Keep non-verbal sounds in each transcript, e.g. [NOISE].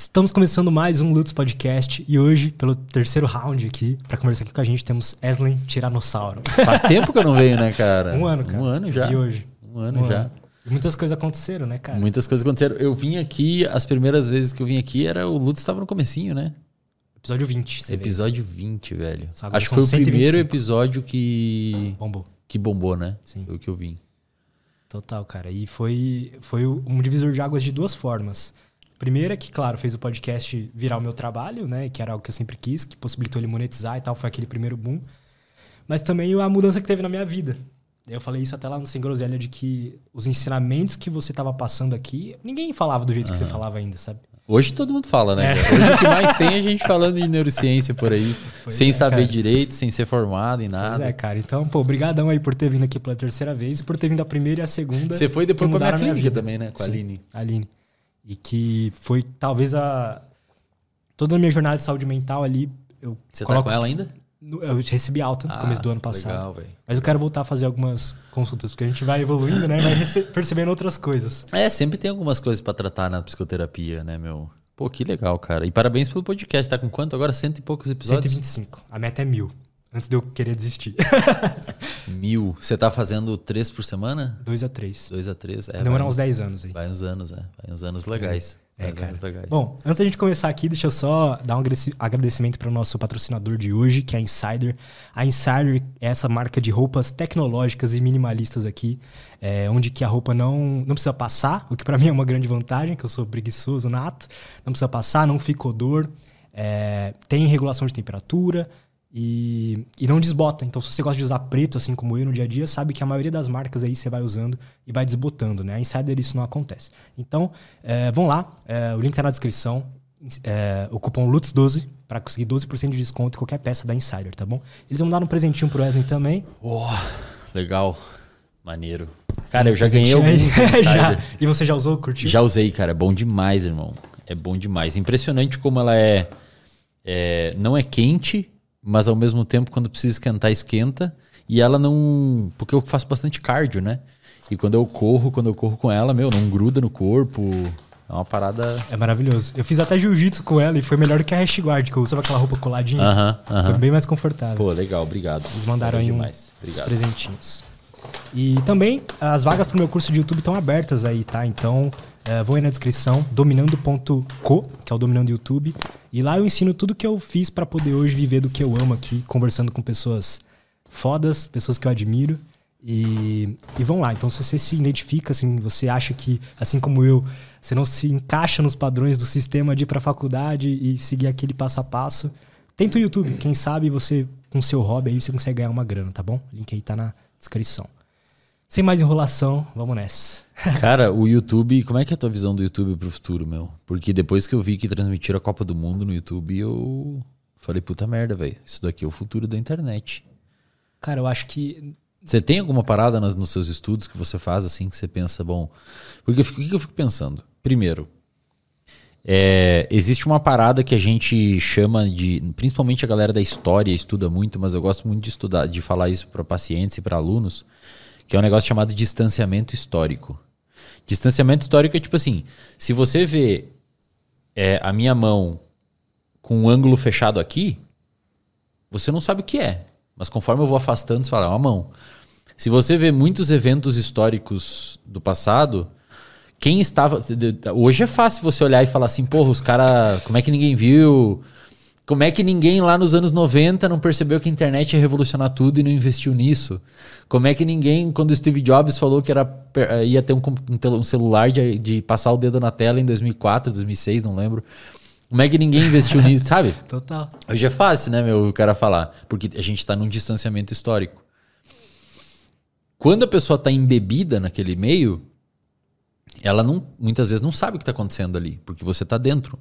Estamos começando mais um Lutz Podcast e hoje, pelo terceiro round aqui, para conversar aqui com a gente, temos Eslen Tiranossauro. Faz tempo que eu não venho, né, cara? Um ano, cara. Um ano já. E hoje? Um ano Um já. ano. E muitas coisas aconteceram, né, cara? Muitas coisas aconteceram. Eu vim aqui, as primeiras vezes que eu vim aqui, era o Lutz estava no comecinho, né? Episódio 20. Você veio. episódio 20, velho. Agora Acho que foi o 125. primeiro episódio que, Bombou. que bombou, né? Sim. Foi o que eu vim. Total, cara. E foi, foi um divisor de águas de duas formas. Primeira que, claro, fez o podcast virar o meu trabalho, né? Que era algo que eu sempre quis, que possibilitou ele monetizar e tal. Foi aquele primeiro boom. Mas também a mudança que teve na minha vida. Eu falei isso até lá no Sem Groselha, de que os ensinamentos que você tava passando aqui, ninguém falava do jeito que você falava ainda, sabe? Hoje todo mundo fala, né? É. Hoje o que mais tem é a gente falando de neurociência por aí, Pois sem é, saber cara. direito, sem ser formado em Pois nada. é, cara. Então, pô, brigadão aí por ter vindo aqui pela terceira vez e por ter vindo a primeira e a segunda. Você foi depois pra minha a minha clínica vida. também, né? Com a Sim, Aline. Aline. E que foi talvez a. Toda a minha jornada de saúde mental ali. Eu Você tá coloco com ela ainda? no- Eu recebi alta no Ah, começo do ano passado. Legal. Mas eu quero voltar a fazer algumas consultas, porque a gente vai evoluindo, né? Vai percebendo outras coisas. É, sempre tem algumas coisas pra tratar na psicoterapia, né, meu? Pô, que legal, cara. E parabéns pelo podcast. Tá com quanto agora? Cento e poucos episódios? 125. A meta é mil. Antes de eu querer desistir. [LAUGHS] Mil. Você tá fazendo três por semana? 2 a 3 Dois a três? É, vai, uns 10 anos aí. vai uns anos, é. Vai uns anos legais. É, vai uns cara. anos legais. Bom, antes da gente começar aqui, deixa eu só dar um agradecimento para o nosso patrocinador de hoje, que é a Insider. A Insider é essa marca de roupas tecnológicas e minimalistas aqui, é, onde que a roupa não, não precisa passar, o que para mim é uma grande vantagem, que eu sou preguiçoso nato. Não precisa passar, não fica odor, é, tem regulação de temperatura e, e não desbota. Então, se você gosta de usar preto, assim como eu no dia a dia, sabe que a maioria das marcas aí você vai usando e vai desbotando, né? A Insider isso não acontece. Então, é, vão lá, é, o link tá na descrição. É, o cupom LUTS12 para conseguir 12% de desconto em qualquer peça da Insider, tá bom? Eles vão dar um presentinho pro Wesley também. Oh, legal. Maneiro. Cara, eu já ganhei alguns [LAUGHS] já. E você já usou, curtiu? Já usei, cara. É bom demais, irmão. É bom demais. Impressionante como ela é, é- Não é quente, mas ao mesmo tempo, quando precisa esquentar, esquenta. E ela não. Porque eu faço bastante cardio, né? E quando eu corro, quando eu corro com ela, meu, não gruda no corpo. É uma parada. É maravilhoso. Eu fiz até jiu-jitsu com ela e foi melhor do que a Hash Guard, que eu usava aquela roupa coladinha. Aham, Foi aham. bem mais confortável. Pô, legal, obrigado. Eles mandaram Valeu aí um, demais. uns presentinhos. E também as vagas pro meu curso de YouTube estão abertas aí, tá? Então, é, vou aí na descrição, dominando.co, que é o Dominando YouTube. E lá eu ensino tudo que eu fiz para poder hoje viver do que eu amo aqui, conversando com pessoas fodas, pessoas que eu admiro. E, e vão lá. Então, se você se identifica, assim, você acha que, assim como eu, você não se encaixa nos padrões do sistema de ir pra faculdade e seguir aquele passo a passo, tenta o YouTube. Quem sabe você, com seu hobby aí, você consegue ganhar uma grana, tá bom? O link aí tá na descrição. Sem mais enrolação, vamos nessa. [LAUGHS] Cara, o YouTube, como é que é a tua visão do YouTube pro futuro, meu? Porque depois que eu vi que transmitiram a Copa do Mundo no YouTube, eu falei, puta merda, velho. Isso daqui é o futuro da internet. Cara, eu acho que. Você tem alguma parada nas- nos seus estudos que você faz assim que você pensa, bom. Porque o que eu fico pensando? Primeiro, é, existe uma parada que a gente chama de. Principalmente a galera da história estuda muito, mas eu gosto muito de estudar, de falar isso para pacientes e para alunos, que é um negócio chamado distanciamento histórico. Distanciamento histórico é tipo assim: se você vê é, a minha mão com um ângulo fechado aqui, você não sabe o que é. Mas conforme eu vou afastando, você fala, é uma mão. Se você vê muitos eventos históricos do passado, quem estava. Hoje é fácil você olhar e falar assim, porra, os caras. Como é que ninguém viu? Como é que ninguém lá nos anos 90 não percebeu que a internet ia revolucionar tudo e não investiu nisso? Como é que ninguém, quando o Steve Jobs falou que era, per- ia ter um, um celular de, de passar o dedo na tela em 2004, 2006, não lembro. Como é que ninguém investiu nisso, [LAUGHS] sabe? Total. Hoje é fácil, né, meu, o cara falar, porque a gente está num distanciamento histórico. Quando a pessoa está embebida naquele meio, ela não, muitas vezes não sabe o que está acontecendo ali, porque você está dentro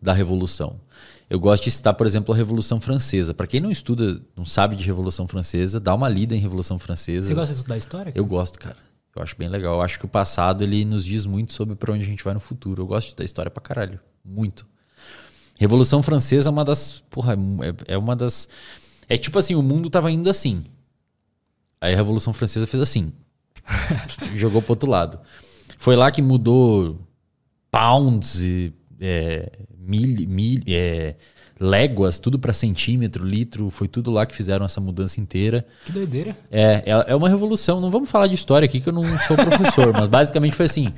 da revolução. Eu gosto de citar, por exemplo, a Revolução Francesa. Para quem não estuda, não sabe de Revolução Francesa, dá uma lida em Revolução Francesa. Você gosta de estudar história? Eu gosto, cara. Eu acho bem legal. Eu acho que o passado ele nos diz muito sobre para onde a gente vai no futuro. Eu gosto da história pra caralho, muito. Revolução Francesa é uma das, porra, é, é uma das é tipo assim, o mundo tava indo assim. Aí a Revolução Francesa fez assim. [LAUGHS] jogou pro outro lado. Foi lá que mudou pounds é, mil, mil, é, léguas, tudo para centímetro, litro, foi tudo lá que fizeram essa mudança inteira. Que doideira. É, é, é uma revolução. Não vamos falar de história aqui que eu não sou professor, mas basicamente foi assim.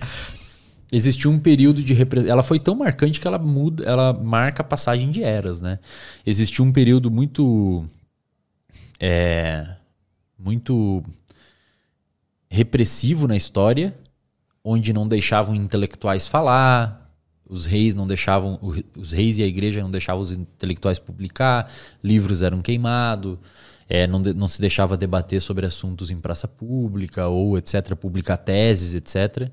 Existiu um período de. Ela foi tão marcante que ela muda, ela marca a passagem de eras, né? Existiu um período muito. É, muito repressivo na história, onde não deixavam intelectuais falar, os reis não deixavam, os reis e a igreja não deixavam os intelectuais publicar, livros eram queimados, é, não, não se deixava debater sobre assuntos em praça pública ou etc, publicar teses, etc.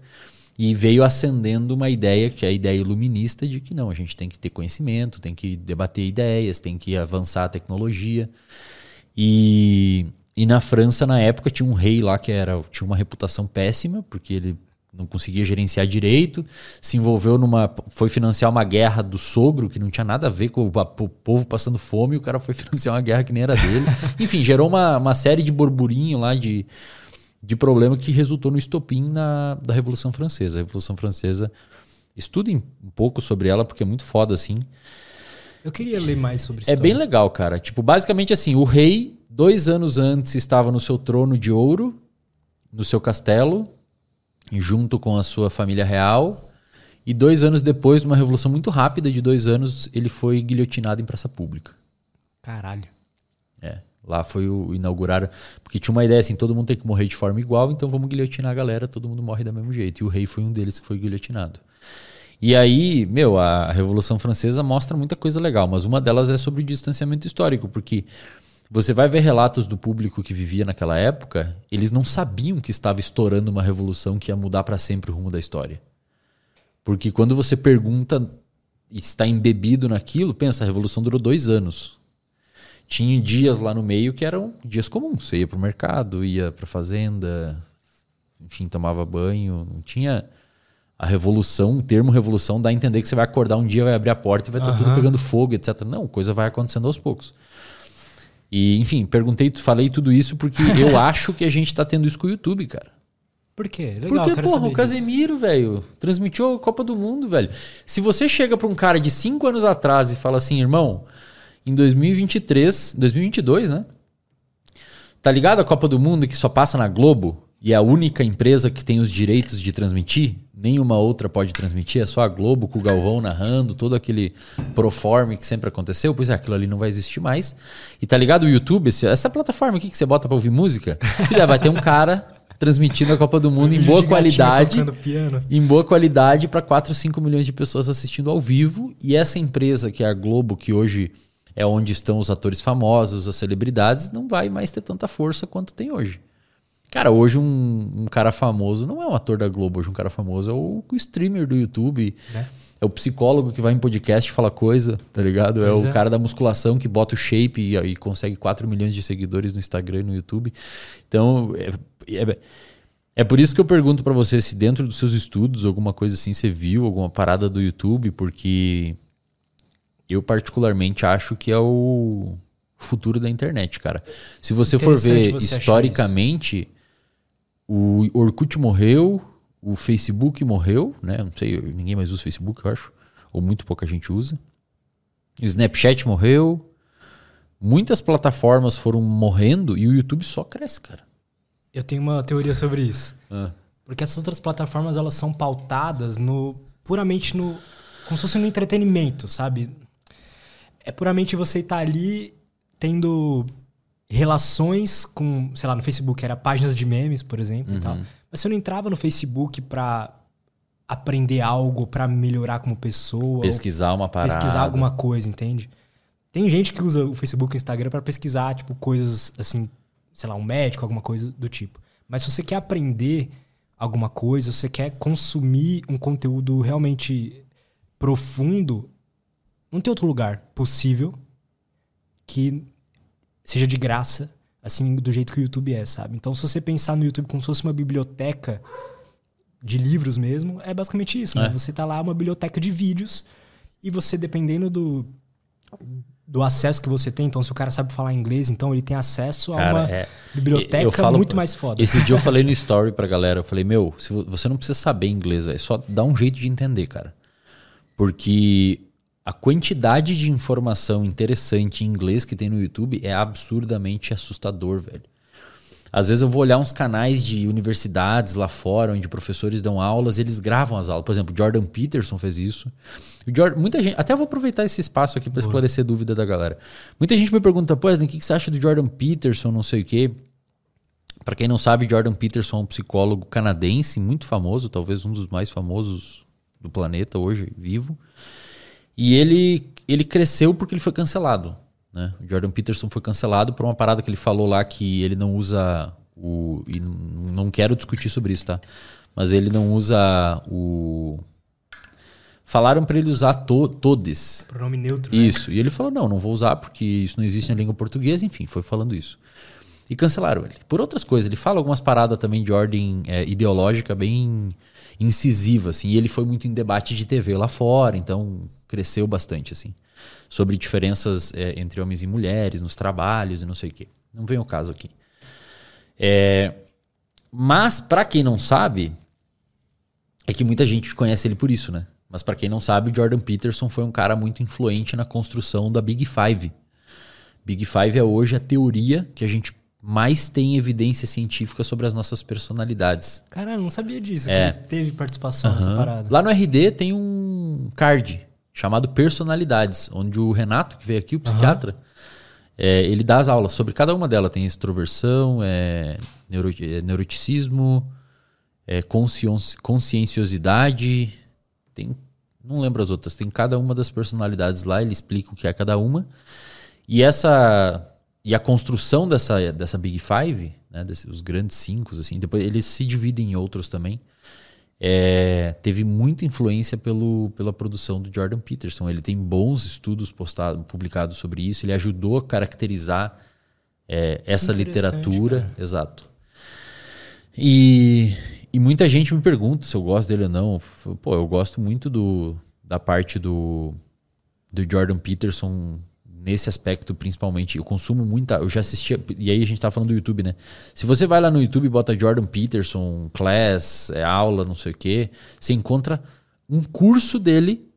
E veio ascendendo uma ideia, que é a ideia iluminista, de que não, a gente tem que ter conhecimento, tem que debater ideias, tem que avançar a tecnologia. E, e na França, na época, tinha um rei lá que era, tinha uma reputação péssima, porque ele não conseguia gerenciar direito, se envolveu numa. foi financiar uma guerra do sogro, que não tinha nada a ver com o, o povo passando fome, e o cara foi [LAUGHS] financiar uma guerra que nem era dele. Enfim, gerou uma, uma série de burburinho lá de, de problema que resultou no estopim na, da Revolução Francesa. A Revolução Francesa. Estudem um pouco sobre ela, porque é muito foda, assim. Eu queria ler mais sobre isso. É bem legal, cara. Tipo, basicamente assim, o rei, dois anos antes, estava no seu trono de ouro, no seu castelo, junto com a sua família real. E dois anos depois, numa revolução muito rápida de dois anos, ele foi guilhotinado em praça pública. Caralho. É. Lá foi o inaugurar. Porque tinha uma ideia assim: todo mundo tem que morrer de forma igual, então vamos guilhotinar a galera, todo mundo morre do mesmo jeito. E o rei foi um deles que foi guilhotinado. E aí, meu, a Revolução Francesa mostra muita coisa legal, mas uma delas é sobre o distanciamento histórico, porque você vai ver relatos do público que vivia naquela época, eles não sabiam que estava estourando uma revolução que ia mudar para sempre o rumo da história. Porque quando você pergunta e está embebido naquilo, pensa, a revolução durou dois anos. Tinha dias lá no meio que eram dias comuns. Você ia para o mercado, ia para a fazenda, enfim, tomava banho. Não tinha a revolução, o termo revolução dá a entender que você vai acordar um dia, vai abrir a porta e vai estar uhum. tudo pegando fogo, etc. Não, coisa vai acontecendo aos poucos. E, enfim, perguntei, falei tudo isso porque [LAUGHS] eu acho que a gente tá tendo isso com o YouTube, cara. Por quê? Legal, porque, porra, o Casemiro, velho, transmitiu a Copa do Mundo, velho. Se você chega pra um cara de 5 anos atrás e fala assim, irmão, em 2023, 2022, né? Tá ligado a Copa do Mundo que só passa na Globo e é a única empresa que tem os direitos de transmitir? Nenhuma outra pode transmitir, é só a Globo com o Galvão narrando, todo aquele proforme que sempre aconteceu, pois é, aquilo ali não vai existir mais. E tá ligado o YouTube, essa plataforma aqui que você bota para ouvir música? Pois é, vai ter um cara transmitindo a Copa do Mundo em boa qualidade, em boa qualidade para 4, 5 milhões de pessoas assistindo ao vivo, e essa empresa que é a Globo, que hoje é onde estão os atores famosos, as celebridades, não vai mais ter tanta força quanto tem hoje. Cara, hoje um, um, cara famoso não é um ator da Globo, hoje um cara famoso é o, o streamer do YouTube. É. é. o psicólogo que vai em podcast e fala coisa, tá ligado? É pois é o cara da musculação que bota o shape e, e, consegue 4 milhões de seguidores no Instagram e no YouTube. Então, é, é, é por isso que eu pergunto para você se dentro dos seus estudos, alguma coisa assim, você viu alguma parada do YouTube, porque eu particularmente acho que é o futuro da internet, cara. Se você for ver você historicamente o Orkut morreu, o Facebook morreu, né? Não sei, ninguém mais usa o Facebook, eu acho. Ou muito pouca gente usa. O Snapchat morreu. Muitas plataformas foram morrendo e o YouTube só cresce, cara. Eu tenho uma teoria sobre isso. Ah. Porque essas outras plataformas, elas são pautadas no puramente no como se fosse no entretenimento, sabe? É puramente você estar tá ali tendo relações com, sei lá, no Facebook era páginas de memes, por exemplo, uhum. e tal. Uhum. Mas você não entrava no Facebook para aprender algo, para melhorar como pessoa, pesquisar uma parada, pesquisar alguma coisa, entende? Tem gente que usa o Facebook e o Instagram para pesquisar, tipo, coisas assim, sei lá, um médico, alguma coisa do tipo. Mas se você quer aprender alguma coisa, se você quer consumir um conteúdo realmente profundo, não tem outro lugar possível que seja de graça, assim, do jeito que o YouTube é, sabe? Então, se você pensar no YouTube como se fosse uma biblioteca de livros mesmo, é basicamente isso, né? É. Você tá lá, uma biblioteca de vídeos, e você, dependendo do, do acesso que você tem, então se o cara sabe falar inglês, então ele tem acesso cara, a uma é, biblioteca falo, muito mais foda. Esse dia eu [LAUGHS] falei no story pra galera, eu falei, meu, se você não precisa saber inglês, velho, só dá um jeito de entender, cara. Porque a quantidade de informação interessante em inglês que tem no YouTube é absurdamente assustador, velho. Às vezes eu vou olhar uns canais de universidades lá fora, onde professores dão aulas, eles gravam as aulas. Por exemplo, Jordan Peterson fez isso. Jordan, muita gente, até vou aproveitar esse espaço aqui para esclarecer dúvida da galera. Muita gente me pergunta, pô, o que, que você acha do Jordan Peterson, não sei o quê. Para quem não sabe, Jordan Peterson é um psicólogo canadense muito famoso, talvez um dos mais famosos do planeta hoje, vivo. E ele, ele cresceu porque ele foi cancelado. Né? O Jordan Peterson foi cancelado por uma parada que ele falou lá que ele não usa o. E não quero discutir sobre isso, tá? Mas ele não usa o. Falaram para ele usar to, todes. Pronome neutro. Né? Isso. Né? E ele falou: não, não vou usar porque isso não existe na língua portuguesa. Enfim, foi falando isso. E cancelaram ele. Por outras coisas, ele fala algumas paradas também de ordem é, ideológica bem incisiva, assim. E ele foi muito em debate de TV lá fora, então cresceu bastante, assim. Sobre diferenças é, entre homens e mulheres nos trabalhos e não sei o quê. Não vem o caso aqui. É, mas, para quem não sabe, é que muita gente conhece ele por isso, né? Mas para quem não sabe, o Jordan Peterson foi um cara muito influente na construção da Big Five. Big Five é hoje a teoria que a gente mais tem evidência científica sobre as nossas personalidades. Caralho, não sabia disso, é. que teve participação uhum. nessa parada. Lá no RD tem um card chamado Personalidades, onde o Renato, que veio aqui, o psiquiatra, uhum. é, ele dá as aulas sobre cada uma delas. Tem extroversão, é, neuro, é, neuroticismo, é, conscienciosidade, tem, não lembro as outras, tem cada uma das personalidades lá, ele explica o que é cada uma. E essa e a construção dessa, dessa Big Five, né, desse, os grandes cinco, assim, depois eles se dividem em outros também. É, teve muita influência pelo, pela produção do Jordan Peterson. Ele tem bons estudos postado, publicados sobre isso. Ele ajudou a caracterizar é, essa literatura. Cara. Exato. E, e muita gente me pergunta se eu gosto dele ou não. Pô, eu gosto muito do, da parte do, do Jordan Peterson nesse aspecto principalmente. Eu consumo muita. Eu já assistia. E aí a gente tá falando do YouTube, né? Se você vai lá no YouTube e bota Jordan Peterson, class, é, aula, não sei o quê, você encontra um curso dele.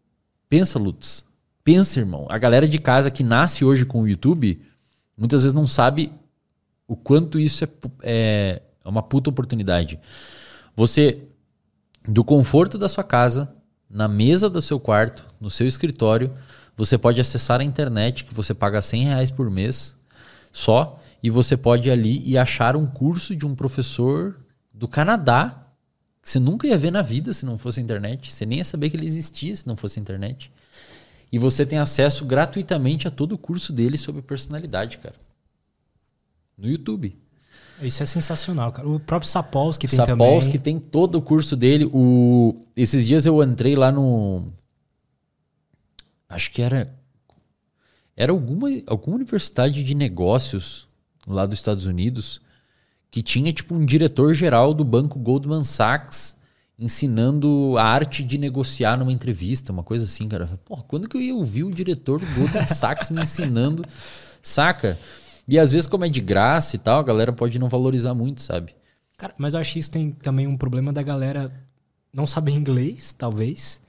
Pensa, Lutz. Pensa, irmão. A galera de casa que nasce hoje com o YouTube muitas vezes não sabe o quanto isso é, é, é uma puta oportunidade. Você, do conforto da sua casa, na mesa do seu quarto, no seu escritório, você pode acessar a internet, que você paga 100 reais por mês só, e você pode ir ali e achar um curso de um professor do Canadá, que você nunca ia ver na vida se não fosse a internet. Você nem ia saber que ele existia se não fosse a internet. E você tem acesso gratuitamente a todo o curso dele sobre personalidade, cara. No YouTube. Isso é sensacional, cara. O próprio Sapolsky tem Sapolsky também. Sapolsky tem todo o curso dele. O... Esses dias eu entrei lá no, acho que era era alguma, alguma universidade de negócios lá dos Estados Unidos que tinha tipo um diretor geral do banco Goldman Sachs ensinando a arte de negociar numa entrevista, uma coisa assim, cara. Porra, quando que eu ia ouvir o diretor do Goldman [LAUGHS] Sachs me ensinando, saca? E às vezes como é de graça e tal, a galera pode não valorizar muito, sabe? Cara, mas eu acho que isso tem também um problema da galera não saber inglês, talvez.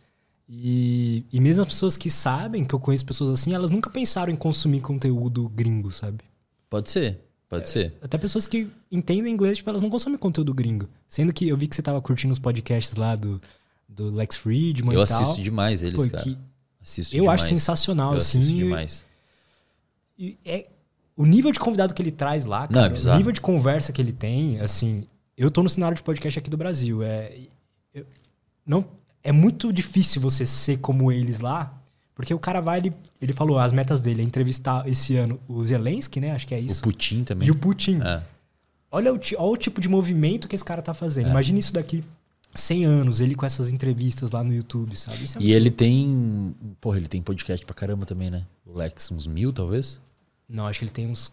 E, e mesmo as pessoas que sabem, que eu conheço pessoas assim, elas nunca pensaram em consumir conteúdo gringo, sabe? Pode ser, pode é, ser. Até pessoas que entendem inglês, tipo, elas não consomem conteúdo gringo. Sendo que eu vi que você tava curtindo os podcasts lá do, do Lex Friedman eu e tal. Eu assisto demais eles, Pô, cara. Assisto eu demais. acho sensacional, eu assim. Assisto demais. E é, o nível de convidado que ele traz lá, cara, não, é o nível de conversa que ele tem, assim... Eu tô no cenário de podcast aqui do Brasil. É, eu, não é muito difícil você ser como eles lá, porque o cara vai, ele, ele falou, as metas dele é entrevistar esse ano o Zelensky, né? Acho que é isso. O Putin também. E o Putin. É. Olha, o, olha o tipo de movimento que esse cara tá fazendo. É. Imagina isso daqui 100 anos, ele com essas entrevistas lá no YouTube, sabe? É e ele tem. Porra, ele tem podcast pra caramba também, né? O Lex, uns mil, talvez? Não, acho que ele tem uns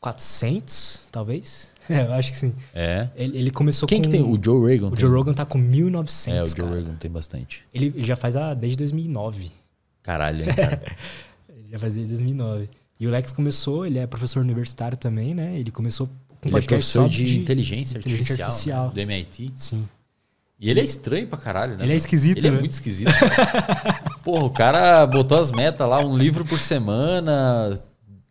400, talvez. [LAUGHS] É, eu acho que sim. É. Ele, ele começou Quem com... que tem? O Joe Rogan. O. Joe Rogan tá com 1.900, É, o Joe cara. Rogan tem bastante. Ele, ele já faz a, desde 2009. Caralho, hein, [LAUGHS] cara. ele já faz desde 2009. E o Lex começou, ele é professor universitário também, né? Ele começou com ele é professor de, de, inteligência artificial, inteligência artificial. Né? do MIT. Sim. E ele é estranho pra caralho, né? Ele é esquisito, Ele né? é muito esquisito. [LAUGHS] Porra, o cara botou as metas lá, um livro por semana,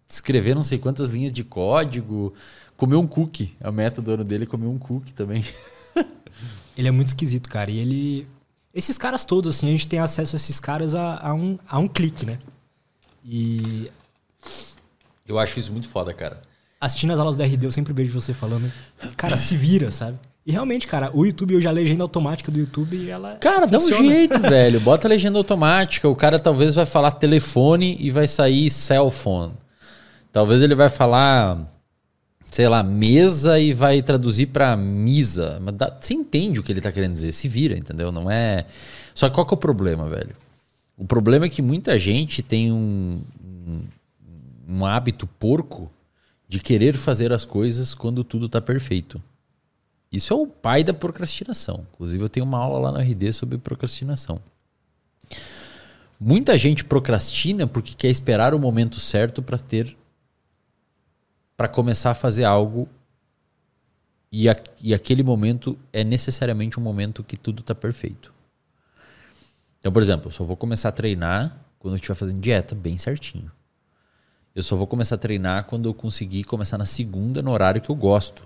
escrever não sei quantas linhas de código, comeu um cookie. A meta do ano dele é comer um cookie também. [LAUGHS] Ele é muito esquisito, cara. E ele. Esses caras todos, assim, a gente tem acesso a esses caras a, a um, a um clique, né? E. Eu acho isso muito foda, cara. Assistindo as aulas do RD, eu sempre vejo você falando, cara, se vira, sabe? E realmente, cara, o YouTube, eu já a legenda automática do YouTube, ela. Cara, funciona. dá um jeito, [LAUGHS] velho. Bota a legenda automática. O cara talvez vai falar telefone e vai sair cell phone. Talvez ele vai falar, sei lá, mesa e vai traduzir para misa. Mas dá, você entende o que ele tá querendo dizer. Se vira, entendeu? Não é. Só que qual que é o problema, velho? O problema é que muita gente tem um, um, um hábito porco de querer fazer as coisas quando tudo tá perfeito. Isso é o pai da procrastinação. Inclusive, eu tenho uma aula lá no RD sobre procrastinação. Muita gente procrastina porque quer esperar o momento certo para ter para começar a fazer algo e, a, e aquele momento é necessariamente um momento que tudo está perfeito. Então, por exemplo, eu só vou começar a treinar quando eu estiver fazendo dieta bem certinho. Eu só vou começar a treinar quando eu conseguir começar na segunda no horário que eu gosto.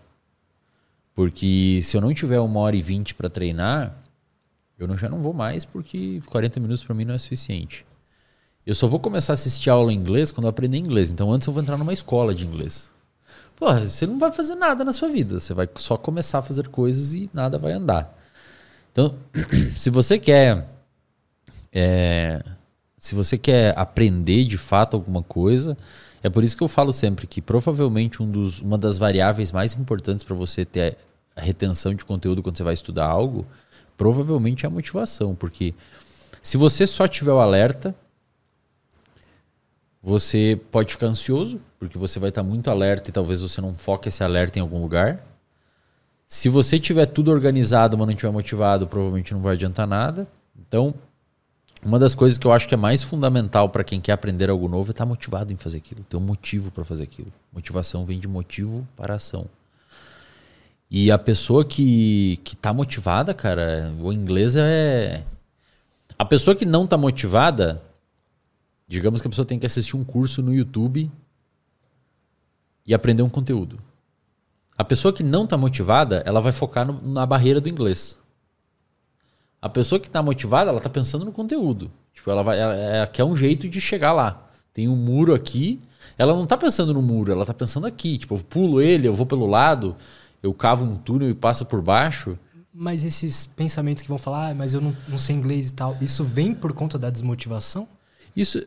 Porque se eu não tiver uma hora e vinte para treinar, eu não, já não vou mais, porque 40 minutos para mim não é suficiente. Eu só vou começar a assistir aula em inglês quando eu aprender inglês. Então antes eu vou entrar numa escola de inglês. Pô, você não vai fazer nada na sua vida. Você vai só começar a fazer coisas e nada vai andar. Então, [CLEARS THROAT] se você quer. É, se você quer aprender de fato alguma coisa, é por isso que eu falo sempre que provavelmente um dos, uma das variáveis mais importantes para você ter a retenção de conteúdo quando você vai estudar algo, provavelmente é a motivação. Porque se você só tiver o alerta, você pode ficar ansioso, porque você vai estar muito alerta e talvez você não foque esse alerta em algum lugar. Se você tiver tudo organizado, mas não estiver motivado, provavelmente não vai adiantar nada. Então, uma das coisas que eu acho que é mais fundamental para quem quer aprender algo novo é estar motivado em fazer aquilo, ter um motivo para fazer aquilo. Motivação vem de motivo para ação. E a pessoa que, que tá motivada, cara, o inglês é. A pessoa que não tá motivada, digamos que a pessoa tem que assistir um curso no YouTube e aprender um conteúdo. A pessoa que não tá motivada, ela vai focar no, na barreira do inglês. A pessoa que está motivada, ela está pensando no conteúdo. Tipo, ela vai, ela, ela, quer um jeito de chegar lá. Tem um muro aqui. Ela não está pensando no muro, ela está pensando aqui. Tipo, eu pulo ele, eu vou pelo lado, eu cavo um túnel e passo por baixo. Mas esses pensamentos que vão falar, ah, mas eu não, não sei inglês e tal, isso vem por conta da desmotivação? Isso,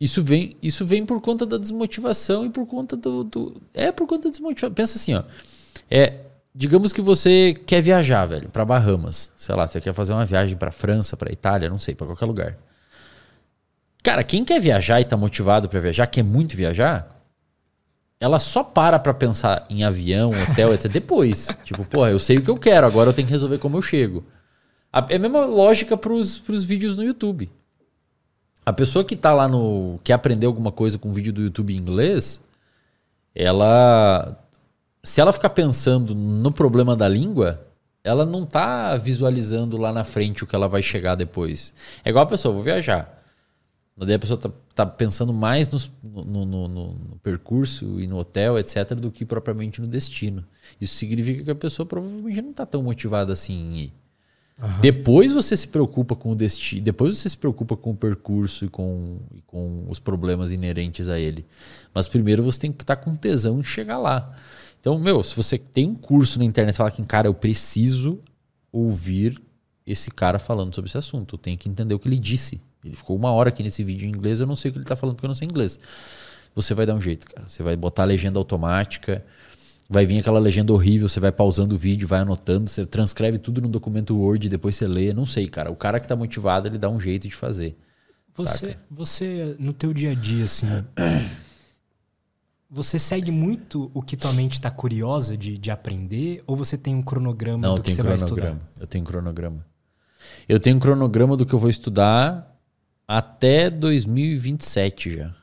isso vem, isso vem por conta da desmotivação e por conta do, do, É por conta da desmotivação. Pensa assim, ó. É, digamos que você quer viajar, velho, para Bahamas. Sei lá, você quer fazer uma viagem para França, para Itália, não sei, para qualquer lugar. Cara, quem quer viajar e tá motivado para viajar, quer muito viajar, ela só para pra pensar em avião, hotel, etc. depois. [LAUGHS] tipo, porra, eu sei o que eu quero, agora eu tenho que resolver como eu chego. É a mesma lógica pros, pros vídeos no YouTube. A pessoa que tá lá no. quer aprender alguma coisa com vídeo do YouTube em inglês, ela se ela ficar pensando no problema da língua, ela não tá visualizando lá na frente o que ela vai chegar depois. É igual a pessoa, vou viajar. Daí a pessoa tá, tá pensando mais no, no, no, no, percurso e no hotel, etc., do que propriamente no destino. Isso significa que a pessoa provavelmente não está tão motivada assim em ir. Uhum. Depois você se preocupa com o destino, depois você se preocupa com o percurso e com, e com os problemas inerentes a ele. Mas primeiro você tem que estar tá com tesão em chegar lá. Então, meu, se você tem um curso na internet e fala que, cara, eu preciso ouvir esse cara falando sobre esse assunto, eu tenho que entender o que ele disse. Ele ficou uma hora aqui nesse vídeo em inglês, eu não sei o que ele está falando porque eu não sei inglês. Você vai dar um jeito, cara. Você vai botar a legenda automática, vai vir aquela legenda horrível, você vai pausando o vídeo, vai anotando, você transcreve tudo no documento Word, depois você lê. Não sei, cara. O cara que está motivado, ele dá um jeito de fazer. Você, você no teu dia a dia, assim, Você segue muito o que tua mente está curiosa de, de aprender? Ou você tem um cronograma Não, do que você vai estudar? Eu tenho um cronograma. Eu tenho um cronograma do que eu vou estudar até 2027 já.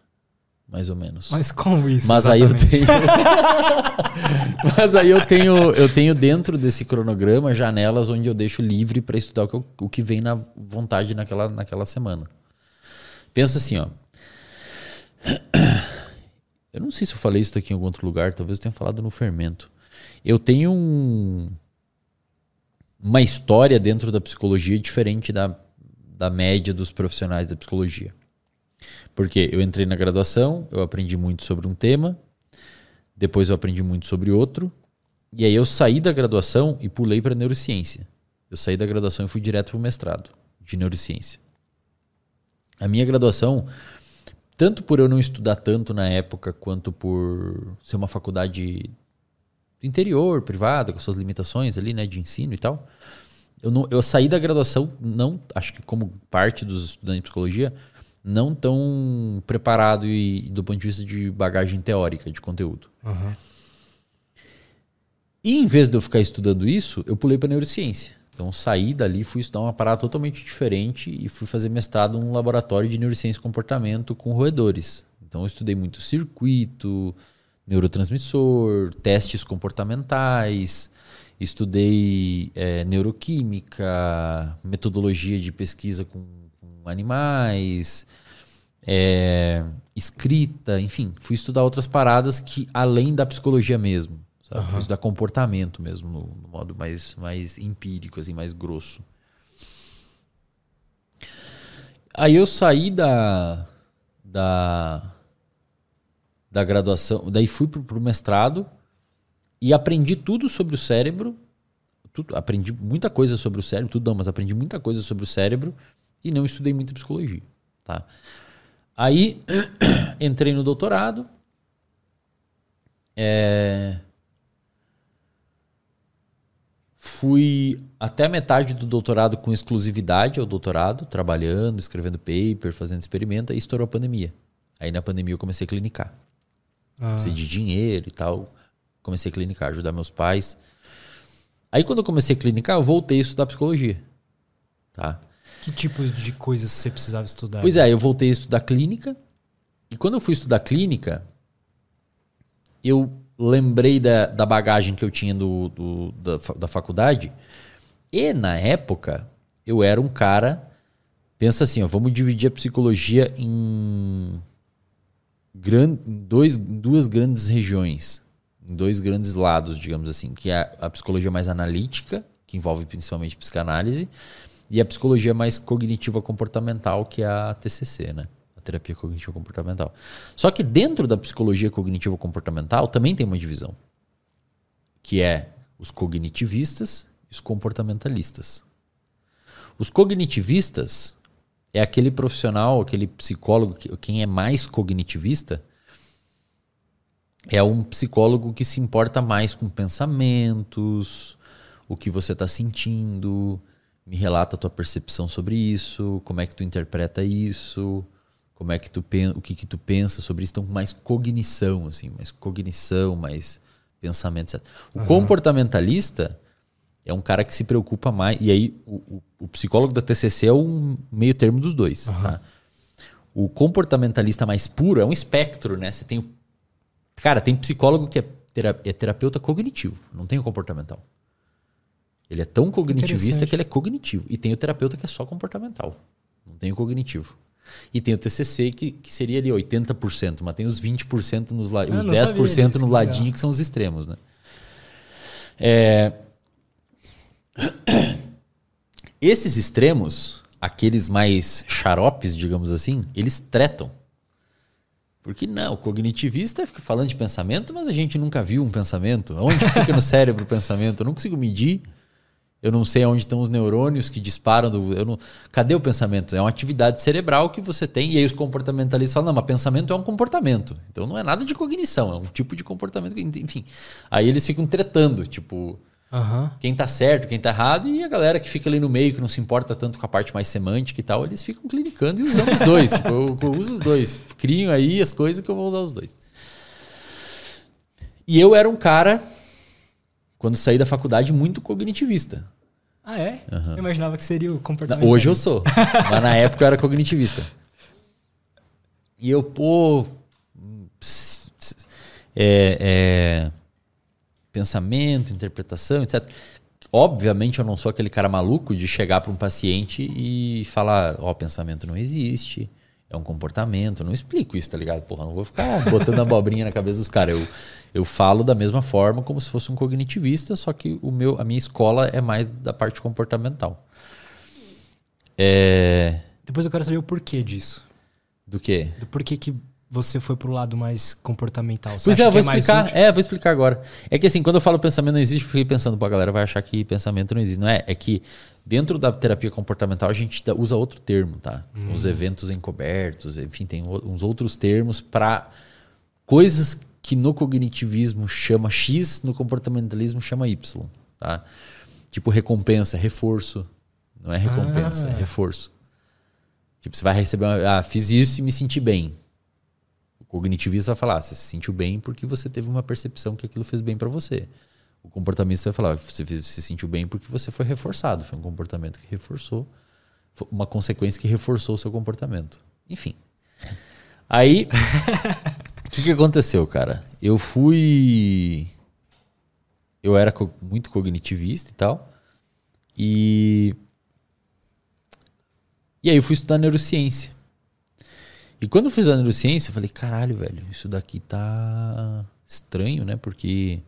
Mais ou menos. Mas como isso? Mas aí eu tenho. [LAUGHS] Mas aí eu tenho, eu tenho dentro desse cronograma janelas onde eu deixo livre para estudar o que, eu, o que vem na vontade naquela, naquela semana. Pensa assim, ó. Eu não sei se eu falei isso aqui em algum outro lugar, talvez eu tenha falado no fermento. Eu tenho um, uma história dentro da psicologia diferente da, da média dos profissionais da psicologia. Porque eu entrei na graduação, eu aprendi muito sobre um tema, depois eu aprendi muito sobre outro, e aí eu saí da graduação e pulei para neurociência. Eu saí da graduação e fui direto para o mestrado de neurociência. A minha graduação, tanto por eu não estudar tanto na época, quanto por ser uma faculdade do interior, privada, com suas limitações ali, né, de ensino e tal, eu, não, eu saí da graduação, não, acho que como parte dos estudantes de psicologia, não tão preparado e, do ponto de vista de bagagem teórica de conteúdo. Uhum. E em vez de eu ficar estudando isso, eu pulei para neurociência. Então saí dali, fui estudar uma parada totalmente diferente e fui fazer mestrado num laboratório de neurociência e comportamento com roedores. Então eu estudei muito circuito, neurotransmissor, testes comportamentais, estudei é, neuroquímica, metodologia de pesquisa com animais, é, escrita, enfim, fui estudar outras paradas que além da psicologia mesmo, sabe? Uhum. Fui estudar comportamento mesmo, no, no, modo mais, mais empírico, assim, mais grosso. Aí eu saí da, da, da graduação, daí fui para o mestrado e aprendi tudo sobre o cérebro, tudo, aprendi muita coisa sobre o cérebro, tudo não, mas aprendi muita coisa sobre o cérebro e não estudei muita psicologia. Tá? Aí [CLEARS THROAT] entrei no doutorado. É... Fui até metade do doutorado com exclusividade ao doutorado, trabalhando, escrevendo paper, fazendo experimento, e estourou a pandemia. Aí na pandemia eu comecei a clinicar. Ah. De dinheiro e tal. Comecei a clinicar, ajudar meus pais. Aí quando eu comecei a clinicar, eu voltei a estudar psicologia. Tá? Que tipo de coisas você precisava estudar? Pois é, eu voltei a estudar clínica. E quando eu fui estudar clínica, eu lembrei da, da bagagem que eu tinha do, do da, da faculdade. E na época, eu era um cara. Pensa assim, ó, vamos dividir a psicologia em, gran, em, dois, em duas grandes regiões, em dois grandes lados, digamos assim, que é a psicologia mais analítica, que envolve principalmente psicanálise, e a psicologia mais cognitiva comportamental, que é a TCC, né? A terapia cognitiva comportamental. Só que dentro da psicologia cognitiva comportamental também tem uma divisão, que é os cognitivistas e os comportamentalistas. Os cognitivistas é aquele profissional, aquele psicólogo, quem é mais cognitivista, é um psicólogo que se importa mais com pensamentos, o que você está sentindo, me relata a tua percepção sobre isso, como é que tu interpreta isso, como é que tu o que que tu pensa sobre isso, então mais cognição assim, mais cognição, mais pensamento, etc. O uhum. comportamentalista é um cara que se preocupa mais e aí o, o, o psicólogo da TCC é um meio termo dos dois, uhum. tá? O comportamentalista mais puro é um espectro, né? Você tem cara, tem psicólogo que é, é terapeuta cognitivo, não tem o comportamental. Ele é tão cognitivista que ele é cognitivo. E tem o terapeuta que é só comportamental. Não tem o cognitivo. E tem o TCC que, que seria ali 80%, mas tem os 20% nos la... ah, os 10% no ladinho que são os extremos, né? É... [COUGHS] Esses extremos, aqueles mais xaropes, digamos assim, eles tretam. Porque não, o cognitivista fica falando de pensamento, mas a gente nunca viu um pensamento. Onde fica no cérebro o pensamento? Eu não consigo medir. Eu não sei onde estão os neurônios que disparam. Do, eu não, cadê o pensamento? É uma atividade cerebral que você tem. E aí os comportamentalistas falam: não, mas pensamento é um comportamento. Então não é nada de cognição, é um tipo de comportamento. Enfim. Aí eles ficam tretando, tipo. Uhum. Quem tá certo, quem tá errado, e a galera que fica ali no meio, que não se importa tanto com a parte mais semântica e tal, eles ficam clinicando e usando os dois. [LAUGHS] tipo, eu, eu uso os dois. Criam aí as coisas que eu vou usar os dois. E eu era um cara quando saí da faculdade, muito cognitivista. Ah, é? Uhum. Eu imaginava que seria o comportamento. Hoje eu sou. mas na época eu era cognitivista. E eu, pô, é, é, pensamento, interpretação, etc. Obviamente eu não sou aquele cara maluco de chegar para um paciente e falar, ó, oh, pensamento não existe, é um comportamento. Não explico isso, tá ligado? Porra, não vou ficar botando abobrinha na cabeça dos caras. Eu, eu falo da mesma forma como se fosse um cognitivista, só que o meu, a minha escola é mais da parte comportamental. É... Depois eu quero saber o porquê disso. Do quê? Do porquê que você foi pro lado mais comportamental? Você pois é, eu vou é explicar. É, vou explicar agora. É que assim, quando eu falo pensamento não existe, eu fiquei pensando, pô, a galera vai achar que pensamento não existe. Não é? É que dentro da terapia comportamental a gente usa outro termo, tá? São hum. os eventos encobertos, enfim, tem uns outros termos para coisas que no cognitivismo chama X, no comportamentalismo chama Y, tá? Tipo recompensa, reforço. Não é recompensa, é ah. é reforço. Tipo, você vai receber uma, ah, fiz isso e me senti bem cognitivista vai falar, você se sentiu bem porque você teve uma percepção que aquilo fez bem para você. O comportamento vai falar, você se sentiu bem porque você foi reforçado, foi um comportamento que reforçou, uma consequência que reforçou o seu comportamento. Enfim. Aí, o [LAUGHS] que, que aconteceu, cara? Eu fui. Eu era muito cognitivista e tal. E. E aí eu fui estudar neurociência. E quando eu fiz a neurociência, eu falei, caralho, velho, isso daqui tá estranho, né? Porque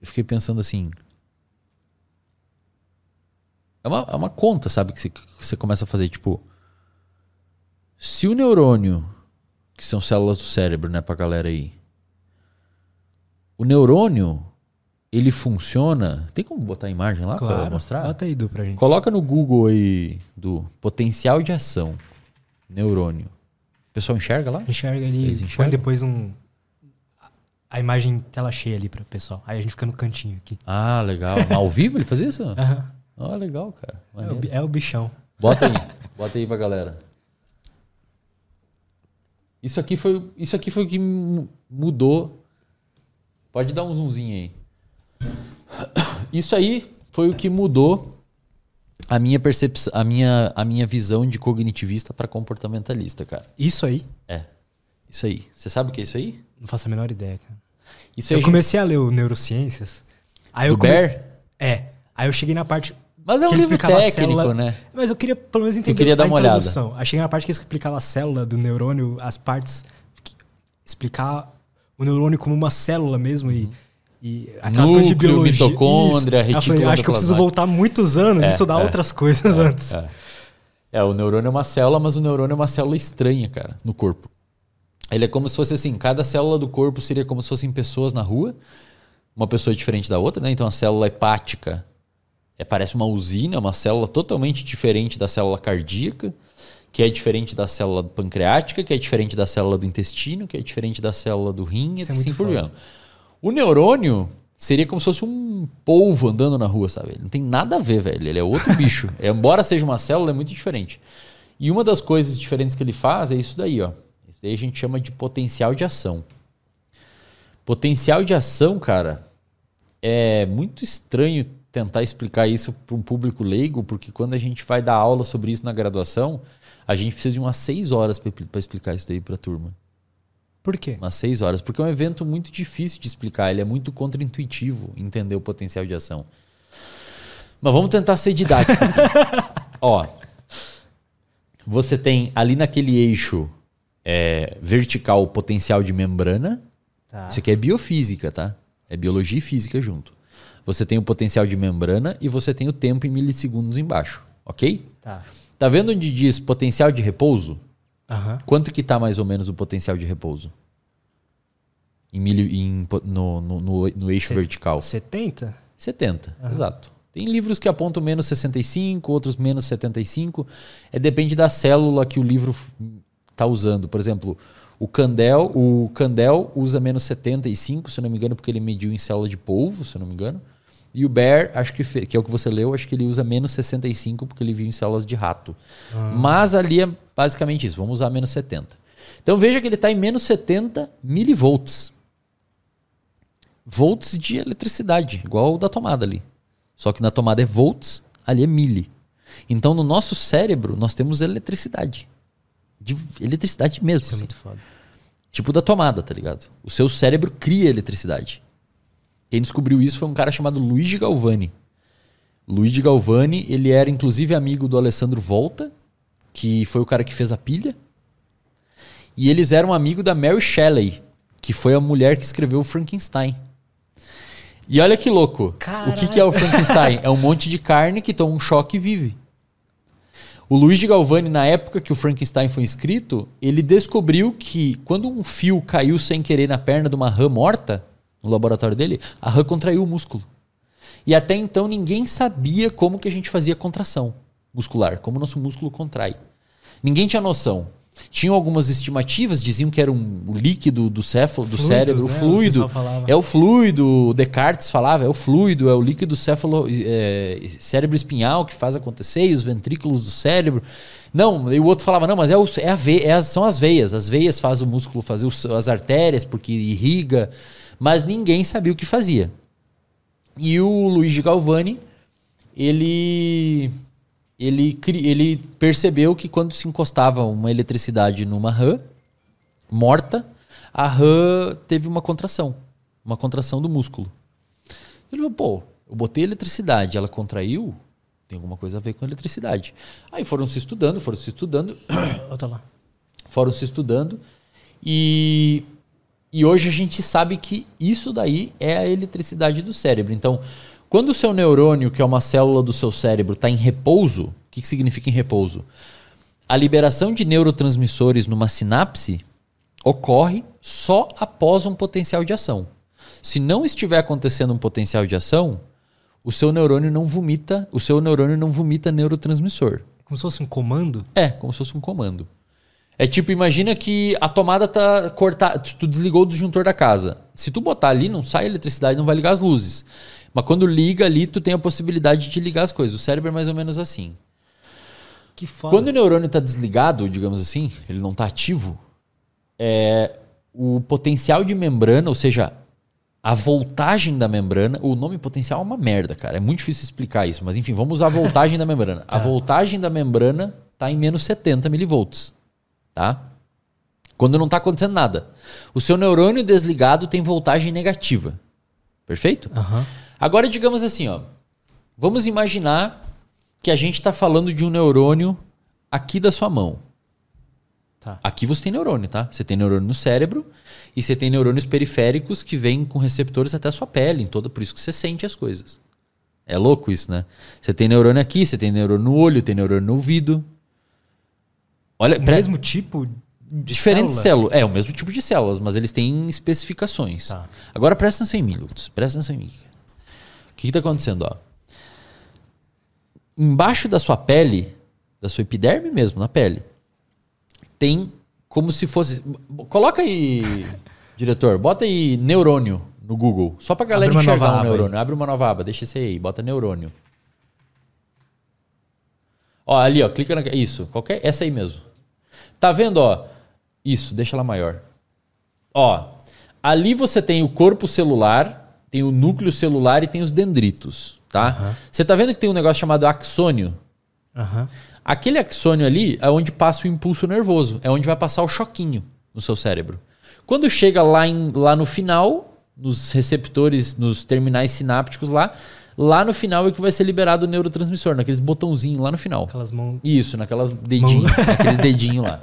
eu fiquei pensando assim. É uma, é uma conta, sabe? Que você começa a fazer, tipo. Se o neurônio, que são células do cérebro, né, pra galera aí. O neurônio, ele funciona. Tem como botar a imagem lá claro, pra mostrar? Bota aí, Du, pra gente. Coloca no Google aí, do potencial de ação neurônio. O pessoal enxerga lá? Enxerga ali. Põe depois um. A imagem tela cheia ali para o pessoal. Aí a gente fica no cantinho aqui. Ah, legal. Ao vivo ele faz isso? [LAUGHS] Aham. Uhum. Ah, legal, cara. É o, é o, bichão. Bota aí. Bota aí pra galera. Isso aqui foi, isso aqui foi o que mudou. Pode dar um zoomzinho aí. Isso aí foi o que mudou a minha percepção, a minha, a minha visão de cognitivista para comportamentalista, cara. Isso aí? É. Isso aí. Você sabe o que é isso aí? Não faço a menor ideia, cara. Isso eu comecei gente... a ler o Neurociências. Aí eu comecei... Bear? É. Aí eu cheguei na parte. Mas é um livro técnico, célula... né? Mas eu queria pelo menos entender eu queria dar uma introdução. olhada. Aí cheguei na parte que explicava a célula do neurônio, as partes. Explicar o neurônio como uma célula mesmo uhum. e e aquelas Núcleo, coisas de biologia. mitocôndria, retícula Acho que eu preciso voltar muitos anos e é, estudar é, outras coisas é, antes. É. é, o neurônio é uma célula, mas o neurônio é uma célula estranha, cara, no corpo. Ele é como se fosse assim, cada célula do corpo seria como se fossem pessoas na rua, uma pessoa diferente da outra, né? Então a célula hepática é, parece uma usina, uma célula totalmente diferente da célula cardíaca, que é diferente da célula pancreática, que é diferente da célula do intestino, que é diferente da célula do rim, Isso assim é por diante. O neurônio seria como se fosse um polvo andando na rua, sabe? Ele não tem nada a ver, velho. Ele é outro [LAUGHS] bicho. É, embora seja uma célula, é muito diferente. E uma das coisas diferentes que ele faz é isso daí, ó. Isso daí a gente chama de potencial de ação. Potencial de ação, cara, é muito estranho tentar explicar isso para um público leigo, porque quando a gente vai dar aula sobre isso na graduação, a gente precisa de umas seis horas para explicar isso daí para a turma. Por quê? Umas seis horas. Porque é um evento muito difícil de explicar. Ele é muito contraintuitivo entender o potencial de ação. Mas vamos tentar ser didático. [LAUGHS] Ó, você tem ali naquele eixo é, vertical o potencial de membrana. Tá. Isso aqui é biofísica, tá? É biologia e física junto. Você tem o potencial de membrana e você tem o tempo em milissegundos embaixo, ok? Tá. Tá vendo onde diz potencial de repouso? Uhum. Quanto que está mais ou menos o potencial de repouso? Em milho, em, no, no, no, no eixo vertical. 70? 70, uhum. exato. Tem livros que apontam menos 65, outros menos 75. É, depende da célula que o livro está usando. Por exemplo, o Candel, o Candel usa menos 75, se não me engano, porque ele mediu em célula de polvo, se não me engano. E o Bear, acho que, que é o que você leu, acho que ele usa menos 65 porque ele viu em células de rato. Ah. Mas ali é basicamente isso, vamos usar menos 70. Então veja que ele está em menos 70 milivolts. Volts de eletricidade, igual o da tomada ali. Só que na tomada é volts, ali é mili. Então no nosso cérebro nós temos eletricidade. De eletricidade mesmo. Isso é assim. é muito foda. Tipo da tomada, tá ligado? O seu cérebro cria eletricidade. Quem descobriu isso foi um cara chamado Luigi Galvani. Luigi Galvani, ele era inclusive amigo do Alessandro Volta, que foi o cara que fez a pilha. E eles eram amigo da Mary Shelley, que foi a mulher que escreveu o Frankenstein. E olha que louco. Caralho. O que, que é o Frankenstein? é um monte de carne que toma um choque e vive. O Luigi Galvani, na época que o Frankenstein foi escrito, ele descobriu que quando um fio caiu sem querer na perna de uma rã morta, no laboratório dele, a rã contraiu o músculo. E até então ninguém sabia como que a gente fazia contração muscular, como o nosso músculo contrai. Ninguém tinha noção. Tinham algumas estimativas, diziam que era um o líquido do céfalo, do Fluidos, cérebro, o né? O fluido. falava. É o fluido, o Descartes falava, é o fluido, é o líquido céfalo, é, cérebro espinhal que faz acontecer, e os ventrículos do cérebro. Não, e o outro falava, não, mas é, o, é a ve, é as- são as veias. As veias faz o músculo fazer os- as artérias, porque irriga. Mas ninguém sabia o que fazia. E o Luigi Galvani, ele ele, ele percebeu que quando se encostava uma eletricidade numa rã morta, a rã teve uma contração, uma contração do músculo. Ele falou, pô, eu botei eletricidade, ela contraiu, tem alguma coisa a ver com eletricidade. Aí foram se estudando, foram se estudando, [COUGHS] Volta lá. foram se estudando e, e hoje a gente sabe que isso daí é a eletricidade do cérebro. Então, quando o seu neurônio, que é uma célula do seu cérebro, está em repouso, o que, que significa em repouso? A liberação de neurotransmissores numa sinapse ocorre só após um potencial de ação. Se não estiver acontecendo um potencial de ação, o seu neurônio não vomita, o seu neurônio não vomita neurotransmissor. Como se fosse um comando? É, como se fosse um comando. É tipo, imagina que a tomada tá cortada, tu desligou o disjuntor da casa. Se tu botar ali, não sai eletricidade, não vai ligar as luzes. Mas quando liga ali, tu tem a possibilidade de ligar as coisas. O cérebro é mais ou menos assim. Que foda. Quando o neurônio está desligado, digamos assim, ele não está ativo, é, o potencial de membrana, ou seja, a voltagem da membrana, o nome potencial é uma merda, cara. É muito difícil explicar isso, mas enfim, vamos usar a voltagem da membrana. A voltagem da membrana está em menos 70 milivolts, tá? Quando não está acontecendo nada. O seu neurônio desligado tem voltagem negativa. Perfeito? Aham. Agora, digamos assim, ó. Vamos imaginar que a gente está falando de um neurônio aqui da sua mão. Tá. Aqui você tem neurônio, tá? Você tem neurônio no cérebro e você tem neurônios periféricos que vêm com receptores até a sua pele, em toda, por isso que você sente as coisas. É louco isso, né? Você tem neurônio aqui, você tem neurônio no olho, tem neurônio no ouvido. Olha, O pre- mesmo tipo de diferentes célula? células. É, o mesmo tipo de células, mas eles têm especificações. Tá. Agora presta atenção em mim, Lutz. Presta atenção em mim. O que está acontecendo? Ó? Embaixo da sua pele, da sua epiderme mesmo, na pele, tem como se fosse. Coloca aí, [LAUGHS] diretor, bota aí neurônio no Google. Só pra galera Abre enxergar um neurônio. Abre uma nova aba, deixa esse aí, bota neurônio. Ó, ali, ó, clica na. Isso, qualquer. Essa aí mesmo. Tá vendo, ó? Isso, deixa ela maior. Ó, ali você tem o corpo celular, tem o núcleo celular e tem os dendritos, tá? Você tá vendo que tem um negócio chamado axônio? Aham. Aquele axônio ali é onde passa o impulso nervoso, é onde vai passar o choquinho no seu cérebro. Quando chega lá, em- lá no final, nos receptores, nos terminais sinápticos lá, lá no final é que vai ser liberado o neurotransmissor, naqueles botãozinhos lá no final. Aquelas mãos. Isso, naquelas dedinhos, [LAUGHS] naqueles dedinhos lá.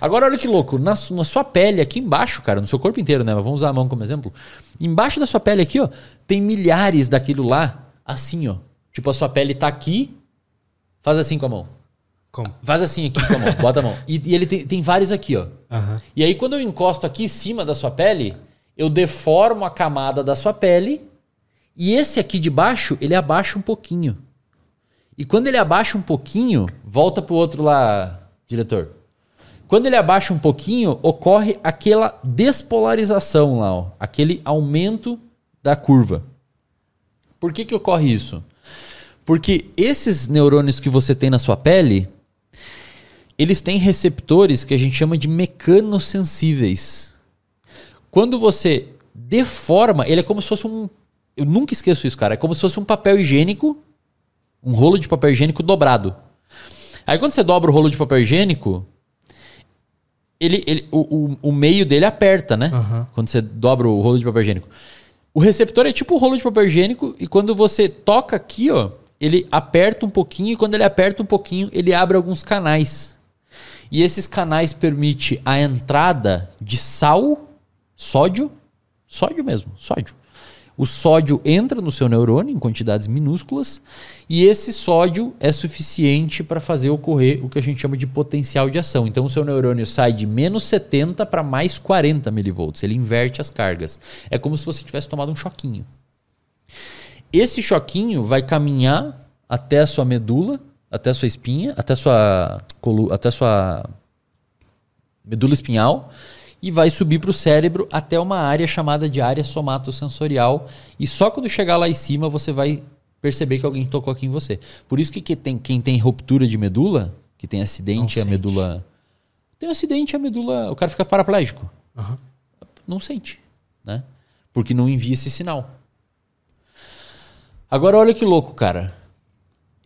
Agora olha que louco, na, na sua pele aqui embaixo, cara, no seu corpo inteiro, né? Mas vamos usar a mão como exemplo. Embaixo da sua pele aqui, ó, tem milhares daquilo lá, assim, ó. Tipo, a sua pele tá aqui, faz assim com a mão. Como? Faz assim aqui com a mão, [LAUGHS] bota a mão. E, e ele tem, tem vários aqui, ó. Aham. E aí, quando eu encosto aqui em cima da sua pele, eu deformo a camada da sua pele. E esse aqui de baixo, ele abaixa um pouquinho. E quando ele abaixa um pouquinho, volta pro outro lá, diretor. Quando ele abaixa um pouquinho, ocorre aquela despolarização lá, ó, aquele aumento da curva. Por que, que ocorre isso? Porque esses neurônios que você tem na sua pele, eles têm receptores que a gente chama de mecanosensíveis. Quando você deforma, ele é como se fosse um. Eu nunca esqueço isso, cara. É como se fosse um papel higiênico, um rolo de papel higiênico dobrado. Aí quando você dobra o rolo de papel higiênico, ele, ele, o, o, o meio dele aperta, né? Aham. Quando você dobra o rolo de papel higiênico. O receptor é tipo o rolo de papel higiênico e quando você toca aqui, ó, ele aperta um pouquinho e quando ele aperta um pouquinho, ele abre alguns canais. E esses canais permitem a entrada de sal, sódio, sódio mesmo, sódio. O sódio entra no seu neurônio em quantidades minúsculas e esse sódio é suficiente para fazer ocorrer o que a gente chama de potencial de ação. Então o seu neurônio sai de menos 70 para mais 40 milivolts. Ele inverte as cargas. É como se você tivesse tomado um choquinho. Esse choquinho vai caminhar até a sua medula, até a sua espinha, até a sua, até a sua medula espinhal e vai subir para o cérebro até uma área chamada de área somatosensorial. E só quando chegar lá em cima você vai perceber que alguém tocou aqui em você. Por isso que quem tem, quem tem ruptura de medula, que tem acidente, a medula. Tem um acidente, a medula. O cara fica paraplégico. Aham. Não sente, né? Porque não envia esse sinal. Agora olha que louco, cara.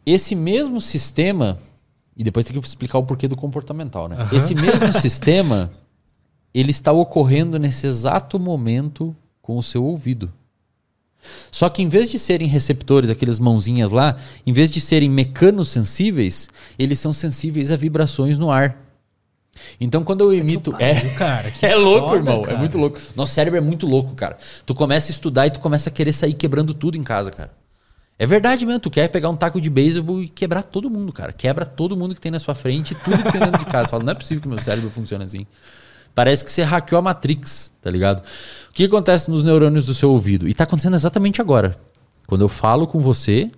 Esse mesmo sistema, e depois tem que explicar o porquê do comportamental, né? Aham. Esse mesmo [LAUGHS] sistema, ele está ocorrendo nesse exato momento com o seu ouvido. Só que em vez de serem receptores, aquelas mãozinhas lá, em vez de serem mecanos sensíveis, eles são sensíveis a vibrações no ar. Então quando eu emito. É, Pariu, cara, que [LAUGHS] é louco, foda, irmão. cara. É muito louco. Nosso cérebro é muito louco, cara. Tu começa a estudar e tu começa a querer sair quebrando tudo em casa, cara. É verdade mesmo. Tu quer pegar um taco de beisebol e quebrar todo mundo, cara. Quebra todo mundo que tem na sua frente, tudo que tem dentro de casa. Fala, não é possível que meu cérebro funcione assim. Parece que você hackeou a Matrix, tá ligado? O que acontece nos neurônios do seu ouvido? E tá acontecendo exatamente agora. Quando eu falo com você,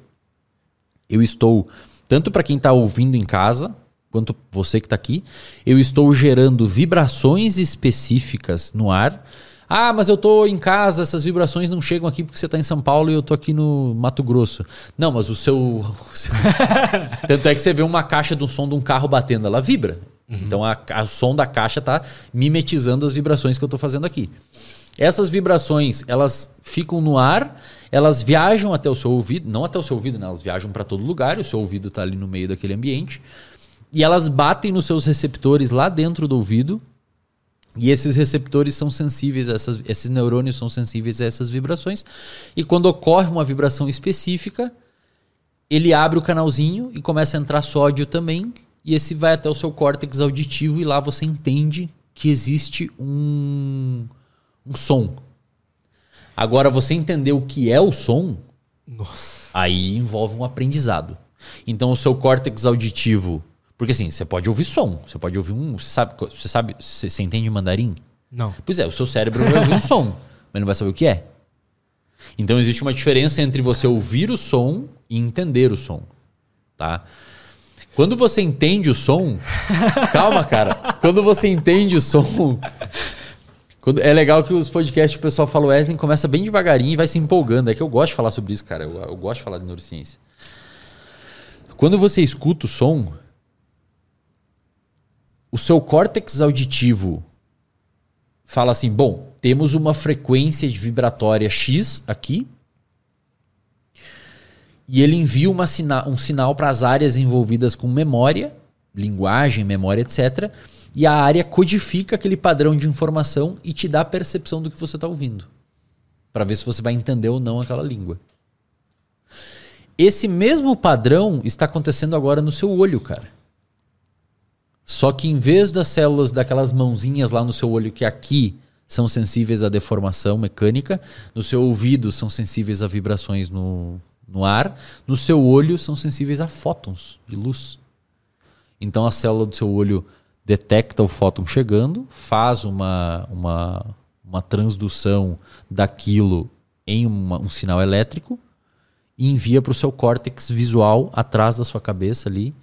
eu estou, tanto para quem está ouvindo em casa, quanto você que está aqui, eu estou gerando vibrações específicas no ar. Ah, mas eu tô em casa, essas vibrações não chegam aqui porque você está em São Paulo e eu tô aqui no Mato Grosso. Não, mas o seu. o seu- [LAUGHS] Tanto é que você vê uma caixa do som de um carro batendo, ela vibra. Então a, a- o som da caixa tá mimetizando as vibrações que eu tô fazendo aqui. Essas vibrações, elas ficam no ar, elas viajam até o seu ouvido, não até o seu ouvido, né? Elas viajam para todo lugar, o seu ouvido está ali no meio daquele ambiente. E elas batem nos seus receptores lá dentro do ouvido. E esses receptores são sensíveis, a essas, esses neurônios são sensíveis a essas vibrações. E quando ocorre uma vibração específica, ele abre o canalzinho e começa a entrar sódio também. E esse vai até o seu córtex auditivo e lá você entende que existe um, um som. Agora, você entender o que é o som, Nossa. aí envolve um aprendizado. Então, o seu córtex auditivo. Porque assim, você pode ouvir som, você pode ouvir um. Você sabe, você sabe, você, você entende mandarim? Não. Pois é, o seu cérebro vai ouvir um som, mas não vai saber o que é. Então existe uma diferença entre você ouvir o som e entender o som, tá? Quando você entende o som, calma, cara. Quando você entende o som, quando- é legal que os podcasts o pessoal fala Wesley começa bem devagarinho e vai se empolgando. É que eu gosto de falar sobre isso, cara. Eu, eu gosto de falar de neurociência. Quando você escuta o som, o seu córtex auditivo fala assim: bom, temos uma frequência vibratória X aqui. E ele envia uma sina um sinal para as áreas envolvidas com memória, linguagem, memória, etc. E a área codifica aquele padrão de informação e te dá a percepção do que você está ouvindo. Para ver se você vai entender ou não aquela língua. Esse mesmo padrão está acontecendo agora no seu olho, cara. Só que em vez das células daquelas mãozinhas lá no seu olho que aqui são sensíveis à deformação mecânica, no seu ouvido são sensíveis a vibrações no, no ar, no seu olho são sensíveis a fótons de luz. Então a célula do seu olho detecta o fóton chegando, faz uma, uma, uma transdução daquilo em uma- um sinal elétrico e envia para o seu córtex visual atrás da sua cabeça ali,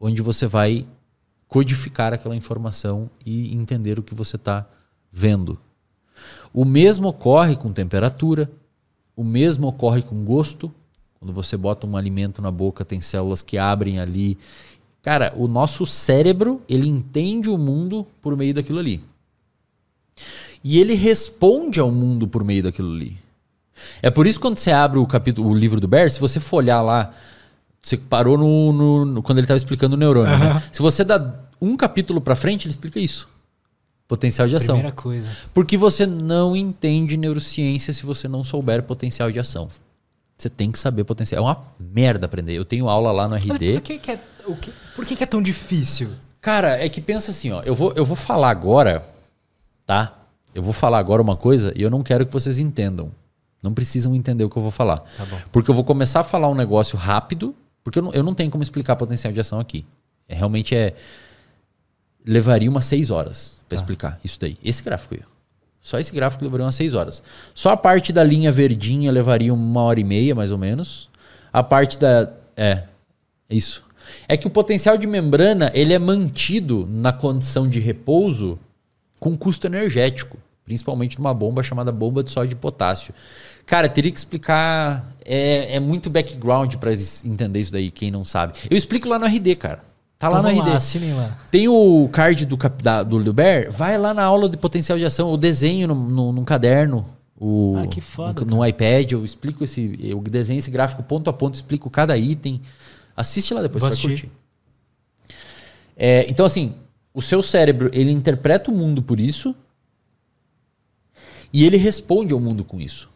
onde você vai codificar aquela informação e entender o que você está vendo. O mesmo ocorre com temperatura, o mesmo ocorre com gosto. Quando você bota um alimento na boca, tem células que abrem ali. Cara, o nosso cérebro, ele entende o mundo por meio daquilo ali. E ele responde ao mundo por meio daquilo ali. É por isso que quando você abre o capítulo, o livro do Bear, se você for olhar lá, você parou no, no- no- quando ele estava explicando o neurônio, né? Se você dá um capítulo para frente, ele explica isso. potencial de ação. Primeira coisa. Porque você não entende neurociência se você não souber potencial de ação. Você tem que saber potencial. É uma merda aprender. Eu tenho aula lá no Mas RD. por que, que é, o que, por que, que é tão difícil? Cara, é que pensa assim, ó. Eu vou, eu vou falar agora, tá? Eu vou falar agora uma coisa e eu não quero que vocês entendam. Não precisam entender o que eu vou falar. Tá bom. Porque eu vou começar a falar um negócio rápido, porque eu não, eu não tenho como explicar potencial de ação aqui. É, realmente é. Levaria umas seis horas para explicar isso daí. Esse gráfico aí. Só esse gráfico levaria umas seis horas. Só a parte da linha verdinha levaria uma hora e meia, mais ou menos. A parte da. É. Isso. É que o potencial de membrana ele é mantido na condição de repouso com custo energético, principalmente numa bomba chamada bomba de sódio de potássio. Cara, teria que explicar. É, é muito background para entender isso daí, quem não sabe. Eu explico lá no RD, cara. Tá lá Então no vamos RD. lá, assinem lá. Tem o card do, da- do Liber, vai lá na aula de potencial de ação, eu desenho no, no, num caderno. O, Ah, que foda, No, no iPad, eu explico esse. Eu desenho esse gráfico ponto a ponto, explico cada item. Assiste lá depois, Vou você vai assistir. curtir. É, então, assim, o seu cérebro, ele interpreta o mundo por isso e ele responde ao mundo com isso.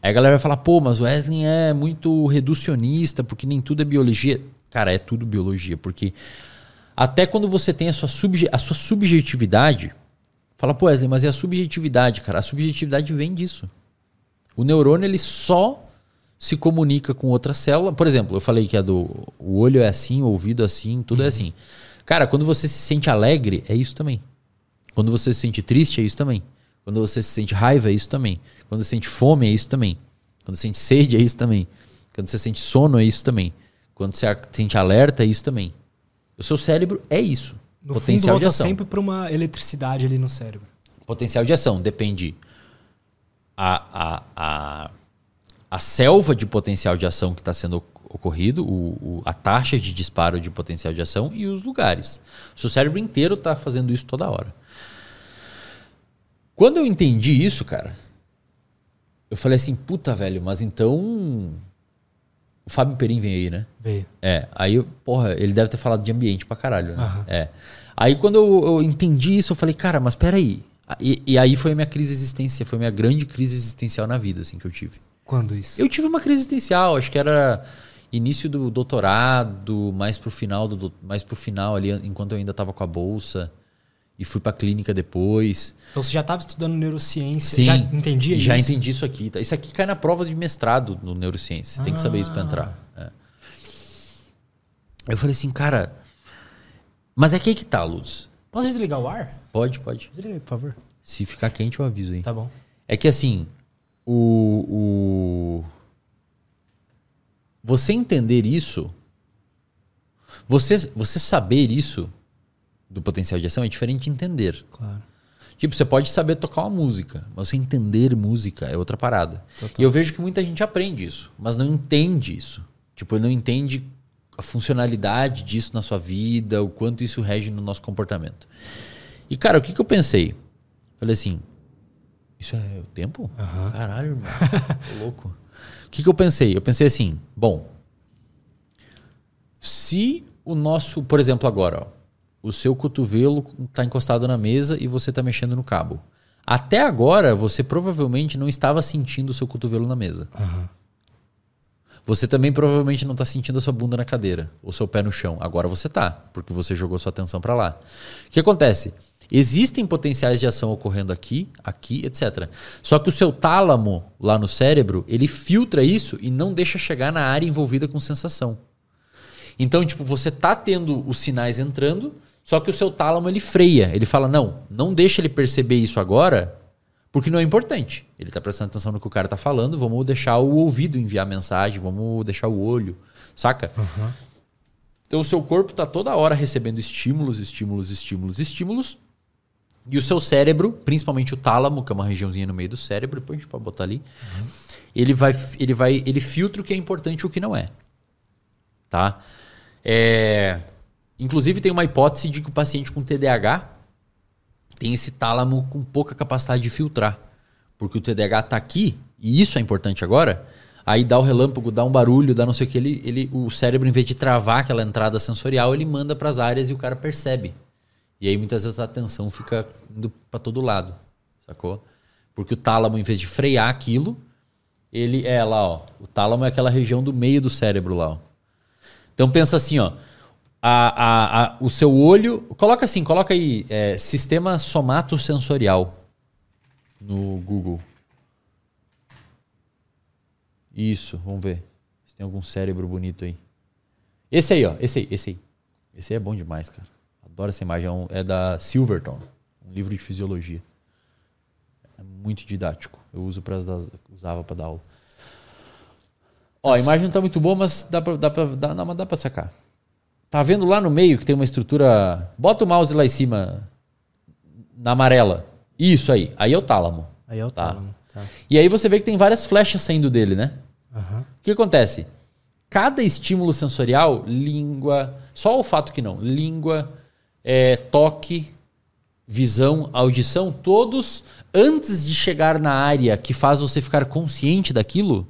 Aí a galera vai falar, pô, mas o Wesley é muito reducionista, porque nem tudo é biologia. Cara, é tudo biologia, porque até quando você tem a sua, subje a sua subjetividade, fala, pô, Wesley, mas é a subjetividade, cara. A subjetividade vem disso. O neurônio, ele só se comunica com outra célula. Por exemplo, eu falei que a do o olho é assim, o ouvido é assim, tudo é assim. Cara, quando você se sente alegre, é isso também. Quando você se sente triste, é isso também. Quando você se sente raiva, é isso também. Quando você sente fome, é isso também. Quando você sente sede, é isso também. Quando você sente sono, é isso também. Quando você sente alerta, é isso também. O seu cérebro é isso. No Potencial fundo, de volta ação. sempre para uma eletricidade ali no cérebro. Potencial de ação depende a, a, a, a selva de potencial de ação que está sendo ocorrido, o, o- a taxa de disparo de potencial de ação e os lugares. O seu cérebro inteiro está fazendo isso toda hora. Quando eu entendi isso, cara, eu falei assim, puta, velho, mas então o Fábio Perim vem aí, né? Veio. É, aí, porra, ele deve ter falado de ambiente pra caralho, né? Aham. É. Aí quando eu, eu entendi isso, eu falei, cara, mas peraí. E, e aí foi a minha crise existencial, foi a minha grande crise existencial na vida, assim, que eu tive. Quando isso? Eu tive uma crise existencial, acho que era início do doutorado, mais pro final do- mais pro final ali, enquanto eu ainda tava com a bolsa e fui pra clínica depois. Então você já estava estudando neurociência, Sim, já entendia já isso? entendi isso aqui. Isso aqui cai na prova de mestrado no neurociência. Você tem que saber isso pra entrar. É. Aí Eu falei assim, cara, mas é que aí que tá, Luz. Posso desligar o ar? Pode, pode. Desliga aí, por favor. Se ficar quente, eu aviso aí. Tá bom. É que assim, o, o- Você entender isso. Você, você saber isso do potencial de ação é diferente de entender. Claro. Tipo, você pode saber tocar uma música, mas você entender música é outra parada. Total. E eu vejo que muita gente aprende isso, mas não entende isso. Tipo, não entende a funcionalidade disso na sua vida, o quanto isso rege no nosso comportamento. E, cara, o que, que eu pensei? Falei assim, isso é o tempo? Aham. Caralho, irmão. [LAUGHS] Tô louco. O que, que eu pensei? Eu pensei assim, bom, se o nosso, por exemplo, agora, ó, o seu cotovelo está encostado na mesa e você está mexendo no cabo. Até agora, você provavelmente não estava sentindo o seu cotovelo na mesa. Aham. Você também provavelmente não está sentindo a sua bunda na cadeira, ou seu pé no chão. Agora você tá, porque você jogou sua atenção para lá. O que acontece? Existem potenciais de ação ocorrendo aqui, aqui, etc. Só que o seu tálamo lá no cérebro, ele filtra isso e não deixa chegar na área envolvida com sensação. Então, tipo, você tá tendo os sinais entrando, só que o seu tálamo ele freia. Ele fala: "Não, não deixa ele perceber isso agora, porque não é importante. Ele tá prestando atenção no que o cara tá falando, vamos deixar o ouvido enviar mensagem, vamos deixar o olho, saca? Então o seu corpo tá toda hora recebendo estímulos, estímulos, estímulos, estímulos. E o seu cérebro, principalmente o tálamo, que é uma regiãozinha no meio do cérebro, depois a gente pode botar ali, ele vai ele vai ele filtra o que é importante e o que não é. Tá? É, inclusive tem uma hipótese de que o paciente com TDAH tem esse tálamo com pouca capacidade de filtrar. Porque o TDAH tá aqui, e isso é importante agora, aí dá o relâmpago, dá um barulho, dá não sei o que, ele, ele, o cérebro, em vez de travar aquela entrada sensorial, ele manda para as áreas e o cara percebe. E aí muitas vezes a atenção fica indo para todo lado, sacou? Porque o tálamo, em vez de frear aquilo, ele é lá, ó. O tálamo é aquela região do meio do cérebro lá, ó. Então pensa assim, ó. A, a, a, o seu olho. Coloca assim, coloca aí é, sistema somatosensorial no Google. Isso, vamos ver. Se tem algum cérebro bonito aí. Esse aí, ó. Esse aí, esse aí. Esse aí é bom demais, cara. Adoro essa imagem. É, é da Silverton, um livro de fisiologia. É muito didático. Eu uso para usava para dar aula. Ó, a imagem não tá muito boa, mas dá pra, dá pra, dá, não, mas dá pra sacar. Tá vendo lá no meio que tem uma estrutura. Bota o mouse lá em cima, na amarela. Isso aí. Aí é o tálamo. Aí é o tá? tálamo. Tá. E aí você vê que tem várias flechas saindo dele, né? Uhum. O que acontece? Cada estímulo sensorial, língua, só o fato que não, língua, é, toque, visão, audição, todos antes de chegar na área que faz você ficar consciente daquilo.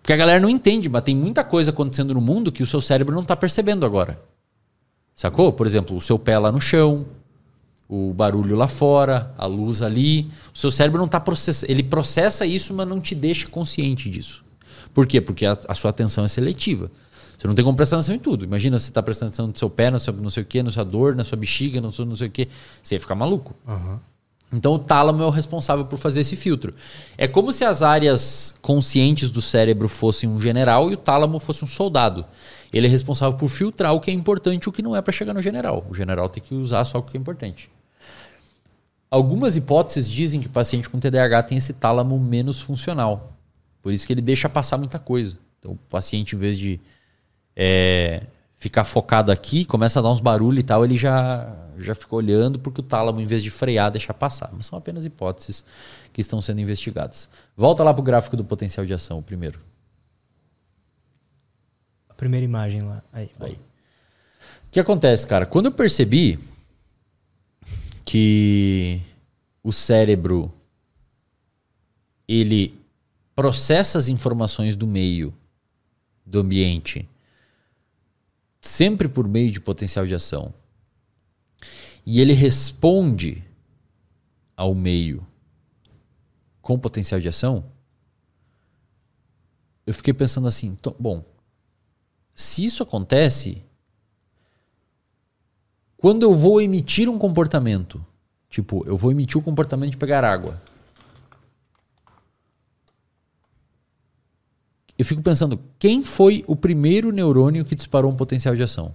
Porque a galera não entende, mas tem muita coisa acontecendo no mundo que o seu cérebro não está percebendo agora. Sacou? Por exemplo, o seu pé lá no chão, o barulho lá fora, a luz ali. O seu cérebro não está processando. Ele processa isso, mas não te deixa consciente disso. Por quê? Porque a, a sua atenção é seletiva. Você não tem como prestar atenção em tudo. Imagina você está prestando atenção no seu pé, no seu não sei o quê, na sua dor, na sua bexiga, no seu não sei o quê. Você ia ficar maluco. Uhum. Então o tálamo é o responsável por fazer esse filtro. É como se as áreas conscientes do cérebro fossem um general e o tálamo fosse um soldado. Ele é responsável por filtrar o que é importante e o que não é para chegar no general. O general tem que usar só o que é importante. Algumas hipóteses dizem que o paciente com TDAH tem esse tálamo menos funcional. Por isso que ele deixa passar muita coisa. Então o paciente, em vez de é, ficar focado aqui, começa a dar uns barulhos e tal, ele já, já fica olhando porque o tálamo, em vez de frear, deixa passar. Mas são apenas hipóteses que estão sendo investigadas. Volta lá para o gráfico do potencial de ação, o primeiro. A primeira imagem lá. Aí. Aí. O que acontece, cara? Quando eu percebi que o cérebro ele processa as informações do meio, do ambiente, sempre por meio de potencial de ação. E ele responde ao meio com potencial de ação. Eu fiquei pensando assim, bom, se isso acontece, quando eu vou emitir um comportamento, tipo, eu vou emitir o comportamento de pegar água. Eu fico pensando, quem foi o primeiro neurônio que disparou um potencial de ação?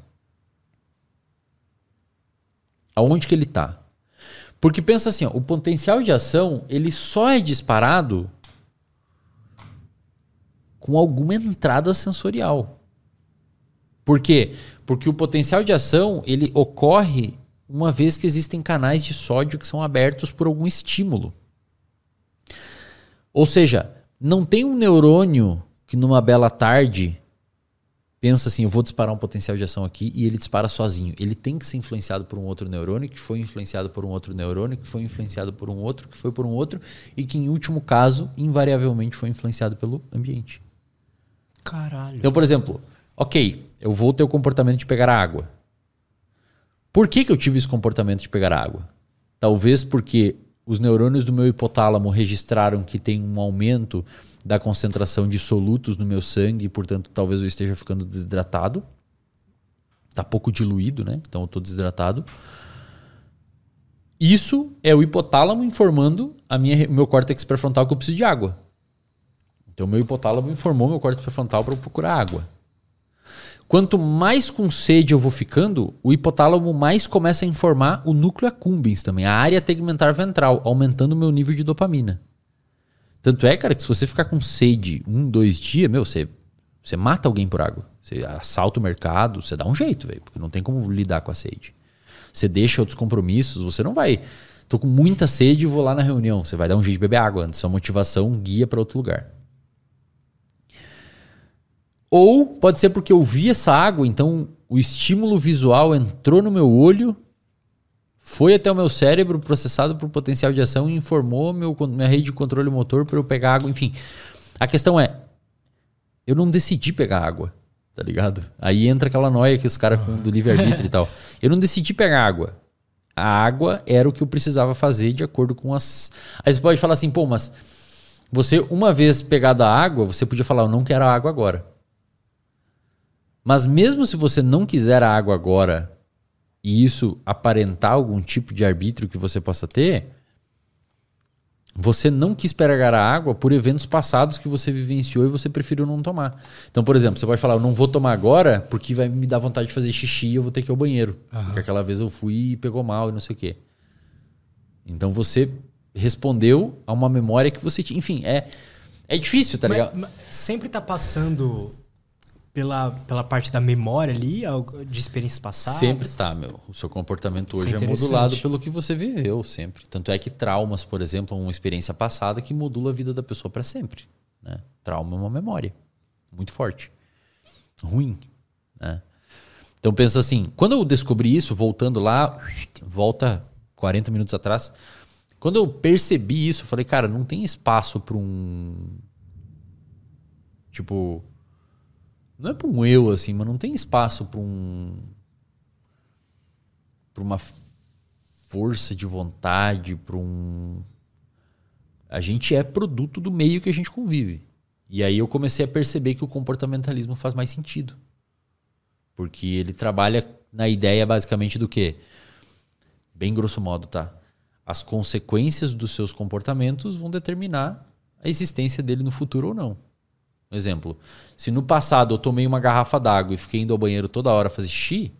Aonde que ele está? Porque pensa assim, ó, o potencial de ação ele só é disparado com alguma entrada sensorial. Por quê? Porque o potencial de ação ele ocorre uma vez que existem canais de sódio que são abertos por algum estímulo. Ou seja, não tem um neurônio que numa bela tarde pensa assim, eu vou disparar um potencial de ação aqui e ele dispara sozinho. Ele tem que ser influenciado por um outro neurônio, que foi influenciado por um outro neurônio, que foi influenciado por um outro, que foi por um outro e que em último caso, invariavelmente foi influenciado pelo ambiente. Caralho. Então, por exemplo, OK, eu vou ter o comportamento de pegar água. Por que, que eu tive esse comportamento de pegar água? Talvez porque os neurônios do meu hipotálamo registraram que tem um aumento da concentração de solutos no meu sangue, portanto, talvez eu esteja ficando desidratado. Está pouco diluído, né? Então eu estou desidratado. Isso é o hipotálamo informando a minha, meu córtex pré-frontal que eu preciso de água. Então meu hipotálamo informou meu córtex pré-frontal para procurar água. Quanto mais com sede eu vou ficando, o hipotálamo mais começa a informar o núcleo accumbens também, a área tegmentar ventral, aumentando o meu nível de dopamina. Tanto é, cara, que se você ficar com sede um, dois dias, meu, você, você mata alguém por água. Você assalta o mercado, você dá um jeito, velho, porque não tem como lidar com a sede. Você deixa outros compromissos, você não vai. Tô com muita sede e vou lá na reunião. Você vai dar um jeito de beber água antes. Sua motivação guia para outro lugar. Ou pode ser porque eu vi essa água, então o estímulo visual entrou no meu olho foi até o meu cérebro, processado por potencial de ação e informou meu, minha rede de controle motor para eu pegar água. Enfim, a questão é, eu não decidi pegar água, tá ligado? Aí entra aquela noia que os caras uhum. do livre-arbítrio e tal. [LAUGHS] Eu não decidi pegar água. A água era o que eu precisava fazer de acordo com as. Aí você pode falar assim, pô, mas você, uma vez pegada a água, você podia falar, eu não quero a água agora. Mas mesmo se você não quiser a água agora e isso aparentar algum tipo de arbítrio que você possa ter, você não quis pegar a água por eventos passados que você vivenciou e você preferiu não tomar. Então, por exemplo, você vai falar, eu não vou tomar agora porque vai me dar vontade de fazer xixi e eu vou ter que ir ao banheiro. Uhum. Porque aquela vez eu fui e pegou mal e não sei o quê. Então você respondeu a uma memória que você tinha. Enfim, é, é difícil, tá ligado? Mas, mas sempre tá passando pela, pela parte da memória ali, de experiências passadas? Sempre tá, meu. O seu comportamento hoje é, é modulado pelo que você viveu sempre. Tanto é que traumas, por exemplo, uma experiência passada que modula a vida da pessoa para sempre. Né? Trauma é uma memória muito forte. Ruim. Né? Então pensa assim, quando eu descobri isso, voltando lá, volta 40 minutos atrás, quando eu percebi isso, eu falei, cara, não tem espaço para um. Tipo, não é para um eu, assim, mas não tem espaço para um. para uma força de vontade, para um. A gente é produto do meio que a gente convive. E aí eu comecei a perceber que o comportamentalismo faz mais sentido. Porque ele trabalha na ideia basicamente do quê? Bem grosso modo, tá? As consequências dos seus comportamentos vão determinar a existência dele no futuro ou não. Um exemplo, se no passado eu tomei uma garrafa d'água e fiquei indo ao banheiro toda hora fazer xixi,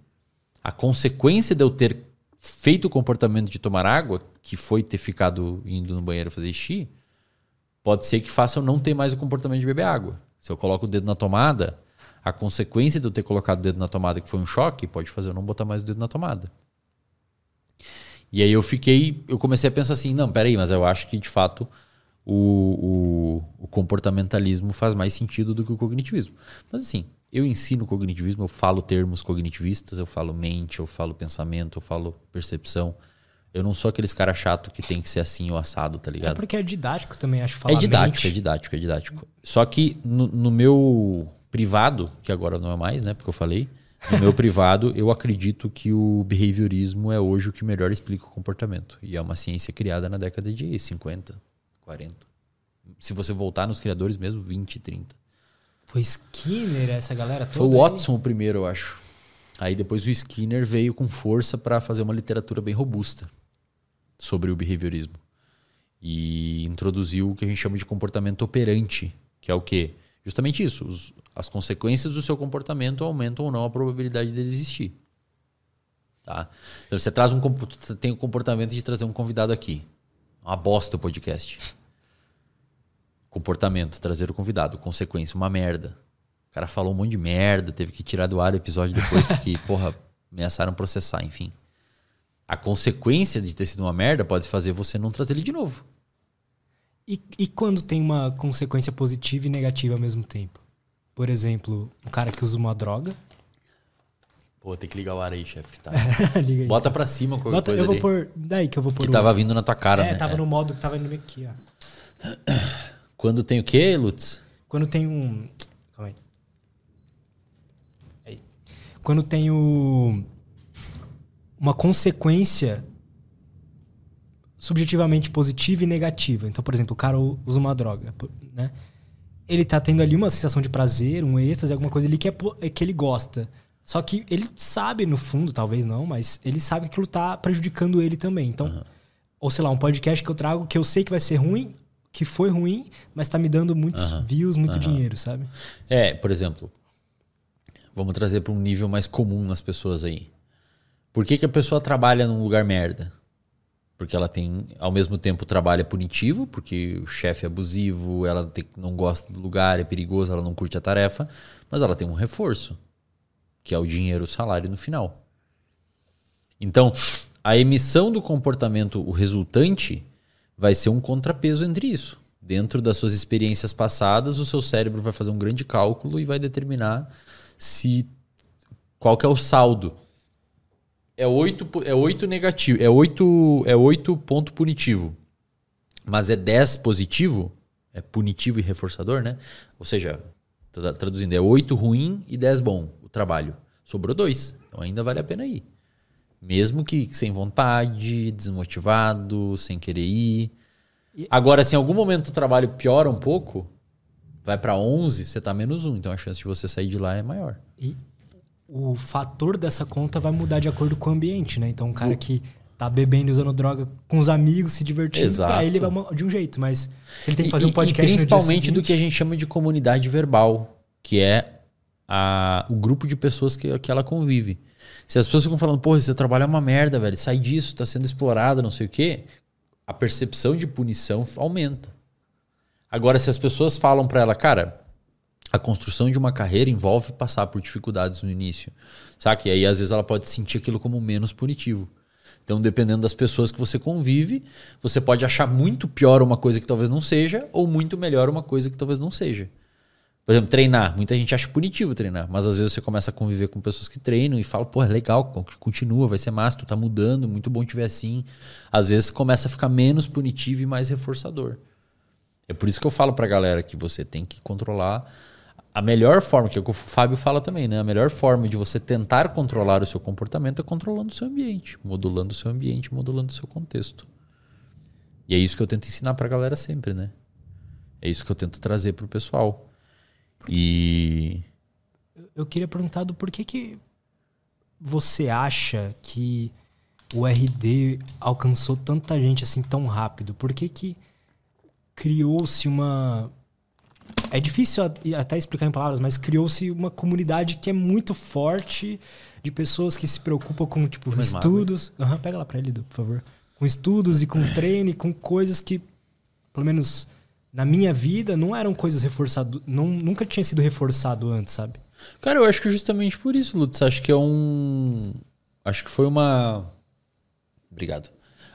a consequência de eu ter feito o comportamento de tomar água, que foi ter ficado indo no banheiro fazer xixi, pode ser que faça eu não ter mais o comportamento de beber água. Se eu coloco o dedo na tomada, a consequência de eu ter colocado o dedo na tomada, que foi um choque, pode fazer eu não botar mais o dedo na tomada. E aí eu fiquei, eu comecei a pensar assim, não, peraí, mas eu acho que de fato o, o, o, comportamentalismo faz mais sentido do que o cognitivismo. Mas assim, eu ensino cognitivismo, eu falo termos cognitivistas, eu falo mente, eu falo pensamento, eu falo percepção. Eu não sou aqueles cara chato que tem que ser assim ou assado, tá ligado? É porque é didático também, acho falar É didático, mente. é didático, é didático. Só que no, no meu privado, que agora não é mais, né, porque eu falei, no meu privado, eu acredito que o behaviorismo é hoje o que melhor explica o comportamento. E é uma ciência criada na década de 50, 40. Se você voltar nos criadores mesmo, 20, 30. Foi Skinner essa galera toda? Foi o Watson aí? o primeiro, eu acho. Aí depois o Skinner veio com força para fazer uma literatura bem robusta sobre o behaviorismo. E introduziu o que a gente chama de comportamento operante, que é o quê? Justamente isso. Os, as consequências do seu comportamento aumentam ou não a probabilidade dele existir. Tá? Então, você traz um tem o comportamento de trazer um convidado aqui. Uma bosta o podcast. Comportamento, trazer o convidado. Consequência, uma merda. O cara falou um monte de merda, teve que tirar do ar o episódio depois porque, [LAUGHS] porra, ameaçaram processar, enfim. A consequência de ter sido uma merda pode fazer você não trazer ele de novo. E, e quando tem uma consequência positiva e negativa ao mesmo tempo? Por exemplo, um cara que usa uma droga Pô, tem que ligar o ar aí, chefe. Tá? [LAUGHS] Bota pra cima qualquer Bota, coisa eu vou ali. pôr... Daí que eu vou pôr Que o... tava vindo na tua cara, é, né? tava é. no modo que tava indo aqui, ó. [CLEARS THROAT] Quando tem o quê, Lutz? Quando tem um... Calma aí. aí. Quando tem o... Uma consequência subjetivamente positiva e negativa. Então, por exemplo, o cara usa uma droga, né? Ele tá tendo ali uma sensação de prazer, um êxtase, alguma coisa ali que, é, que ele gosta. Só que ele sabe, no fundo, talvez não, mas ele sabe que aquilo tá prejudicando ele também. Então, uhum. ou sei lá, um podcast que eu trago que eu sei que vai ser ruim, que foi ruim, mas tá me dando muitos uhum. views, muito uhum. dinheiro, sabe? É, por exemplo, vamos trazer para um nível mais comum nas pessoas aí. Por que, que a pessoa trabalha num lugar merda? Porque ela tem, ao mesmo tempo, trabalho é punitivo, porque o chefe é abusivo, ela tem, não gosta do lugar, é perigoso, ela não curte a tarefa, mas ela tem um reforço que é o dinheiro, o salário no final. Então, a emissão do comportamento, o resultante, vai ser um contrapeso entre isso. Dentro das suas experiências passadas, o seu cérebro vai fazer um grande cálculo e vai determinar se qual que é o saldo. É 8, é 8 negativo, é 8, é 8 ponto punitivo. Mas é 10 positivo, é punitivo e reforçador, né? Ou seja, traduzindo, é 8 ruim e 10 bom trabalho. Sobrou dois. Então ainda vale a pena ir. Mesmo que sem vontade, desmotivado, sem querer ir. Agora, se em algum momento o trabalho piora um pouco, vai para 11, você tá menos um. Então a chance de você sair de lá é maior. E o fator dessa conta vai mudar de acordo com o ambiente, né? Então, um cara que tá bebendo e usando droga com os amigos, se divertindo, Exato. pra ele vai de um jeito. Mas ele tem que fazer E- um podcast E principalmente do que a gente chama de comunidade verbal, que é a, o grupo de pessoas que, que ela convive. Se as pessoas ficam falando, porra, esse trabalho é uma merda, velho, sai disso, tá sendo explorado, não sei o quê, a percepção de punição aumenta. Agora, se as pessoas falam pra ela, cara, a construção de uma carreira envolve passar por dificuldades no início, saca? E aí, às vezes, ela pode sentir aquilo como menos punitivo. Então, dependendo das pessoas que você convive, você pode achar muito pior uma coisa que talvez não seja, ou muito melhor uma coisa que talvez não seja. Por exemplo, treinar. Muita gente acha punitivo treinar, mas às vezes você começa a conviver com pessoas que treinam e fala, pô, é legal, continua, vai ser massa, tu tá mudando, muito bom te ver assim. Às vezes começa a ficar menos punitivo e mais reforçador. É por isso que eu falo pra galera que você tem que controlar a melhor forma, que é o que o Fábio fala também, né? A melhor forma de você tentar controlar o seu comportamento é controlando o seu ambiente, modulando o seu ambiente, modulando o seu contexto. E é isso que eu tento ensinar pra galera sempre, né? É isso que eu tento trazer pro pessoal. E Eu queria perguntar do porquê que você acha que o RD alcançou tanta gente assim tão rápido? Por que que criou-se uma... É difícil até explicar em palavras, mas criou-se uma comunidade que é muito forte de pessoas que se preocupam com tipo estudos. Aham, pega lá pra ele, por favor. Com estudos e com [COUGHS] treino e com coisas que, pelo menos na minha vida, não eram coisas reforçadas. Nunca tinha sido reforçado antes, sabe? Cara, eu acho que justamente por isso, Lutz. Acho que é um. Acho que foi uma. Obrigado.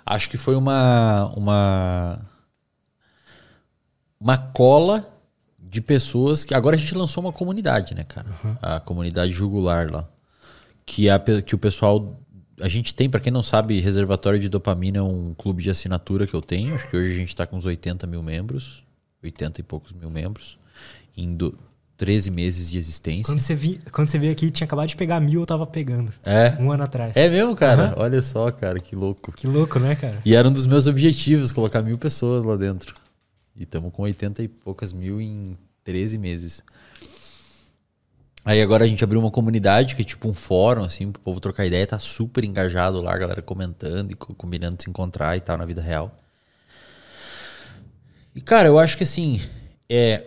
Acho que foi uma. Uma. Uma cola de pessoas que. Agora a gente lançou uma comunidade, né, cara? A comunidade jugular lá. Que, a, pe- que o pessoal. A gente tem, pra quem não sabe, Reservatório de Dopamina é um clube de assinatura que eu tenho. Acho que hoje a gente tá com uns 80 mil membros. 80 e poucos mil membros. Em do- 13 meses de existência. Quando você, vi, quando você veio aqui, tinha acabado de pegar mil, eu tava pegando. É. Um ano atrás. É mesmo, cara? Olha só, cara, que louco. Que louco, né, cara? E era um dos meus objetivos, colocar mil pessoas lá dentro. E estamos com 80 e poucas mil em 13 meses. Aí agora a gente abriu uma comunidade que é tipo um fórum, assim, pro povo trocar ideia. Tá super engajado lá, a galera comentando e co- combinando de se encontrar e tal na vida real. E, cara, eu acho que assim, é.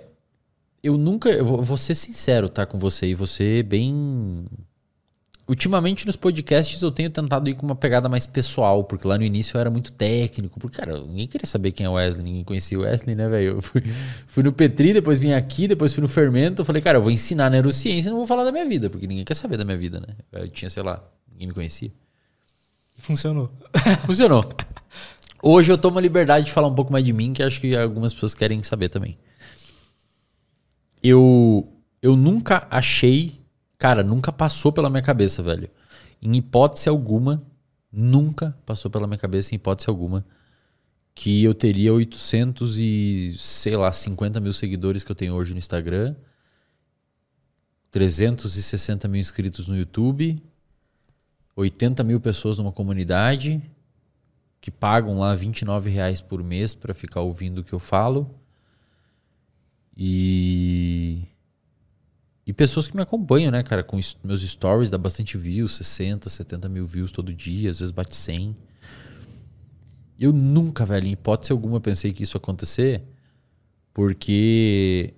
Eu nunca. Eu vou, vou ser sincero, tá, com você. E você bem Ultimamente nos podcasts eu tenho tentado ir com uma pegada mais pessoal, porque lá no início eu era muito técnico, porque, cara, ninguém queria saber quem é o Wesley, ninguém conhecia o Wesley, né, velho? Eu fui, fui no Petri, depois vim aqui, depois fui no Fermento, eu falei, cara, eu vou ensinar neurociência e não vou falar da minha vida, porque ninguém quer saber da minha vida, né? Eu tinha, sei lá, ninguém me conhecia. Funcionou. Funcionou. [LAUGHS] Hoje eu tomo a liberdade de falar um pouco mais de mim, que acho que algumas pessoas querem saber também. Eu, eu nunca achei, cara, nunca passou pela minha cabeça, velho. Em hipótese alguma, nunca passou pela minha cabeça, em hipótese alguma, que eu teria 800 e, sei lá, 50 mil seguidores que eu tenho hoje no Instagram, 360 mil inscritos no YouTube, 80 mil pessoas numa comunidade que pagam lá 29 reais por mês para ficar ouvindo o que eu falo. E. E pessoas que me acompanham, né, cara? Com meus stories dá bastante views, 60, 70 mil views todo dia, às vezes bate 100. Eu nunca, velho, em hipótese alguma, pensei que isso ia acontecer, porque.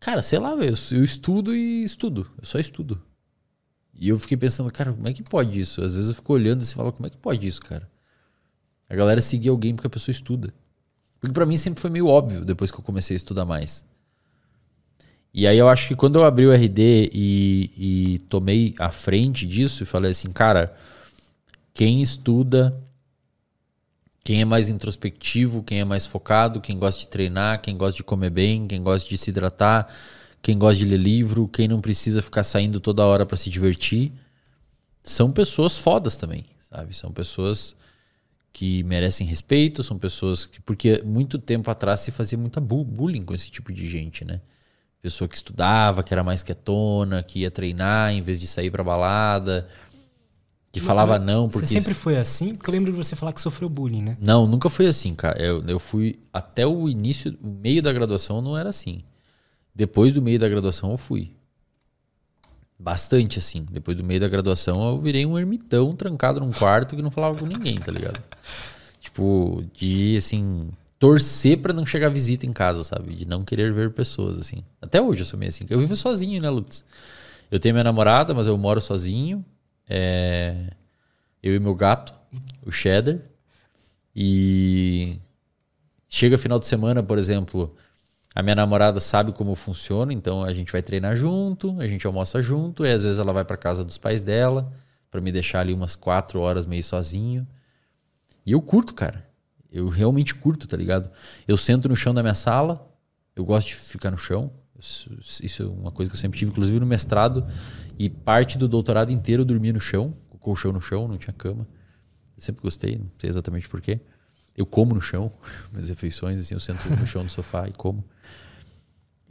Cara, sei lá, velho, eu estudo e estudo, eu só estudo. E eu fiquei pensando, cara, como é que pode isso? Às vezes eu fico olhando assim e falo, como é que pode isso, cara? A galera seguir alguém porque a pessoa estuda. Porque pra mim sempre foi meio óbvio depois que eu comecei a estudar mais. E aí eu acho que quando eu abri o RD e, e tomei a frente disso e falei assim, cara, quem estuda, quem é mais introspectivo, quem é mais focado, quem gosta de treinar, quem gosta de comer bem, quem gosta de se hidratar, quem gosta de ler livro, quem não precisa ficar saindo toda hora para se divertir, são pessoas fodas também, sabe? São pessoas que merecem respeito, são pessoas que. Porque muito tempo atrás se fazia muita bu- bullying com esse tipo de gente, né? Pessoa que estudava, que era mais quietona, que ia treinar em vez de sair pra balada. Que falava não porque. Você sempre foi assim? Porque eu lembro de você falar que sofreu bullying, né? Não, nunca foi assim, cara. Eu, eu fui até o início, o meio da graduação não era assim. Depois do meio da graduação eu fui. Bastante assim. Depois do meio da graduação eu virei um ermitão trancado num quarto que não falava com ninguém, tá ligado? [LAUGHS] Tipo, de assim, torcer para não chegar visita em casa, sabe? De não querer ver pessoas, assim. Até hoje eu sou meio assim. Eu vivo sozinho, né, Lutz? Eu tenho minha namorada, mas eu moro sozinho. É... Eu e meu gato, o Cheddar. E chega final de semana, por exemplo, a minha namorada sabe como funciona, então a gente vai treinar junto, a gente almoça junto, e às vezes ela vai para casa dos pais dela para me deixar ali umas quatro horas meio sozinho. E eu curto, cara. Eu realmente curto, tá ligado? Eu sento no chão da minha sala, eu gosto de ficar no chão. Isso é uma coisa que eu sempre tive, inclusive no mestrado. E parte do doutorado inteiro eu dormia no chão, com o colchão no chão, não tinha cama. Eu sempre gostei, não sei exatamente porquê. Eu como no chão, [LAUGHS] minhas refeições, assim, eu sento no chão do sofá e como.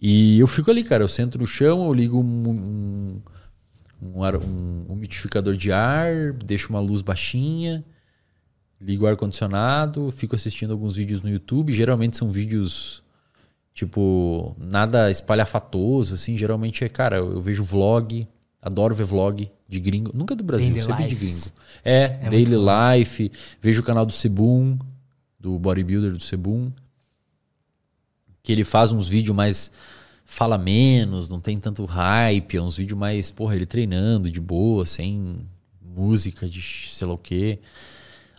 E eu fico ali, cara. Eu sento no chão, eu ligo um, um, um, ar, um umidificador de ar, deixo uma luz baixinha, ligo o ar-condicionado, fico assistindo alguns vídeos no YouTube. Geralmente são vídeos Tipo, nada espalhafatoso, assim. Geralmente é, cara, eu, vejo vlog, adoro ver vlog de gringo. Nunca do Brasil, daily sempre lives. de gringo. É, é Daily Life. Vejo o canal do Sebum, do bodybuilder do Sebum. Que ele faz uns vídeos mais. Fala menos, não tem tanto hype. É uns vídeos mais, porra, ele treinando de boa, sem música de sei lá o quê.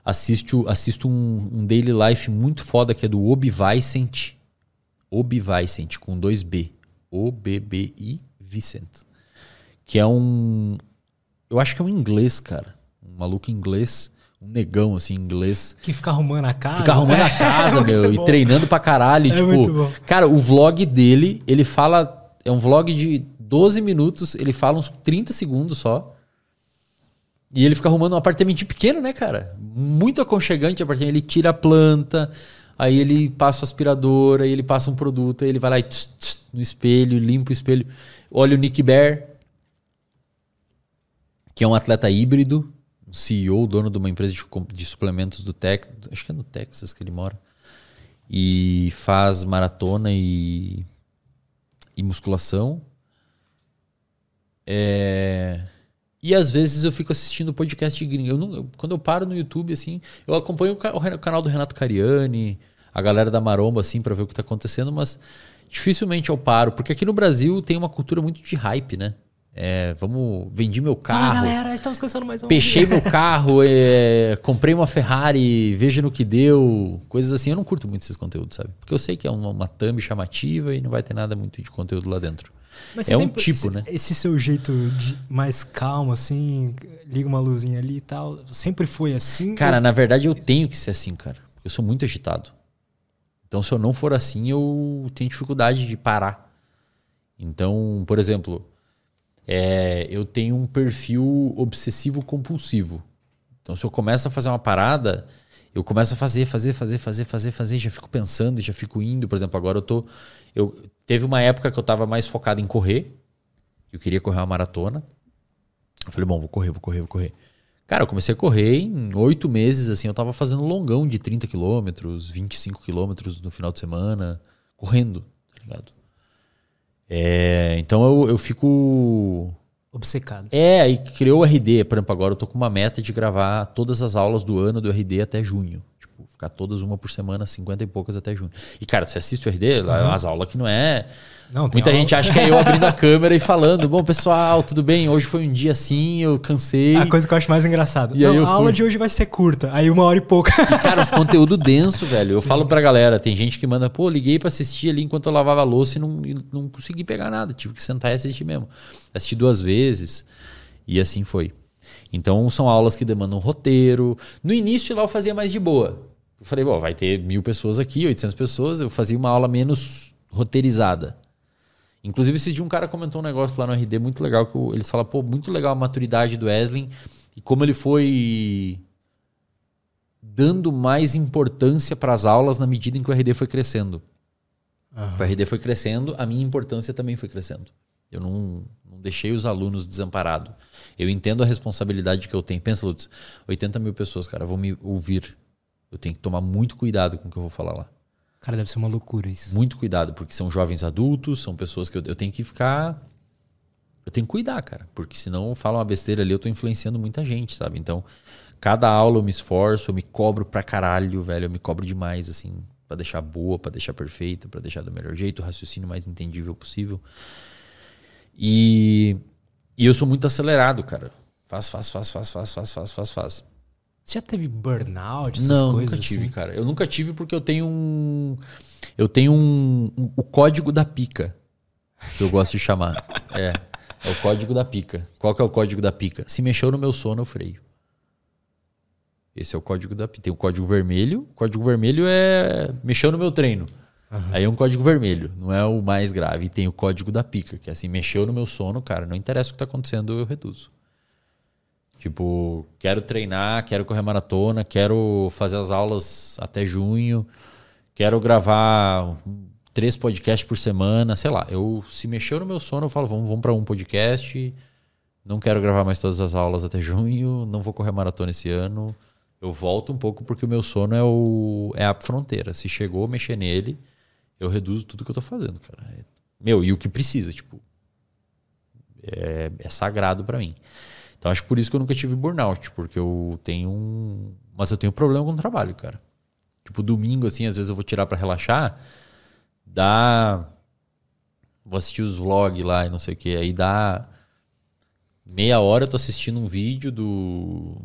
Assisto, assisto um, um Daily Life muito foda que é do Obi Vicent Obi Vicent, com dois B. O-B-B-I Vicent. Que é um. Eu acho que é um inglês, cara. Um maluco inglês. Um negão, assim, inglês. Que fica arrumando a casa. Fica arrumando a [LAUGHS] casa, é meu. e treinando pra caralho. É tipo, cara, o vlog dele, ele fala. É um vlog de 12 minutos, ele fala uns 30 segundos só. E ele fica arrumando um apartamento pequeno, né, cara? Muito aconchegante o apartamento. Ele tira a planta, Aí ele passa o aspirador, aí ele passa um produto, aí ele vai lá e tss, tss, no espelho, limpa o espelho. Olha o Nick Bear, que é um atleta híbrido, um CEO, dono de uma empresa de, de suplementos do Texas, acho que é no Texas que ele mora. E faz maratona e, e musculação. É e às vezes eu fico assistindo podcast gringo. Eu não, quando eu paro no YouTube, assim, eu acompanho o, o canal do Renato Cariani, a galera da Maromba, assim, para ver o que tá acontecendo, mas dificilmente eu paro, porque aqui no Brasil tem uma cultura muito de hype, né? É, vamos, vendi meu carro. Fala, galera, estamos cansando mais um. Peixei meu carro, é, comprei uma Ferrari, veja no que deu, coisas assim. Eu não curto muito esses conteúdos, sabe? Porque eu sei que é uma, uma thumb chamativa e não vai ter nada muito de conteúdo lá dentro. Mas é um sempre, tipo, esse, né? Esse seu jeito mais calmo, assim, liga uma luzinha ali e tal, sempre foi assim? Cara, ou... na verdade eu tenho que ser assim, cara. Eu sou muito agitado. Então, se eu não for assim, eu tenho dificuldade de parar. Então, por exemplo, é, eu tenho um perfil obsessivo compulsivo. Então, se eu começo a fazer uma parada, eu começo a fazer, fazer, fazer, fazer, fazer, fazer, já fico pensando, já fico indo. Por exemplo, agora eu tô. Eu, teve uma época que eu estava mais focado em correr. Eu queria correr uma maratona. Eu falei, bom, vou correr, vou correr, vou correr. Cara, eu comecei a correr em oito meses, assim, eu tava fazendo longão de 30 quilômetros, 25 quilômetros no final de semana, correndo, tá ligado? É, então eu, eu fico. Obcecado. É, aí criou o RD. Por exemplo, agora eu tô com uma meta de gravar todas as aulas do ano do RD até junho. Ficar todas uma por semana, 50 e poucas até junho. E, cara, você assiste o RD, uhum. as aulas que não é. Não, Muita gente acha que é eu abrindo a câmera e falando: Bom, pessoal, tudo bem? Hoje foi um dia assim, eu cansei. A coisa que eu acho mais engraçada. E Não, a aula de hoje vai ser curta, aí uma hora e pouca. E, cara, conteúdo denso, velho. Eu Sim. falo pra galera: tem gente que manda, pô, liguei pra assistir ali enquanto eu lavava a louça e não, e não consegui pegar nada. Tive que sentar e assistir mesmo. Assisti duas vezes e assim foi. Então são aulas que demandam roteiro. No início lá eu fazia mais de boa. Eu falei, bom, vai ter mil pessoas aqui, 800 pessoas. Eu fazia uma aula menos roteirizada. Inclusive, esse dia um cara comentou um negócio lá no RD muito legal, que eles falam, pô, muito legal a maturidade do Wesley e como ele foi dando mais importância para as aulas na medida em que o RD foi crescendo. Uhum. O RD foi crescendo, a minha importância também foi crescendo. Eu não, não Não deixei os alunos desamparados. Eu entendo a responsabilidade que eu tenho. Pensa, Lutz, 80 mil pessoas, cara, vão me ouvir. Eu tenho que tomar muito cuidado com o que eu vou falar lá. Cara, deve ser uma loucura isso. Muito cuidado, porque são jovens adultos, são pessoas que eu, eu tenho que ficar. Eu tenho que cuidar, cara. Porque senão eu falo uma besteira ali, eu tô influenciando muita gente, sabe? Então, cada aula eu me esforço, eu me cobro pra caralho, velho. Eu me cobro demais, assim, para deixar boa, para deixar perfeita, para deixar do melhor jeito, o raciocínio mais entendível possível. E, e eu sou muito acelerado, cara. Faz, faz, faz, faz, faz, faz, faz, faz, faz. Você já teve burnout, essas Não, coisas nunca tive, assim? cara. Eu nunca tive porque eu tenho um. Eu tenho um. um- o código da pica. Que eu gosto de chamar. é. É o código da pica. Qual que é o código da pica? Se mexeu no meu sono, eu freio. Esse é o código da pica. Tem o código vermelho. O código vermelho é. Mexeu no meu treino. Aí é um código vermelho, não é o mais grave. E tem o código da pica, que é assim, mexeu no meu sono, cara, não interessa o que tá acontecendo, eu reduzo. Tipo, quero treinar, quero correr maratona, quero fazer as aulas até junho, quero gravar três podcasts por semana, sei lá. Eu se mexeu no meu sono, eu falo, vamos, vamos para um podcast. Não quero gravar mais todas as aulas até [LAUGHS] junho, não vou correr maratona esse ano. Eu volto um pouco porque o meu sono é o é a fronteira. Se chegou mexer nele, eu reduzo tudo que eu tô fazendo, cara. É- Meu, e o que precisa, tipo, é, é sagrado para mim. Então acho por isso que eu nunca tive burnout, porque eu tenho um. Mas eu tenho problema com o trabalho, cara. Tipo, domingo, assim, às vezes eu vou tirar para relaxar, dá. Vou assistir os vlogs lá e não sei o que. Aí dá. Meia hora eu tô assistindo um vídeo do.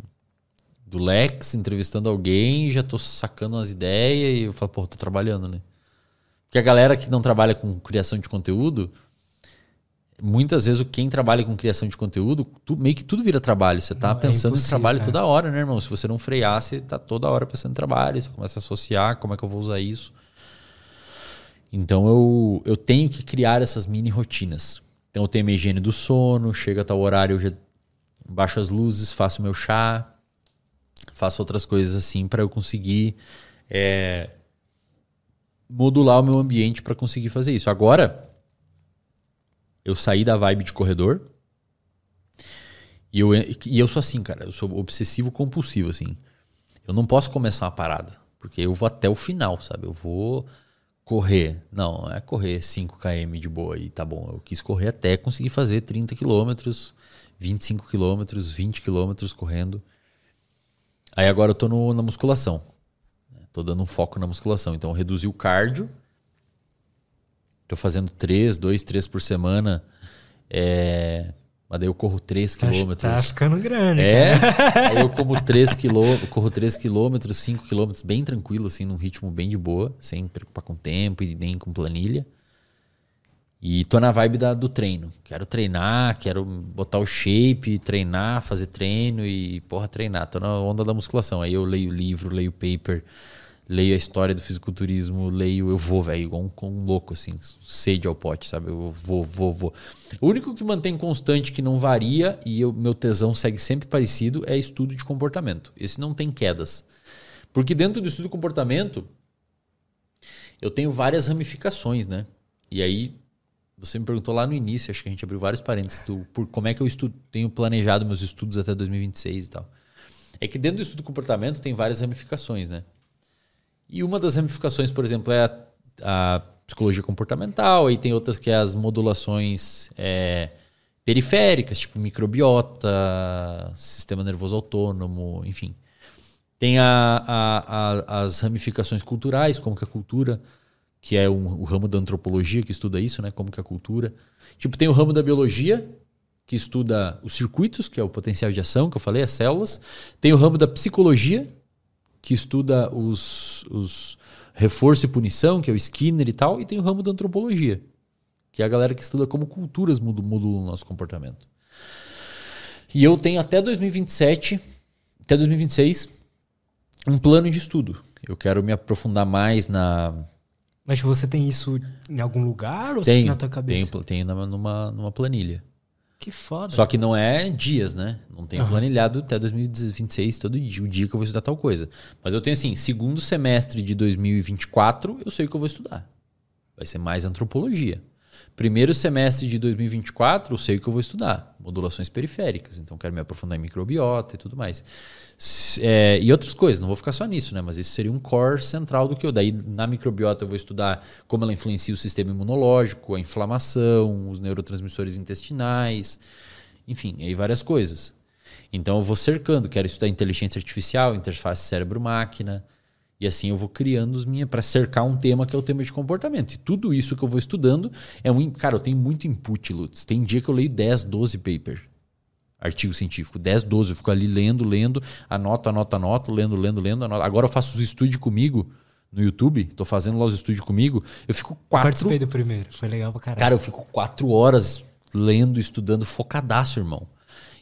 Do Lex entrevistando alguém, já tô sacando umas ideias e eu falo, pô, tô trabalhando, né? Porque a galera que não trabalha com criação de conteúdo, muitas vezes quem trabalha com criação de conteúdo, tu- meio que tudo vira trabalho. Você tá Não, é pensando em impossível, trabalho é. toda hora, né, irmão? Se você não frear, você tá toda hora pensando em trabalho, você começa a associar, como é que eu vou usar isso. Então eu, eu tenho que criar essas mini rotinas. Então eu tenho minha higiene do sono, chega a tal horário, eu já baixo as luzes, faço meu chá, faço outras coisas assim para eu conseguir é, modular o meu ambiente para conseguir fazer isso. Agora, eu saí da vibe de corredor e eu, e eu sou assim, cara. Eu sou obsessivo compulsivo, assim. Eu não posso começar uma parada, porque eu vou até o final, sabe? Eu vou correr. Não, é correr 5 km de boa e tá bom. Eu quis correr até conseguir fazer 30 quilômetros, 25 quilômetros, 20 quilômetros correndo. Aí agora eu tô no- na musculação. Tô dando um foco na musculação. Então eu reduzi o cardio. Tô fazendo 3, 2, 3 por semana. É... Mas daí eu corro 3 Tá, quilômetros. tá ficando grande. É, [LAUGHS] aí eu como 3 quilômetros, corro 3 quilômetros, 5 quilômetros, bem tranquilo, assim, num ritmo bem de boa, sem preocupar com tempo e nem com planilha. E tô na vibe da, do treino. Quero treinar, quero botar o shape, treinar, fazer treino e, porra, treinar. Tô na onda da musculação. Aí eu leio livro, leio paper, leio a história do fisiculturismo, leio, eu vou, velho, igual um, um louco, assim, sede ao pote, sabe? Eu vou, vou, vou. O único que mantém constante, que não varia e o meu tesão segue sempre parecido, é estudo de comportamento. Esse não tem quedas. Porque dentro do estudo de comportamento, eu tenho várias ramificações, né? E aí, você me perguntou lá no início, acho que a gente abriu vários parênteses, do, por como é que eu estudo, tenho planejado meus estudos até 2026 e tal. É que dentro do estudo de comportamento tem várias ramificações, né? E uma das ramificações, por exemplo, é a, a psicologia comportamental, aí tem outras que é as modulações é, periféricas, tipo microbiota, sistema nervoso autônomo, enfim. Tem a- a- as ramificações culturais, como que a cultura, que é um- o ramo da antropologia que estuda isso, né? Como que a cultura. Tipo, tem o ramo da biologia, que estuda os circuitos, que é o potencial de ação, que eu falei, as células. Tem o ramo da psicologia, que estuda os, os reforço e punição, que é o Skinner e tal, e tem o ramo da antropologia, que é a galera que estuda como culturas modu- modulam o nosso comportamento. E eu tenho até 2027, até 2026, um plano de estudo. Eu quero me aprofundar mais na. Mas você tem isso em algum lugar ou você tem Tenho, na tua cabeça? tenho, tenho numa, numa planilha. Que foda. Só que não é dias, né? Não tenho Aham. planilhado até 2026, todo dia, o dia que eu vou estudar tal coisa. Mas eu tenho assim, segundo semestre de 2024, eu sei o que eu vou estudar. Vai ser mais antropologia. Primeiro semestre de 2024, eu sei o que eu vou estudar. Modulações periféricas. Então, quero me aprofundar em microbiota e tudo mais. É, e outras coisas, não vou ficar só nisso, né? Mas isso seria um core central do que eu. Daí, na microbiota, eu vou estudar como ela influencia o sistema imunológico, a inflamação, os neurotransmissores intestinais, enfim, aí várias coisas. Então, eu vou cercando. Quero estudar inteligência artificial, interface cérebro-máquina. E assim eu vou criando os minhas para cercar um tema que é o tema de comportamento. E tudo isso que eu vou estudando é um. Cara, eu tenho muito input, Lutz. Tem dia que eu leio 10, 12 papers. Artigo científico, 10, 12. Eu fico ali lendo, lendo, anoto, anoto, anoto, lendo, lendo, lendo, anoto. Agora eu faço os estudos comigo no YouTube, tô fazendo lá os estudos comigo. Eu fico quatro. Eu participei do primeiro, foi legal pra caralho. Cara, eu fico quatro horas lendo, estudando, focadaço, irmão.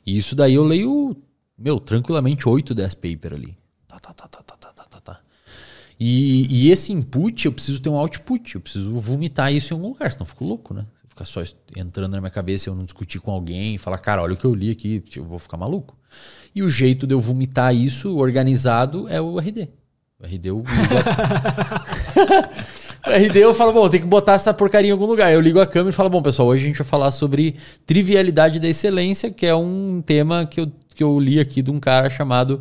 E isso daí eu leio, meu, tranquilamente 8, 10 papers ali. Tá, tá, tá, tá, tá, tá, tá, tá. E, e, esse input, eu preciso ter um output, eu preciso vomitar isso em algum lugar, senão eu fico louco, né? Ficar só entrando na minha cabeça, eu não discutir com alguém, falar, cara, olha o que eu li aqui, eu vou ficar maluco. E o jeito de eu vomitar isso organizado é o RD. O RD eu [LAUGHS] o RD eu falo, bom, tem que botar essa porcaria em algum lugar. Eu ligo a câmera e falo, bom, pessoal, hoje a gente vai falar sobre trivialidade da excelência, que é um tema que eu, que eu li aqui de um cara chamado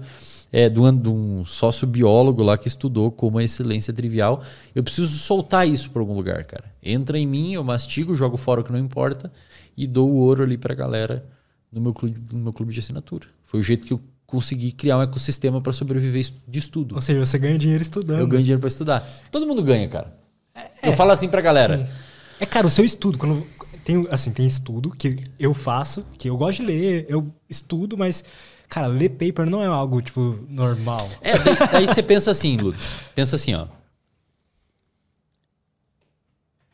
é, de, um, de um sociobiólogo lá que estudou como a excelência trivial. Eu preciso soltar isso para algum lugar, cara. Entra em mim, eu mastigo, jogo fora o que não importa e dou o ouro ali para a galera no meu, clube, no meu clube de assinatura. Foi o jeito que eu consegui criar um ecossistema para sobreviver de estudo. Ou seja, você ganha dinheiro estudando. Eu ganho dinheiro para estudar. Todo mundo ganha, cara. É, eu falo assim para a galera. Sim. É, cara, o seu estudo, quando tem, assim, tem estudo que eu faço, que eu gosto de ler, eu estudo, mas Cara, ler paper não é algo, tipo, normal. É, daí, daí você pensa assim, Lutz. Pensa assim, ó.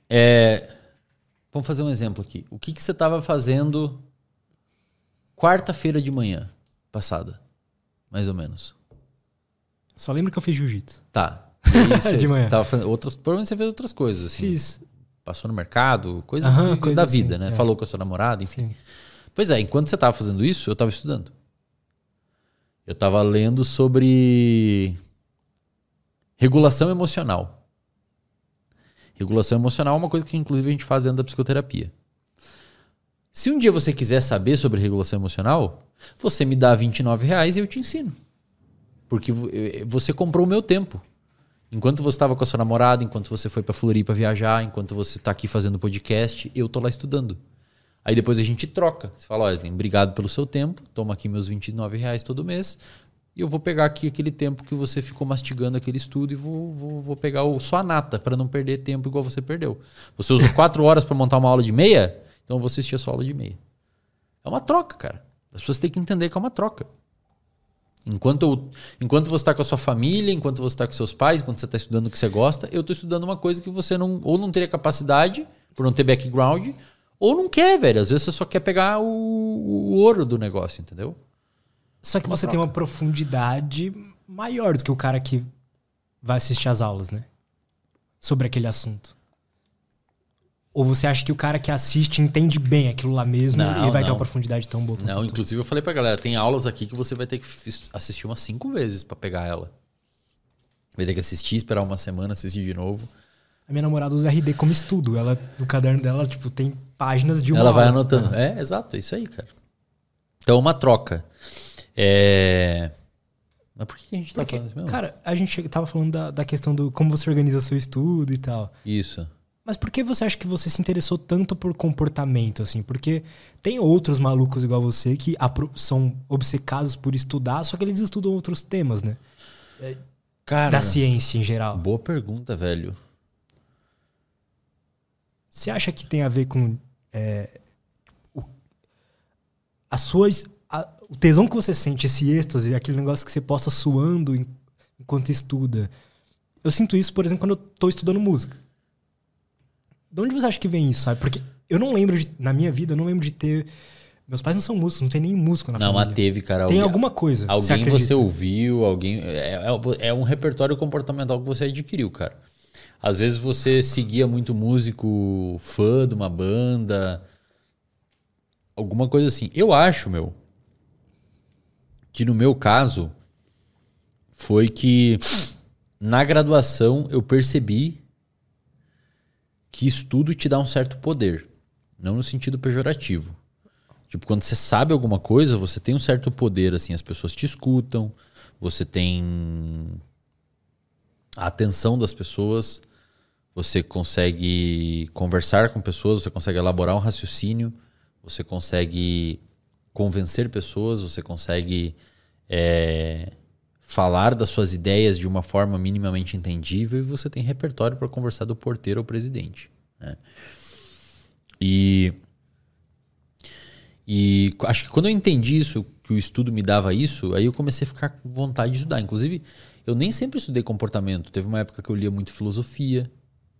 É, vamos fazer um exemplo aqui. O que, que você estava fazendo quarta-feira de manhã passada? Mais ou menos. Só lembro que eu fiz jiu-jitsu. Tá. [LAUGHS] de manhã. Tava fazendo outras, provavelmente você fez outras coisas. Assim. Fiz. Passou no mercado, coisas que- coisa da assim, vida, né? é. Falou com a sua namorada, enfim. Sim. Pois é, enquanto você estava fazendo isso, eu estava estudando. Eu estava lendo sobre regulação emocional. Regulação emocional é uma coisa que, inclusive, a gente faz dentro da psicoterapia. Se um dia você quiser saber sobre regulação emocional, você me dá 29 reais e eu te ensino. Porque vo- eh, você comprou o meu tempo. Enquanto você estava com a sua namorada, enquanto você foi para Floripa viajar, enquanto você está aqui fazendo podcast, eu tô lá estudando. Aí depois a gente troca. Você fala, Wesley, obrigado pelo seu tempo, toma aqui meus 29 reais todo mês, e eu vou pegar aqui aquele tempo que você ficou mastigando aquele estudo e vou, vou, vou pegar o, só a nata, para não perder tempo igual você perdeu. Você usou quatro horas para montar uma aula de meia, então vou assistir a sua aula de meia. É uma troca, cara. As pessoas têm que entender que é uma troca. Enquanto, eu- enquanto você está com a sua família, enquanto você está com seus pais, enquanto você está estudando o que você gosta, eu estou estudando uma coisa que você não ou não teria capacidade, por não ter background, ou não quer, velho. Às vezes você só quer pegar o, o ouro do negócio, entendeu? Só que você tem uma profundidade maior do que o cara que vai assistir as aulas, né? Sobre aquele assunto. Ou você acha que o cara que assiste entende bem aquilo lá mesmo Não, e vai ter não. uma profundidade tão boa quanto Não, tu? inclusive eu falei pra galera, tem aulas aqui que você vai ter que assistir umas cinco vezes pra pegar ela. Vai ter que assistir, esperar uma semana, assistir de novo. A minha namorada usa RD como estudo. Ela, no caderno dela, tipo, tem páginas de uma Ela vai aula. anotando. É, exato, é isso aí, cara. Então, uma troca. É... Mas por que a gente tá Porque, falando isso mesmo? cara, a gente tava falando da, da questão do como você organiza seu estudo e tal. Isso. Mas por que você acha que você se interessou tanto por comportamento, assim? Porque tem outros malucos igual você que são obcecados por estudar, só que eles estudam outros temas, né? Cara, Da ciência em geral. boa pergunta, velho. Você acha que tem a ver com é, o, as suas, a- o tesão que você sente, esse êxtase, aquele negócio que você possa suando en- enquanto estuda? Eu sinto isso, por exemplo, quando eu tô estudando música. De onde você acha que vem isso, sabe? Porque eu não lembro, de, na minha vida, eu não lembro de ter... Meus pais não são músicos, não tem nem músico na Não, família. mas teve, cara. Tem alguém- alguma coisa. Alguém você, acredita? ouviu, alguém. É, é- é um repertório comportamental que você adquiriu, cara. Às vezes você seguia muito músico fã de uma banda. Alguma coisa assim. Eu acho, meu, que no meu caso foi que na graduação eu percebi que estudo te dá um certo poder, não no sentido pejorativo. Tipo, quando você sabe alguma coisa, você tem um certo poder, assim, as pessoas te escutam, você tem a atenção das pessoas, você consegue conversar com pessoas, você consegue elaborar um raciocínio, você consegue convencer pessoas, você consegue é, falar das suas ideias de uma forma minimamente entendível e você tem repertório para conversar do porteiro ao presidente. Né? E, e acho que quando eu entendi isso, que o estudo me dava isso, aí eu comecei a ficar com vontade de estudar. Inclusive, eu nem sempre estudei comportamento. Teve uma época que eu lia muito filosofia.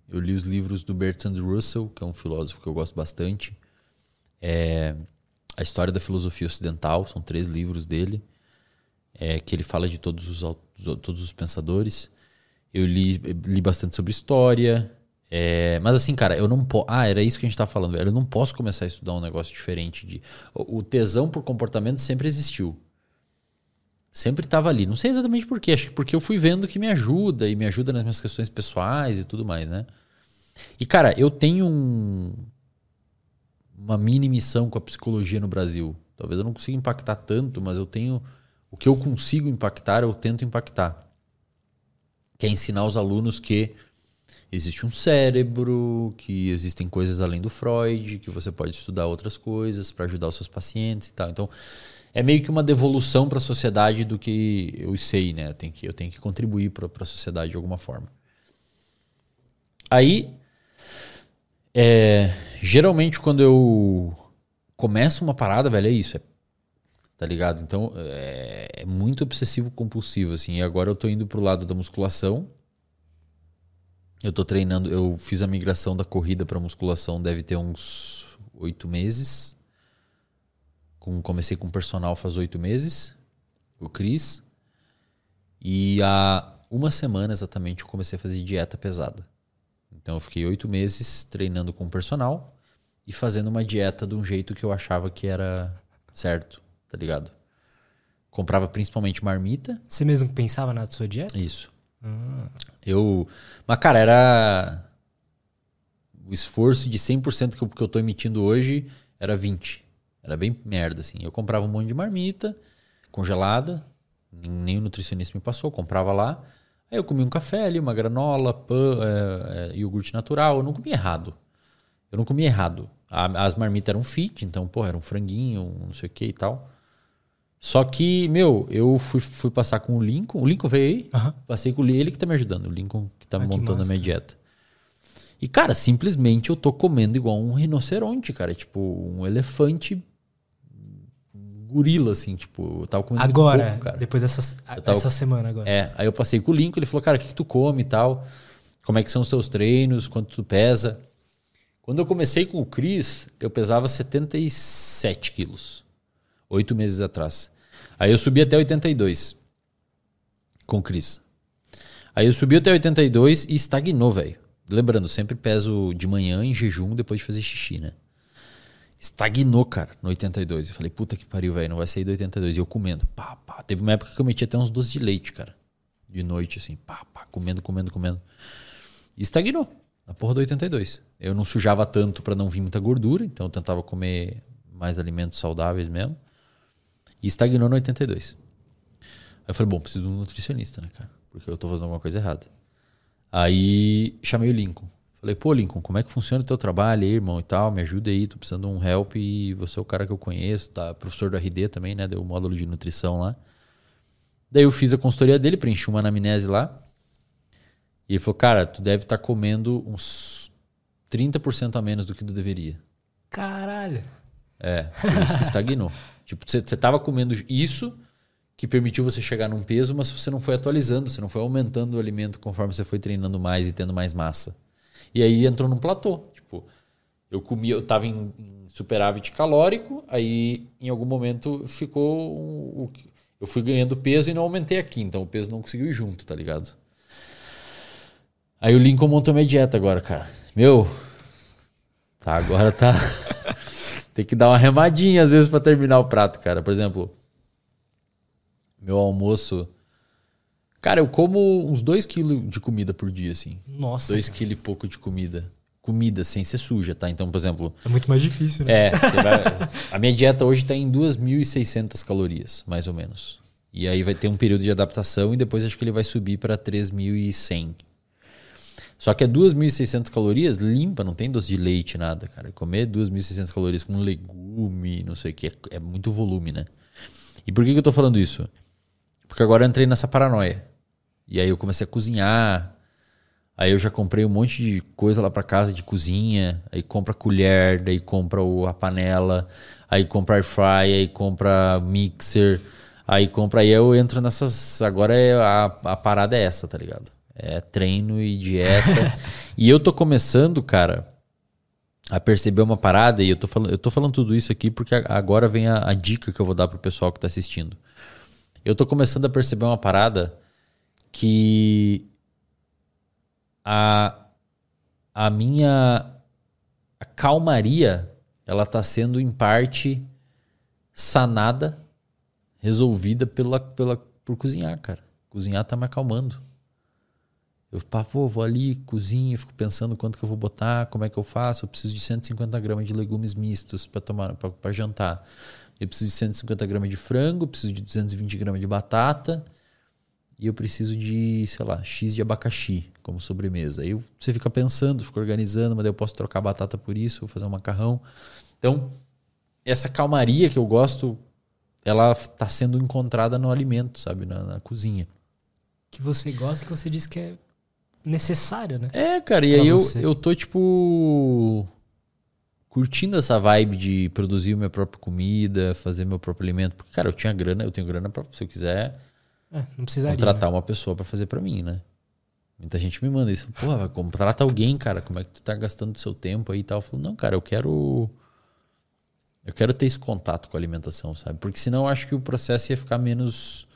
Eu li os livros do Bertrand Russell, que é um filósofo que eu gosto bastante. É, a História da Filosofia Ocidental, são três livros dele, é, que ele fala de todos os, todos os pensadores. Eu li, li bastante sobre história. É, mas assim, cara, eu não posso. Ah, era isso que a gente tava falando. Eu não posso começar a estudar um negócio diferente. de O tesão por comportamento sempre existiu. Sempre estava ali. Não sei exatamente por quê. Acho que porque eu fui vendo que me ajuda e me ajuda nas minhas questões pessoais e tudo mais, né? E, cara, eu tenho um, uma mini missão com a psicologia no Brasil. Talvez eu não consiga impactar tanto, mas eu tenho. O que eu consigo impactar, eu tento impactar. Que é ensinar os alunos que existe um cérebro, que existem coisas além do Freud, que você pode estudar outras coisas para ajudar os seus pacientes e tal. Então, é meio que uma devolução para a sociedade do que eu sei, né? Eu tenho que, eu tenho que contribuir para a sociedade de alguma forma. Aí, é, geralmente quando eu começo uma parada, velho, é isso. É, tá ligado? Então é, é, muito obsessivo compulsivo, assim. E agora eu tô indo pro lado da musculação. Eu tô treinando, eu fiz a migração da corrida pra musculação, deve ter uns oito meses. Com, comecei com personal faz oito meses, o Cris. E há uma semana exatamente eu comecei a fazer dieta pesada. Então eu fiquei oito meses treinando com personal e fazendo uma dieta de um jeito que eu achava que era certo, tá ligado? Comprava principalmente marmita. Você mesmo pensava na sua dieta? Isso. Ah. Eu. Mas, cara, era. O esforço de 100% que eu, que eu tô emitindo hoje era 20%. Era bem merda, assim. Eu comprava um monte de marmita congelada, nem o nutricionista me passou, comprava lá. Aí eu comi um café ali, uma granola, pão, é, é, iogurte natural. Eu não comi errado. Eu não comi errado. A, as marmitas eram fit, então, pô, era um franguinho, um não sei o que e tal. Só que, meu, eu fui, fui passar com o Lincoln. O Lincoln veio aí. Uhum. Passei com ele que tá me ajudando. O Lincoln que tá ah, montando a minha dieta. E, cara, simplesmente eu tô comendo igual um rinoceronte, cara. Tipo, um elefante gorila, assim, tipo, eu tava comendo Agora, pouco, cara. depois dessa, tava, essa semana agora. É, aí eu passei com o Lincoln, ele falou, cara, o que, que tu come e tal? Como é que são os teus treinos? Quanto tu pesa? Quando eu comecei com o Cris, eu pesava 77 quilos. Oito meses atrás. Aí eu subi até 82 com o Cris. Aí eu subi até 82 e estagnou, velho. Lembrando, sempre peso de manhã em jejum depois de fazer xixi, né? Estagnou, cara, no 82. Eu falei, puta que pariu, velho, não vai sair do 82. E eu comendo, pá, pá. Teve uma época que eu meti até uns doces de leite, cara. De noite, assim, pá, pá, comendo, comendo, comendo. E estagnou, na porra do 82. Eu não sujava tanto para não vir muita gordura, então eu tentava comer mais alimentos saudáveis mesmo. E estagnou no 82. Aí eu falei, bom, preciso de um nutricionista, né, cara? Porque eu tô fazendo alguma coisa errada. Aí chamei o Lincoln. Falei, pô, Lincoln, como é que funciona o teu trabalho aí, irmão, e tal? Me ajuda aí, tô precisando de um help e você é o cara que eu conheço, tá? Professor do RD também, né? Deu o módulo de nutrição lá. Daí eu fiz a consultoria dele, preenchi uma anamnese lá. E ele falou, cara, tu deve estar tá comendo uns 30% a menos do que tu deveria. Caralho. É, por isso que estagnou. [LAUGHS] tipo, você, você tava comendo isso que permitiu você chegar num peso, mas você não foi atualizando, você não foi aumentando o alimento conforme você foi treinando mais e tendo mais massa. E aí entrou num platô. Tipo, eu comia, eu tava em, superávit calórico, aí em algum momento ficou. Eu fui ganhando peso e não aumentei aqui, então o peso não conseguiu ir junto, tá ligado? Aí o Lincoln montou minha dieta agora, cara. Meu, tá, agora tá. [LAUGHS] Tem que dar uma remadinha às vezes para terminar o prato, cara. Por exemplo, meu almoço Cara, eu como uns 2 quilos de comida por dia, assim. Nossa. 2 quilos e pouco de comida. comida sem ser suja, tá? Então, por exemplo, É muito mais difícil, né? é, você vai- a minha dieta hoje está em 2.600 calorias, mais ou menos. E aí vai ter um período de adaptação e depois acho que ele vai subir para 3.100. Só que é 2.600 calorias limpa, não tem doce de leite, nada, cara. Comer 2.600 calorias com legume, não sei o que, é, é muito volume, né? E por que, que eu tô falando isso? Porque agora eu entrei nessa paranoia. E aí eu comecei a cozinhar. Aí eu já comprei um monte de coisa lá pra casa de cozinha. Aí compra colher, daí compra a panela, aí compra air fry, aí compra mixer, aí compra. Aí eu entro nessas. Agora é a, a parada é essa, tá ligado? É treino e dieta. [LAUGHS] e eu tô começando, cara, a perceber uma parada, e eu tô falando, eu tô falando tudo isso aqui porque agora vem a, a dica que eu vou dar pro pessoal que tá assistindo. Eu tô começando a perceber uma parada que a, a minha a calmaria ela tá sendo em parte sanada, resolvida pela, pela por cozinhar, cara. Cozinhar tá me acalmando. Eu, pá, vou ali, cozinho, fico pensando quanto que eu vou botar, como é que eu faço. Eu preciso de 150 gramas de legumes mistos para tomar para jantar. Eu preciso de 150 gramas de frango, preciso de 220 gramas de batata e eu preciso de, sei lá, X de abacaxi como sobremesa. Aí você fica pensando, fica organizando, mas daí eu posso trocar batata por isso, vou fazer um macarrão. Então, essa calmaria que eu gosto, ela tá sendo encontrada no alimento, sabe, na, na cozinha. Que você gosta e que você diz que é necessário, né? É, cara, e Pra aí eu, eu tô, tipo, curtindo essa vibe de produzir minha própria comida, fazer meu próprio alimento. Porque, cara, eu tinha grana, eu tenho grana pra, se eu quiser, É, não precisaria. contratar né? uma pessoa pra fazer pra mim, né? Muita gente me manda isso. Porra, vai contrata alguém, cara. Como é que tu tá gastando seu tempo aí e tal? Eu falo, não, cara, eu quero. Eu quero ter esse contato com a alimentação, sabe? Porque senão eu acho que o processo ia ficar menos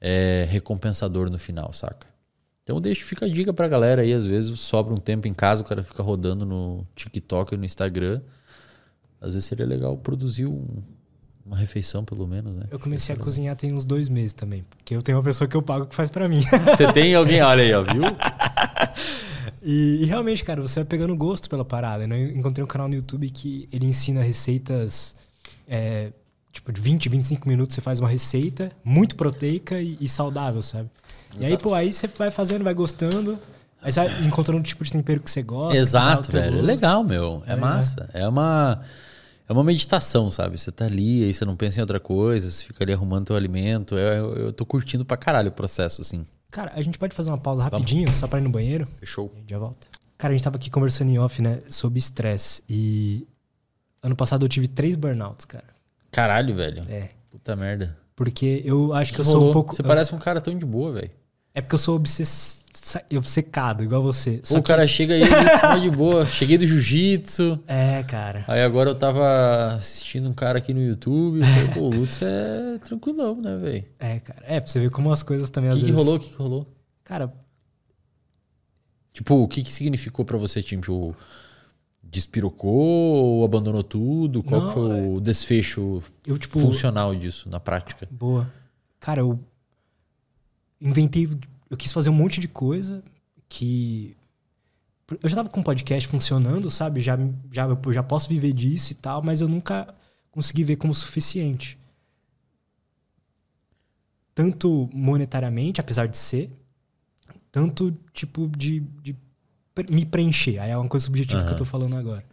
é, recompensador no final, saca? Então deixa, fica a dica pra galera aí, às vezes sobra um tempo em casa, o cara fica rodando no TikTok e no Instagram. Às vezes seria legal produzir um- uma refeição, pelo menos, né? Eu comecei a cozinhar tem uns dois meses também. Porque eu tenho uma pessoa que eu pago que faz pra mim. [LAUGHS] Você tem alguém, olha aí, ó, viu? [LAUGHS] E, e realmente, cara, você vai pegando gosto pela parada. Né? Eu encontrei um canal no YouTube que ele ensina receitas. é, tipo, de 20, 25 minutos você faz uma receita muito proteica e, e saudável, sabe? E aí, pô, aí você vai fazendo, vai gostando. Aí você vai encontrando o tipo de tempero que você gosta. Exato, velho. É legal, meu. É, É, massa. É uma. É uma meditação, sabe? Você tá ali, aí você não pensa em outra coisa, você fica ali arrumando teu alimento. Eu, eu, eu tô curtindo pra caralho o processo, assim. Cara, a gente pode fazer uma pausa rapidinho, só pra ir no banheiro? Fechou. A gente já volta. Cara, a gente tava aqui conversando em off, né? Sobre estresse. E ano passado eu tive três burnouts, cara. Caralho, velho. É. Puta merda. Porque eu acho que, eu Que sou rolou? um pouco. Você parece um cara tão de boa, velho. É porque eu sou obcecado, igual você. Só O que- cara chega aí, tá de boa. Cheguei do jiu-jitsu. É, cara. Aí agora eu tava assistindo um cara aqui no YouTube. Eu falei, pô, o Lutz é tranquilão, né, velho? É, cara. É, pra você ver como as coisas também O às que, que vezes. rolou? O que, que rolou? Cara, Tipo, o que, que significou pra você, time? Tipo, despirocou ou abandonou tudo? Qual Não, que foi o desfecho eu, tipo. funcional disso na prática? Boa. Cara, eu inventei. Eu quis fazer um monte de coisa que. Eu já tava com o podcast funcionando, sabe? Já, já, eu já posso viver disso e tal, mas eu nunca consegui ver como suficiente. Tanto monetariamente, apesar de ser, tanto tipo de, de me preencher. Aí é uma coisa subjetiva que eu tô falando agora.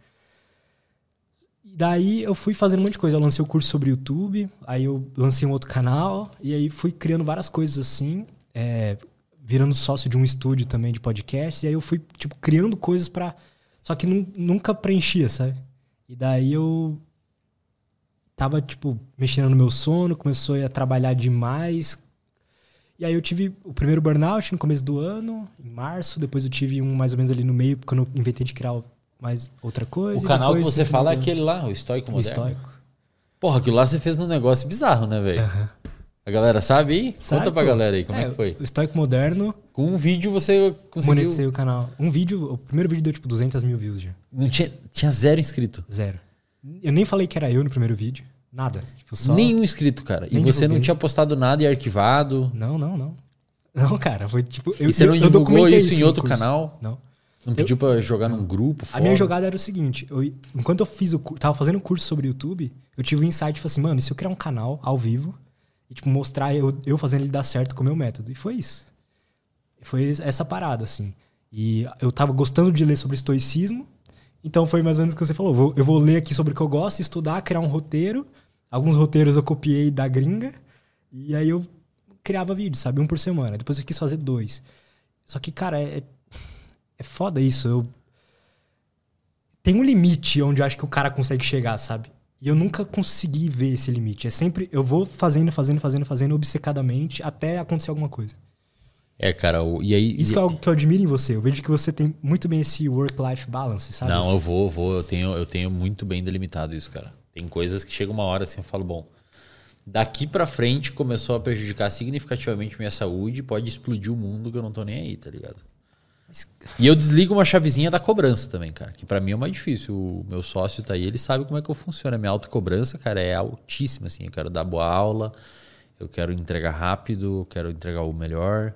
E daí eu fui fazendo um monte de coisa. Eu lancei o curso sobre YouTube, aí eu lancei um outro canal, e aí fui criando várias coisas assim, é, virando sócio de um estúdio também de podcast, e aí eu fui, tipo, criando coisas pra. Só que nun- nunca preenchia, sabe? E daí eu tava, tipo, mexendo no meu sono, começou a trabalhar demais. E aí eu tive o primeiro burnout no começo do ano, em março, depois eu tive um mais ou menos ali no meio, porque eu inventei de criar mais outra coisa. O canal que você fala é aquele lá, o Estoico o Moderno. estoico. Porra, aquilo lá você fez num negócio bizarro, né, velho? Aham. A galera sabe aí? Sabe, Conta pra pô. galera aí, como é, que foi? O estoico moderno, Com um vídeo você conseguiu... monetizei o canal. Um vídeo, o primeiro vídeo deu tipo 200 mil views já. Não tinha, tinha zero inscrito. Zero. Eu nem falei que era eu no primeiro vídeo. Nada. Tipo, só... Nenhum inscrito, cara. E Nem você não divulguei. tinha postado nada e arquivado. Não, não, não. Não, cara, foi tipo. Eu, e você não eu- eu divulgou documentei isso em outro curso. canal? Não. Não pediu pra jogar num grupo? A fora? minha jogada era o seguinte: eu, enquanto eu fiz o tava fazendo o curso sobre YouTube, eu tive um insight, falei assim, mano, e se eu criar um canal ao vivo e tipo, mostrar eu, eu fazendo ele dar certo com o meu método? E foi isso. Foi essa parada, assim. E eu tava gostando de ler sobre estoicismo, então foi mais ou menos o que você falou. Vou- eu vou ler aqui sobre o que eu gosto, estudar, criar um roteiro. Alguns roteiros eu copiei da gringa, e aí eu criava vídeo, sabe? Um por semana. Depois eu quis fazer dois. Só que, cara, é, é foda isso. Eu, tem um limite onde eu acho que o cara consegue chegar, sabe? E eu nunca consegui ver esse limite. É sempre. Eu vou fazendo, fazendo, fazendo, fazendo obcecadamente até acontecer alguma coisa. É, cara, o- e aí. Isso e- que é algo que eu admiro em você. Eu vejo que você tem muito bem esse work-life balance, sabe? Não, eu vou, eu vou. Eu tenho, eu tenho muito bem delimitado isso, cara. Tem coisas que chega uma hora assim, eu falo, bom, daqui pra frente começou a prejudicar significativamente minha saúde, pode explodir o mundo que eu não tô nem aí, tá ligado? E eu desligo uma chavezinha da cobrança também, cara, que pra mim é o mais difícil. O meu sócio tá aí, ele sabe como é que eu funciono. A minha autocobrança, cara, é altíssima, assim. Eu quero dar boa aula, eu quero entregar rápido, eu quero entregar o melhor.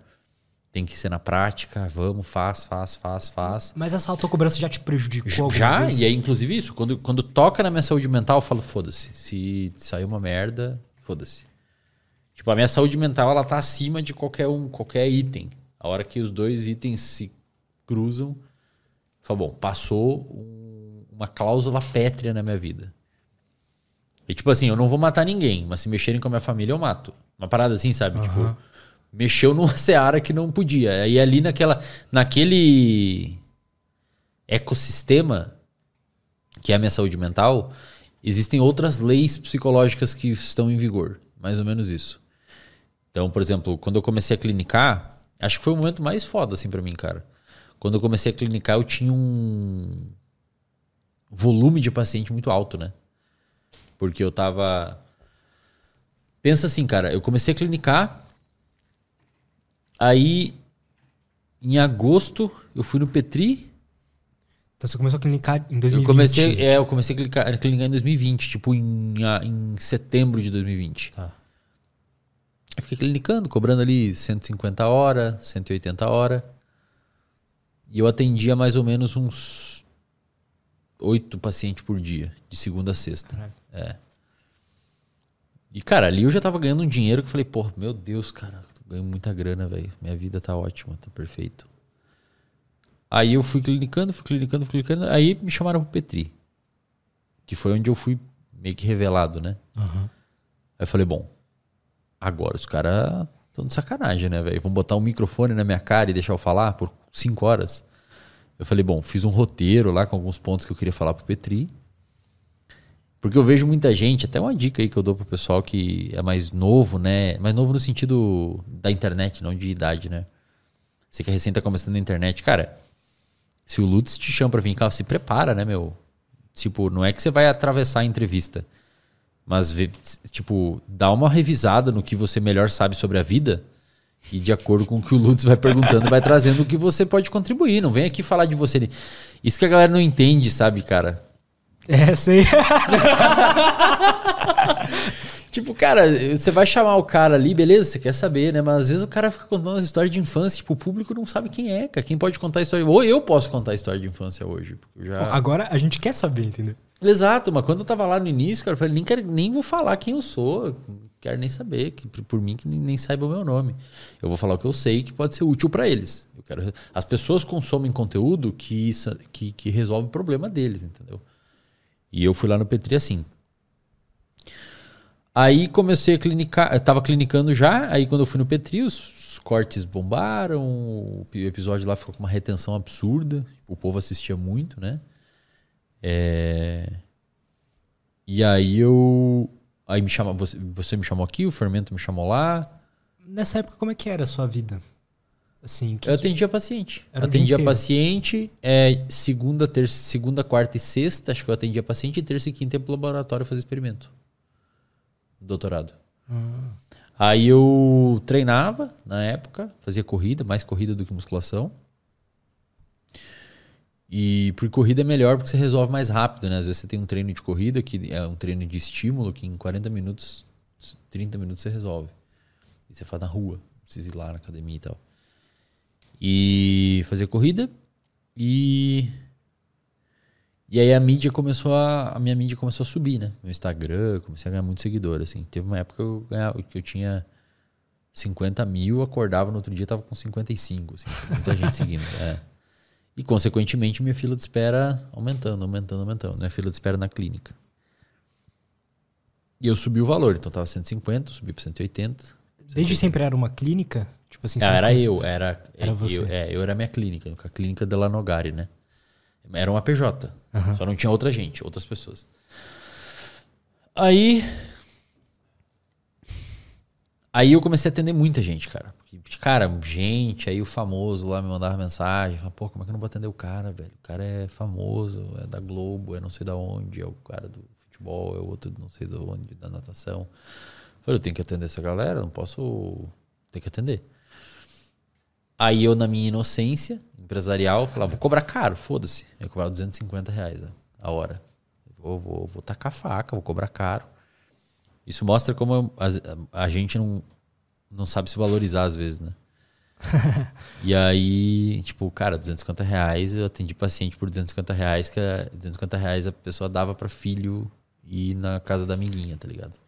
Tem que ser na prática, vamos, faz, faz, faz, faz. Mas essa autocobrança já te prejudicou Já, vez? e é inclusive isso. Quando, quando toca na minha saúde mental, eu falo, foda-se. Se sair uma merda, foda-se. Tipo, a minha saúde mental, ela tá acima de qualquer um, qualquer item. A hora que os dois itens se cruzam, eu falo, bom, passou um- uma cláusula pétrea na minha vida. E tipo assim, eu não vou matar ninguém, mas se mexerem com a minha família, eu mato. Uma parada assim, sabe? Tipo, mexeu numa [LAUGHS] seara que não podia. Aí ali naquela, naquele ecossistema, que é a minha saúde mental, existem outras leis psicológicas que estão em vigor. Mais ou menos isso. Então, por exemplo, quando eu comecei a clinicar, acho que foi o momento mais foda, assim, pra mim, cara. Quando eu comecei a clinicar, eu tinha um volume de paciente muito alto, né? Porque eu tava. Pensa assim, cara, eu comecei a clinicar, aí em agosto eu fui no Petri, Então você começou a clinicar em 2020. eu comecei, é, eu comecei a clicar, a clinicar em 2020, tipo em, em setembro de 2020. Tá. Eu fiquei clinicando, cobrando ali 150 horas, 180 horas. E eu atendia mais ou menos uns oito pacientes por dia, de segunda a sexta. É. E, cara, ali eu já tava ganhando um dinheiro que eu falei, pô, meu Deus, cara, ganho muita grana, velho. Minha vida tá ótima, tá perfeito. Aí eu fui clinicando, fui clinicando, fui clinicando. Aí me chamaram pro Petri. Que foi onde eu fui meio que revelado, né? Aham. Aí eu falei, bom, agora os caras estão de sacanagem, né, velho? Vão botar um microfone na minha cara e deixar eu falar por cinco horas. Eu falei, bom, fiz um roteiro lá com alguns pontos que eu queria falar pro Petri. Porque eu vejo muita gente, até uma dica aí que eu dou pro pessoal que é mais novo, né? Mais novo no sentido da internet, não de idade, né? Você que recém tá começando na internet, cara. Se o Lutz te chama pra vir cá, se prepara, né, meu? Tipo, não é que você vai atravessar a entrevista. Mas, tipo, dá uma revisada no que você melhor sabe sobre a vida e de acordo com o que o Lutz vai perguntando, vai trazendo o que você pode contribuir. Não vem aqui falar de você. Isso que a galera não entende, sabe, cara? É, sei. [LAUGHS] Tipo, cara, você vai chamar o cara ali, beleza, você quer saber, né? Mas às vezes o cara fica contando as histórias de infância, tipo, o público não sabe quem é, cara. Quem pode contar a história? Ou eu posso contar a história de infância hoje. já... Agora a gente quer saber, entendeu? Exato, mas quando eu tava lá no início, cara, eu falei, nem, quero, nem vou falar quem eu sou, quero nem saber, que, por- mim que nem, saiba o meu nome. Eu vou falar o que eu sei que pode ser útil para eles. Eu quero, as pessoas consomem conteúdo que, isso- que, que resolve o problema deles, entendeu? E eu fui lá no Petri assim. Aí comecei a clinicar, eu tava clinicando já, aí quando eu fui no Petri, os, os cortes bombaram, o episódio lá ficou com uma retenção absurda, o povo assistia muito, né? É... E aí eu. Aí me chama, você, você me chamou aqui, o Fermento me chamou lá. Nessa época, como é que era a sua vida? Assim, que Eu que- atendia paciente. Era atendia paciente, é, segunda, terça, segunda, quarta e sexta, acho que eu atendia paciente, e terça e quinta ia pro laboratório fazer experimento. Doutorado. Ah. Aí eu treinava na época, fazia corrida, mais corrida do que musculação. E por corrida é melhor porque você resolve mais rápido, né? Às vezes você tem um treino de corrida que é um treino de estímulo que em 40 minutos, 30 minutos você resolve. E você faz na rua, precisa ir lá na academia e tal. E fazia corrida. E. E aí a mídia começou a. A minha mídia começou a subir, né? Meu Instagram, comecei a ganhar muito seguidor, assim. Teve uma época que eu, ganhava, que eu tinha 50 mil, acordava no outro dia tava com 55, assim. Muita gente seguindo. É. E, consequentemente, minha fila de espera aumentando, aumentando, aumentando. Minha fila de espera na clínica. E eu subi o valor, então tava 150, subi para 180. Desde sempre era uma clínica? Tipo assim, Ah, era eu, era, Era eu, você. é, eu era a minha clínica, a clínica de Lanogari, né? Era uma PJ, só não tinha outra gente, outras pessoas. Aí. Aí eu comecei a atender muita gente, cara. Cara, gente, aí o famoso lá me mandava mensagem. Falava, Pô, como é que eu não vou atender o cara, velho? O cara é famoso, é da Globo, é não sei da onde, é o cara do futebol, é outro não sei da onde, da natação. Eu Falei, eu tenho que atender essa galera, não posso. Tem que atender. Aí eu, na minha inocência empresarial, falava, vou cobrar caro, foda-se. Eu cobrava 250 reais a- a hora. Vou, vou, vou tacar faca, vou cobrar caro. Isso mostra como as- a, a gente não, não sabe se valorizar às vezes, né? [LAUGHS] e aí, tipo, cara, 250 reais, eu atendi paciente por 250 reais, que é 250 reais a pessoa dava pra filho ir na casa da amiguinha, tá ligado?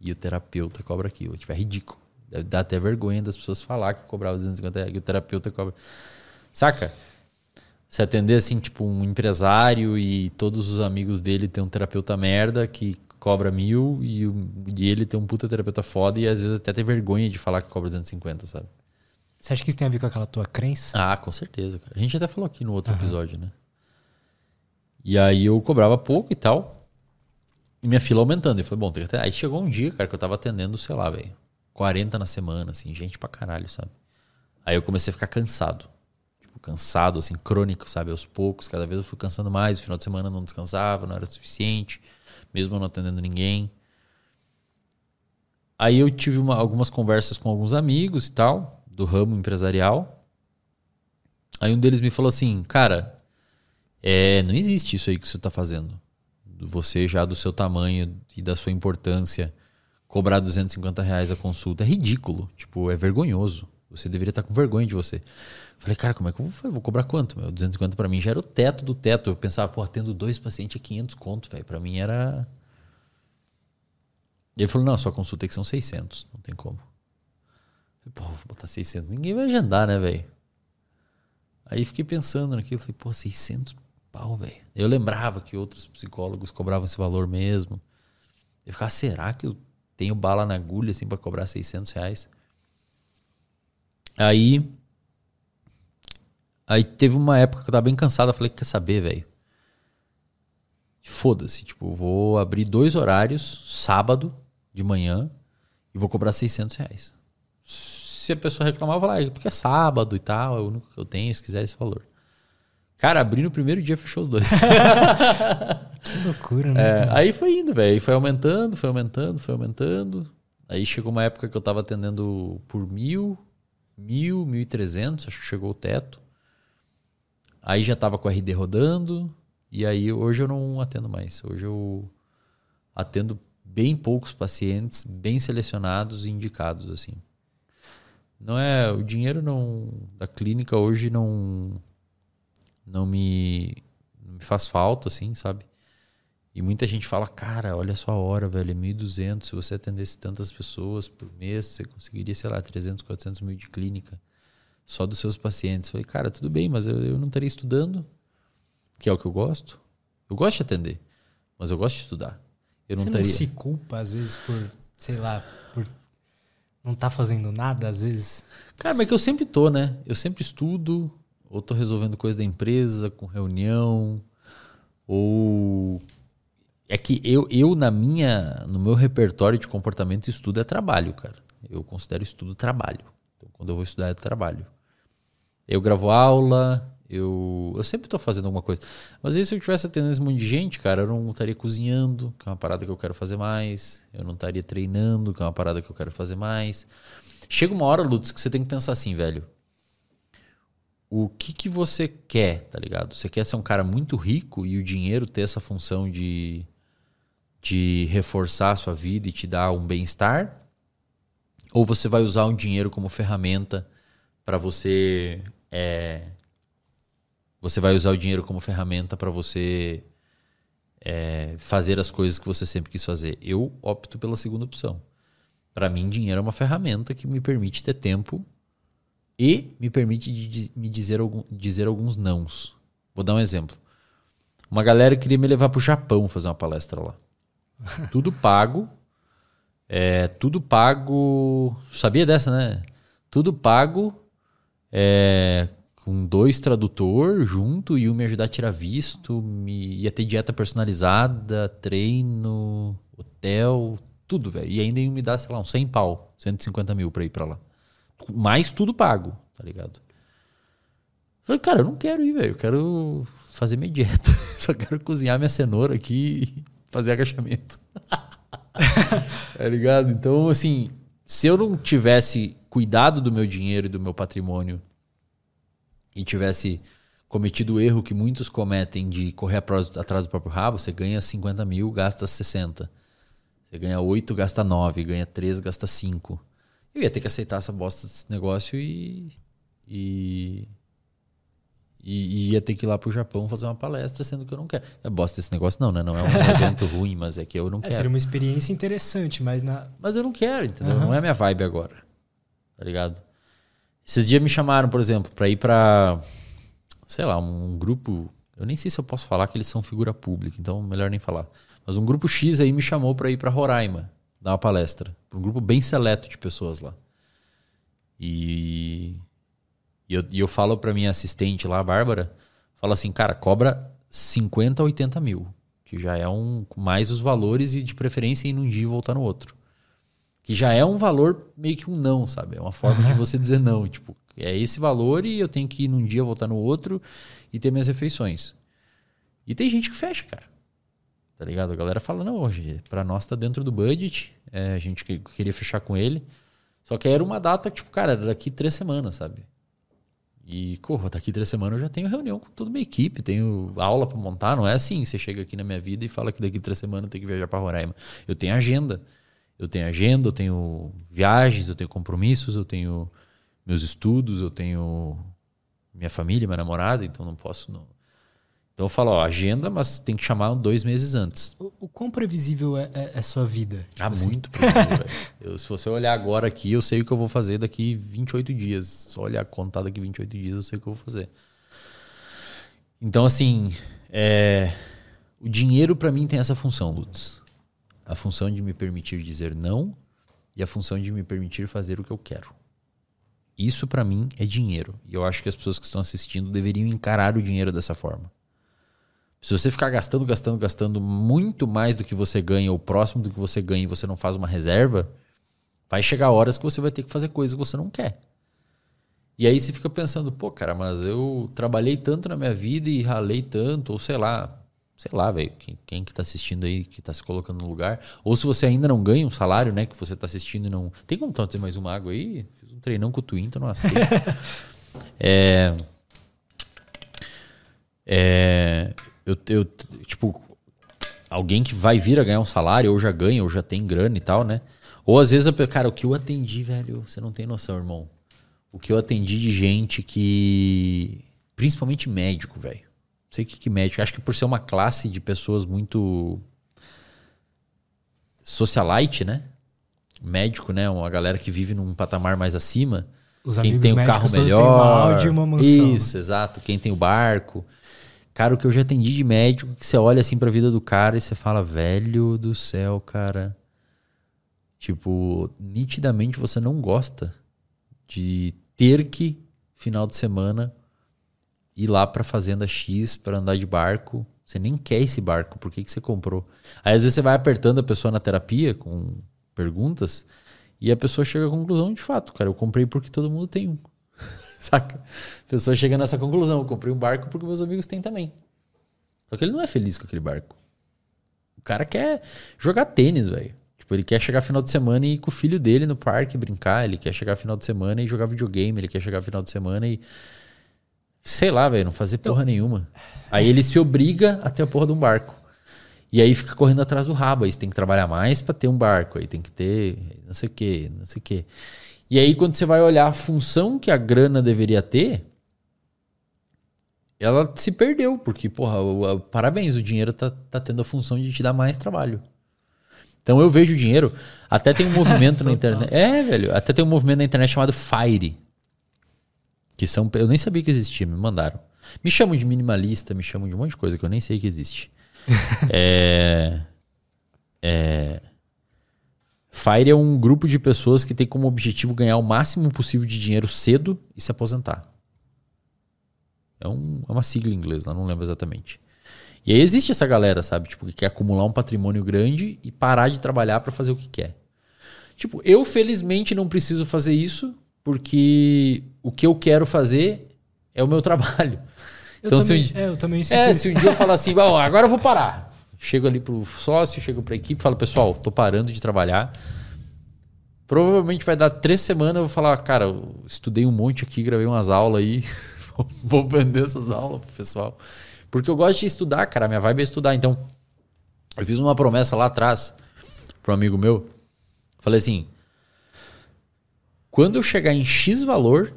E o terapeuta cobra aquilo. Tipo, é ridículo. Dar até vergonha das pessoas falar que cobrava 250 reais, que o terapeuta cobra. Saca? Se atender assim, tipo, um empresário e todos os amigos dele tem um terapeuta merda que cobra mil e, o- e ele tem um puta terapeuta foda e às vezes até tem vergonha de falar que cobra 250, sabe? Você acha que isso tem a ver com aquela tua crença? Ah, com certeza, cara. A gente até falou aqui no outro episódio, né? E aí eu cobrava pouco e tal. E minha fila aumentando. E falei, bom, tem que aí chegou um dia, cara, que eu tava atendendo, sei lá, velho, 40 na semana, assim, gente pra caralho, sabe? Aí eu comecei a ficar cansado. Tipo, cansado, assim, crônico, sabe? Aos poucos, cada vez eu fui cansando mais. O final de semana eu não descansava, não era suficiente, mesmo não atendendo ninguém. Aí eu tive uma- algumas conversas com alguns amigos e tal, do ramo empresarial. Aí um deles me falou assim, cara, é, não existe isso aí que você está fazendo. Você já do seu tamanho e da sua importância cobrar 250 reais a consulta é ridículo. Tipo, é vergonhoso. Você deveria estar com vergonha de você. Falei, cara, como é que eu vou, vou cobrar quanto? Meu? 250 para mim já era o teto do teto. Eu pensava, pô, tendo dois pacientes é 500 conto, velho. Para mim era... E ele falou, não, sua consulta tem que são 600. Não tem como. Falei, pô, vou botar 600. Ninguém vai agendar, né, velho? Aí fiquei pensando naquilo. Falei, pô, 600 pau, velho. Eu lembrava que outros psicólogos cobravam esse valor mesmo. Eu ficava, será que eu tenho bala na agulha, assim, pra cobrar 600 reais? Aí... Aí teve uma época que eu tava bem cansado. Eu falei, quer saber, velho? Foda-se. Tipo, vou abrir dois horários, sábado de manhã, e vou cobrar 600 reais. Se a pessoa reclamar, eu vou falar, "Ah, porque é sábado e tal, é o único que eu tenho, se quiser esse valor. Cara, abri no primeiro dia, fechou os dois. [LAUGHS] Que loucura, né? É, aí foi indo, velho. Foi aumentando, foi aumentando, foi aumentando. Aí chegou uma época que eu tava atendendo por mil, mil, mil e trezentos, acho que chegou o teto. Aí já tava com o RD rodando. E aí hoje eu não atendo mais. Hoje eu atendo bem poucos pacientes, bem selecionados e indicados, assim. Não é. O dinheiro não. Da clínica hoje não. Não me. Não me faz falta, assim, sabe? E muita gente fala, cara, olha só a hora, velho, é 1.200. Se você atendesse tantas pessoas por mês, você conseguiria, sei lá, 300, 400 mil de clínica só dos seus pacientes. Eu Falei, cara, tudo bem, mas eu, eu não estaria estudando, que é o que eu gosto. Eu gosto de atender, mas eu gosto de estudar. Eu não Você não estaria. se culpa, às vezes, por, sei lá, por não tá fazendo nada, às vezes? Cara, mas é que eu sempre tô, né? Eu sempre estudo, ou tô resolvendo coisa da empresa, com reunião, ou é que eu, eu na minha, no meu repertório de comportamento, estudo é trabalho, cara. Eu considero estudo trabalho. Então, quando eu vou estudar é trabalho. Eu gravo aula, eu, eu sempre tô fazendo alguma coisa. Mas aí, se eu tivesse atendendo esse monte de gente, cara, eu não estaria cozinhando, que é uma parada que eu quero fazer mais. Eu não estaria treinando, que é uma parada que eu quero fazer mais. Chega uma hora, Lutz, que você tem que pensar assim, velho. O que que você quer, tá ligado? Você quer ser um cara muito rico e o dinheiro ter essa função de, de reforçar a sua vida e te dar um bem-estar? Ou você vai usar o dinheiro como ferramenta para você é, Você vai usar o dinheiro como ferramenta para você é, fazer as coisas que você sempre quis fazer. Eu opto pela segunda opção. Para mim, dinheiro é uma ferramenta que me permite ter tempo e me permite me dizer, algum, dizer alguns nãos. Vou dar um exemplo. Uma galera queria me levar para o Japão fazer uma palestra lá. Tudo pago. É, tudo pago. Sabia dessa, né? Tudo pago. É, com dois tradutor junto e um me ajudar a tirar visto, me, ia ter dieta personalizada, treino, hotel, tudo, velho. E ainda ia me dar, sei lá, uns 100 pau, 150 mil pra ir pra lá. Mais tudo pago, tá ligado? Falei, cara, eu não quero ir, velho. Eu quero fazer minha dieta. [LAUGHS] Só quero cozinhar minha cenoura aqui fazer agachamento. [LAUGHS] tá ligado? Então, assim, se eu não tivesse cuidado do meu dinheiro e do meu patrimônio e tivesse cometido o erro que muitos cometem de correr atrás do próprio rabo, você ganha 50 mil, gasta 60. Você ganha 8, gasta 9. Ganha 3, gasta 5. Eu ia ter que aceitar essa bosta desse negócio e, e. E, ia ter que ir lá pro Japão fazer uma palestra, sendo que eu não quero. É bosta desse negócio, não, né? Não é um [LAUGHS] evento ruim, mas é que eu não é, quero. Seria uma experiência interessante, mas na. Mas eu não quero, entendeu? Uhum. Não é minha vibe agora. Tá ligado? Esses dias me chamaram, por exemplo, para ir para sei lá, um grupo. Eu nem sei se eu posso falar que eles são figura pública, então melhor nem falar. Mas um grupo X aí me chamou para ir para Roraima dar uma palestra. Um grupo bem seleto de pessoas lá. E, e eu, e eu falo para minha assistente lá, a Bárbara, fala assim, cara, cobra 50 a 80 mil. Que já é um mais os valores e de preferência ir num dia e voltar no outro. Que já é um valor meio que um não, sabe? É uma forma de você dizer não. Tipo, é esse valor e eu tenho que ir num dia, voltar no outro e ter minhas refeições. E tem gente que fecha, cara. Tá ligado? A galera fala, não, hoje, pra nós tá dentro do budget. É, a gente queria fechar com ele. Só que era uma data, tipo, cara, era daqui três semanas, sabe? E, corra, daqui três semanas eu já tenho reunião com toda a minha equipe, tenho aula para montar. Não é assim, você chega aqui na minha vida e fala que daqui três semanas eu tenho que viajar para Roraima. Eu tenho agenda. Eu tenho agenda, eu tenho viagens, eu tenho compromissos, eu tenho meus estudos, eu tenho minha família, minha namorada, então não posso. Não. Então eu falo, ó, agenda, mas tem que chamar dois meses antes. O, o quão previsível é, é, é sua vida? Tipo ah, assim. muito previsível. eu, se você olhar agora aqui, eu sei o que eu vou fazer daqui 28 dias. Só olhar contar daqui 28 dias, eu sei o que eu vou fazer. Então, assim, é, o dinheiro para mim tem essa função, Lutz. A função de me permitir dizer não e a função de me permitir fazer o que eu quero. Isso para mim é dinheiro. E eu acho que as pessoas que estão assistindo deveriam encarar o dinheiro dessa forma. Se você ficar gastando, gastando, gastando muito mais do que você ganha, ou próximo do que você ganha, e você não faz uma reserva, vai chegar horas que você vai ter que fazer coisas que você não quer. E aí você fica pensando, pô, cara, mas eu trabalhei tanto na minha vida e ralei tanto, ou sei lá, sei lá, velho, quem, quem que tá assistindo aí, que tá se colocando no lugar, ou se você ainda não ganha um salário, né, que você tá assistindo e não... Tem como ter mais uma água aí? Fiz um treinão com o Twin, então não aceito. [LAUGHS] é... É... Eu, eu, tipo, alguém que vai vir a ganhar um salário, ou já ganha, ou já tem grana e tal, né? Ou às vezes, cara, o que eu atendi, velho, você não tem noção, irmão. O que eu atendi de gente que. Principalmente médico, velho sei o que, que médico. Acho que por ser uma classe de pessoas muito socialite, né? Médico, né? Uma galera que vive num patamar mais acima. Os quem tem o carro melhor. Tem uma Audi e uma mansão. Isso, exato. Quem tem o barco. Cara, o que eu já atendi de médico, que você olha assim pra vida do cara e você fala, velho do céu, cara. Tipo, nitidamente você não gosta de ter que, final de semana, ir lá para fazenda X para andar de barco. Você nem quer esse barco, por que, que você comprou? Aí às vezes você vai apertando a pessoa na terapia com perguntas e a pessoa chega à conclusão, de fato, cara, eu comprei porque todo mundo tem um. [LAUGHS] Saca? A pessoa chega nessa conclusão, eu comprei um barco porque meus amigos têm também. Só que ele não é feliz com aquele barco. O cara quer jogar tênis, velho. Tipo, ele quer chegar final de semana e ir com o filho dele no parque brincar, ele quer chegar final de semana e jogar videogame, ele quer chegar final de semana e sei lá, velho, não fazer porra então, nenhuma. Aí ele se obriga a ter a porra de um barco. E aí fica correndo atrás do rabo. Aí você tem que trabalhar mais para ter um barco. Aí tem que ter não sei o que, não sei o que. E aí quando você vai olhar a função que a grana deveria ter, ela se perdeu, porque, porra, parabéns, o dinheiro tá, tá tendo a função de te dar mais trabalho. Então eu vejo o dinheiro. Até tem um [LAUGHS] movimento na internet. É, velho. Até tem um movimento na internet chamado Fire. Que são. Eu nem sabia que existia, me mandaram. Me chamam de minimalista, me chamam de um monte de coisa que eu nem sei que existe. [LAUGHS] é, é, Fire é um grupo de pessoas que tem como objetivo ganhar o máximo possível de dinheiro cedo e se aposentar. É, um, é uma sigla em inglês, não lembro exatamente. E aí existe essa galera, sabe? Tipo, que quer acumular um patrimônio grande e parar de trabalhar para fazer o que quer. Tipo, eu felizmente não preciso fazer isso, porque o que eu quero fazer é o meu [LAUGHS] trabalho. Eu então, também, se um, é, eu também É, se um dia eu falar assim, agora eu vou parar. Chego ali pro sócio, chego pra equipe, falo, pessoal, tô parando de trabalhar. Provavelmente vai dar três semanas, eu vou falar, cara, eu estudei um monte aqui, gravei umas aulas aí, [LAUGHS] vou vender essas aulas pro pessoal. Porque eu gosto de estudar, cara. Minha vibe é estudar. Então, eu fiz uma promessa lá atrás para um amigo meu. Falei assim: quando eu chegar em X valor,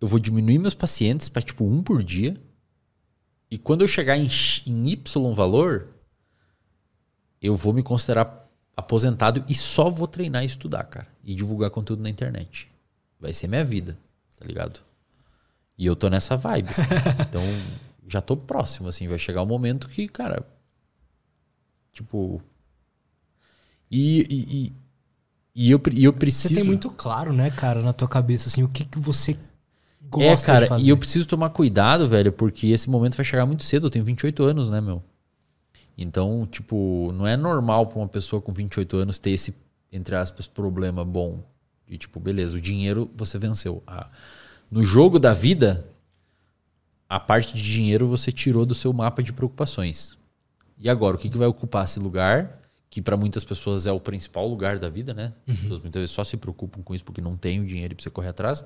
eu vou diminuir meus pacientes para tipo um por dia. E quando eu chegar em, em Y valor, eu vou me considerar aposentado e só vou treinar e estudar, cara. E divulgar conteúdo na internet. Vai ser minha vida, tá ligado? E eu tô nessa vibe. Assim. [LAUGHS] Então, já tô próximo, assim. Vai chegar o um momento que, cara. Tipo. E, e, e, e eu, e eu preciso. Você tem muito claro, né, cara, na tua cabeça, assim, o que, que você gosta é, cara, de fazer. E eu preciso tomar cuidado, velho, porque esse momento vai chegar muito cedo. Eu tenho 28 anos, né, meu? Então, tipo, não é normal pra uma pessoa com 28 anos ter esse, entre aspas, problema bom. De tipo, beleza, o dinheiro você venceu. Ah, no jogo da vida, a parte de dinheiro você tirou do seu mapa de preocupações. E agora, o que, que vai ocupar esse lugar? Que para muitas pessoas é o principal lugar da vida, né? Uhum. As pessoas muitas vezes só se preocupam com isso porque não tem o dinheiro para você correr atrás.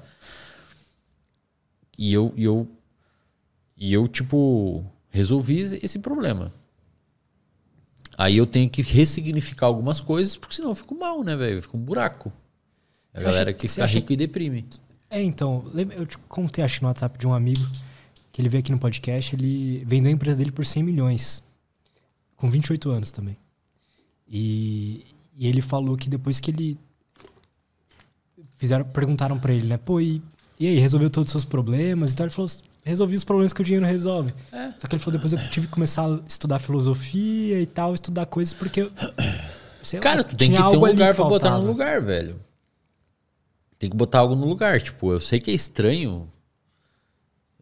E eu, e eu, e eu tipo, resolvi esse problema. Aí eu tenho que ressignificar algumas coisas, porque senão eu fico mal, né, velho? Fica um buraco. A você galera acha, que fica rico e deprime. É, então, eu te contei, acho, no WhatsApp de um amigo que ele veio aqui no podcast, ele vendeu a empresa dele por 100 milhões, com 28 anos também. E, e ele falou que depois que ele fizeram, perguntaram para ele, né, pô, e, e aí, resolveu todos os seus problemas? Então ele falou, resolvi os problemas que o dinheiro resolve. É. Só que ele falou, depois eu tive que começar a estudar filosofia e tal, estudar coisas, porque Cara, lá, tu tem que ter um lugar pra botar no lugar, velho. Tem que botar algo no lugar. Tipo, eu sei que é estranho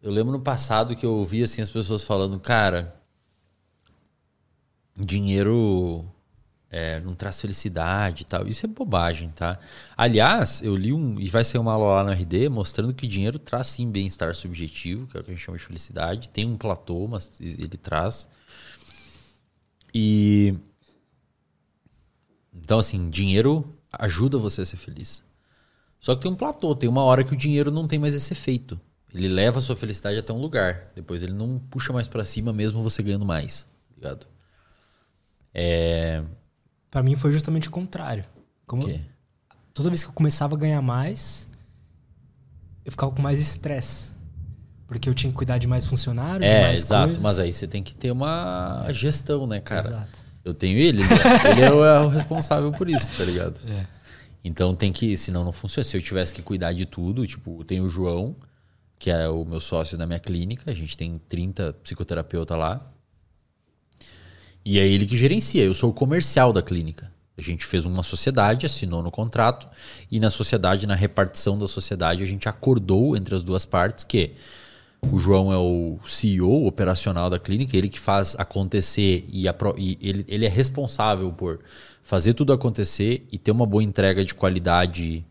eu lembro no passado que eu ouvi assim as pessoas falando, cara, dinheiro é, não traz felicidade e tal. Isso é bobagem, tá? Aliás, eu li um. E vai ser uma aula lá no RD mostrando que dinheiro traz sim bem-estar subjetivo, que é o que a gente chama de felicidade. Tem um platô, mas ele traz. E. Então, assim, dinheiro ajuda você a ser feliz. Só que tem um platô, tem uma hora que o dinheiro não tem mais esse efeito. Ele leva a sua felicidade até um lugar. Depois ele não puxa mais para cima, mesmo você ganhando mais. Tá ligado? É... Para mim foi justamente o contrário. Como eu, toda vez que eu começava a ganhar mais, eu ficava com mais estresse. Porque eu tinha que cuidar de mais funcionários, é, mais exato, coisas. mas aí você tem que ter uma gestão, né, cara? Exato. Eu tenho ele, né? ele é o responsável por isso, tá ligado? É. Então tem que, senão não funciona. Se eu tivesse que cuidar de tudo, tipo, tem o João, que é o meu sócio da minha clínica. A gente tem 30 psicoterapeutas lá. E é ele que gerencia. Eu sou o comercial da clínica. A gente fez uma sociedade, assinou no contrato, e na sociedade, na repartição da sociedade, a gente acordou entre as duas partes que o João é o CEO operacional da clínica, ele que faz acontecer e, e ele, ele é responsável por fazer tudo acontecer e ter uma boa entrega de qualidade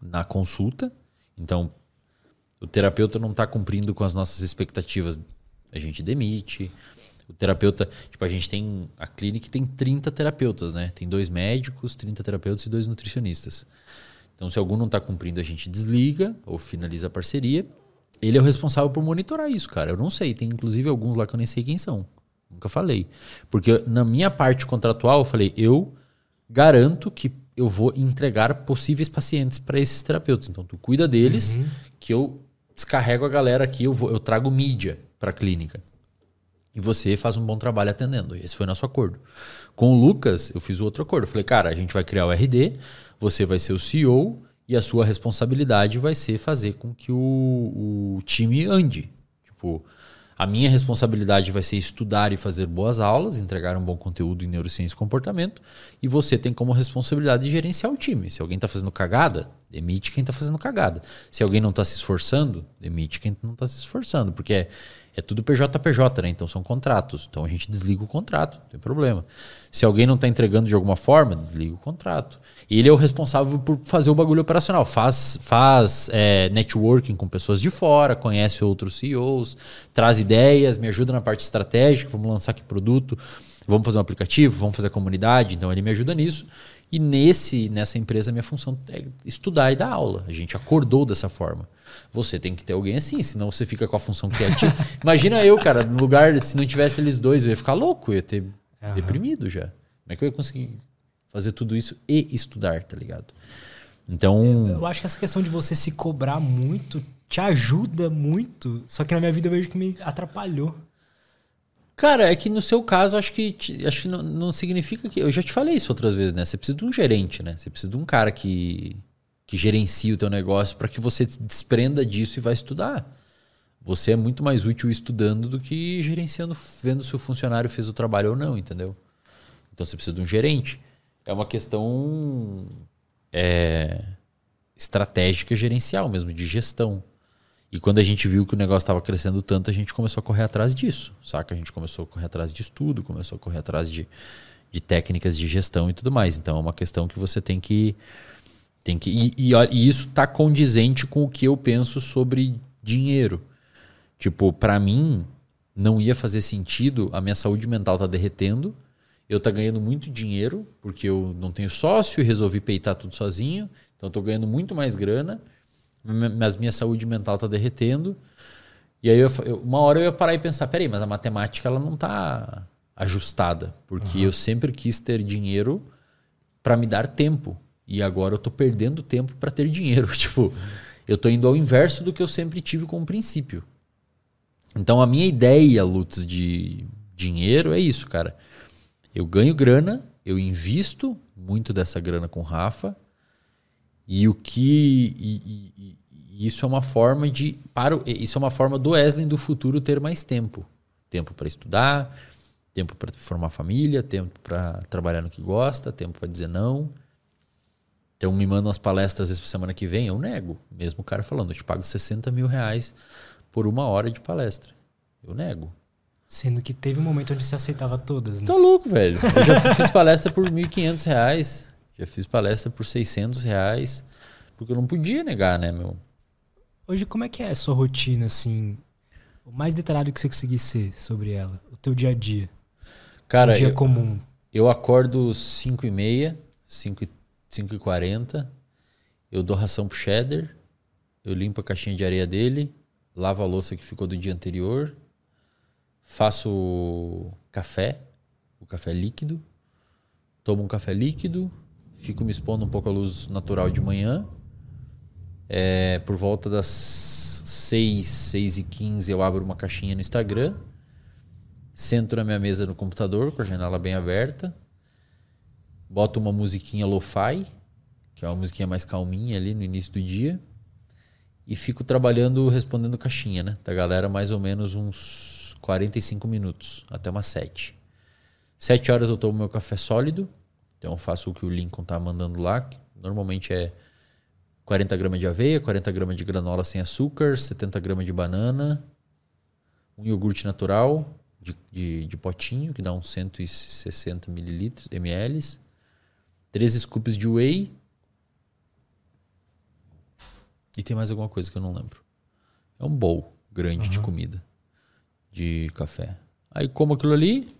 na consulta. Então, o terapeuta não está cumprindo com as nossas expectativas, a gente demite. O terapeuta, tipo, a gente tem. A clínica tem 30 terapeutas, né? Tem dois médicos, 30 terapeutas e dois nutricionistas. Então, se algum não está cumprindo, a gente desliga ou finaliza a parceria. Ele é o responsável por monitorar isso, cara. Eu não sei. Tem inclusive alguns lá que eu nem sei quem são. Nunca falei. Porque na minha parte contratual, eu falei, eu garanto que eu vou entregar possíveis pacientes para esses terapeutas. Então, tu cuida deles, uhum. que eu descarrego a galera aqui, eu, vou, eu trago mídia para a clínica. E você faz um bom trabalho atendendo. Esse foi nosso acordo. Com o Lucas, eu fiz outro acordo. Falei, cara, a gente vai criar o RD, você vai ser o CEO e a sua responsabilidade vai ser fazer com que o, o time ande. Tipo, a minha responsabilidade vai ser estudar e fazer boas aulas, entregar um bom conteúdo em neurociência e comportamento. E você tem como responsabilidade de gerenciar o time. Se alguém está fazendo cagada, demite quem está fazendo cagada. Se alguém não está se esforçando, demite quem não está se esforçando. Porque é tudo PJPJ, né? Então são contratos. Então a gente desliga o contrato, não tem problema. Se alguém não está entregando de alguma forma, desliga o contrato. E ele é o responsável por fazer o bagulho operacional. Faz, faz é, networking com pessoas de fora, conhece outros CEOs, traz ideias, me ajuda na parte estratégica. Vamos lançar que produto, vamos fazer um aplicativo, vamos fazer a comunidade. Então ele me ajuda nisso. E nesse, nessa empresa, minha função é estudar e dar aula. A gente acordou dessa forma. Você tem que ter alguém assim, senão você fica com a função criativa. [LAUGHS] Imagina eu, cara, no lugar, se não tivesse eles dois, eu ia ficar louco, eu ia ter uhum. deprimido já. Como é que eu ia conseguir fazer tudo isso e estudar, tá ligado? Então. Eu acho que essa questão de você se cobrar muito te ajuda muito. Só que na minha vida eu vejo que me atrapalhou. Cara, é que no seu caso, acho que, acho que não, não significa que. Eu já te falei isso outras vezes, né? Você precisa de um gerente, né? Você precisa de um cara que, que gerencia o teu negócio para que você desprenda disso e vá estudar. Você é muito mais útil estudando do que gerenciando, vendo se o funcionário fez o trabalho ou não, entendeu? Então você precisa de um gerente. É uma questão é, estratégica gerencial mesmo, de gestão. E quando a gente viu que o negócio estava crescendo tanto, a gente começou a correr atrás disso, saca? A gente começou a correr atrás de estudo, começou a correr atrás de, de técnicas de gestão e tudo mais. Então é uma questão que você tem que. Tem que e, e, e isso está condizente com o que eu penso sobre dinheiro. Tipo, para mim, não ia fazer sentido a minha saúde mental tá derretendo, eu tá ganhando muito dinheiro, porque eu não tenho sócio e resolvi peitar tudo sozinho, então eu tô ganhando muito mais grana mas minha saúde mental tá derretendo. E aí, eu, uma hora eu ia parar e pensar: peraí, mas a matemática ela não tá ajustada, porque uhum. eu sempre quis ter dinheiro para me dar tempo. E agora eu tô perdendo tempo para ter dinheiro. [LAUGHS] tipo, eu tô indo ao inverso do que eu sempre tive como princípio. Então a minha ideia, Lutz, de dinheiro é isso, cara. Eu ganho grana, eu invisto muito dessa grana com o Rafa, e o que. E, e, isso é uma forma de. Para, isso é uma forma do Wesley do futuro ter mais tempo. Tempo para estudar, tempo para formar família, tempo para trabalhar no que gosta, tempo para dizer não. Então me mandam as palestras essa semana que vem, eu nego. Mesmo o cara falando, eu te pago 60 mil reais por uma hora de palestra. Eu nego. Sendo que teve um momento onde você aceitava todas, né? Tá louco, velho. Eu já fiz palestra por 1.500 reais. Já fiz palestra por 600 reais, porque eu não podia negar, né, meu? Hoje, como é que é a sua rotina, assim? O mais detalhado que você conseguir ser sobre ela, o teu dia a dia. Cara, um dia eu, comum. Eu acordo 5 e meia, 5, 5 e 40, eu dou ração pro cheddar, eu limpo a caixinha de areia dele, lavo a louça que ficou do dia anterior, faço café, o café líquido, tomo um café líquido, fico me expondo um pouco à luz natural de manhã. É, por volta das 6, 6 e 15 eu abro uma caixinha no Instagram. Sento na minha mesa no computador com a janela bem aberta. Boto uma musiquinha lo-fi, que é uma musiquinha mais calminha ali no início do dia. E fico trabalhando, respondendo caixinha, né? Da galera mais ou menos uns 45 minutos, até umas 7. 7 horas eu tomo meu café sólido então eu faço o que o Lincoln tá mandando lá, que normalmente é 40 gramas de aveia, 40 gramas de granola sem açúcar, 70 gramas de banana, um iogurte natural de, de, de potinho, que dá uns 160 mililitros, ml, três scoops de whey, e tem mais alguma coisa que eu não lembro. É um bowl grande uhum. de comida, de café. Aí como aquilo ali,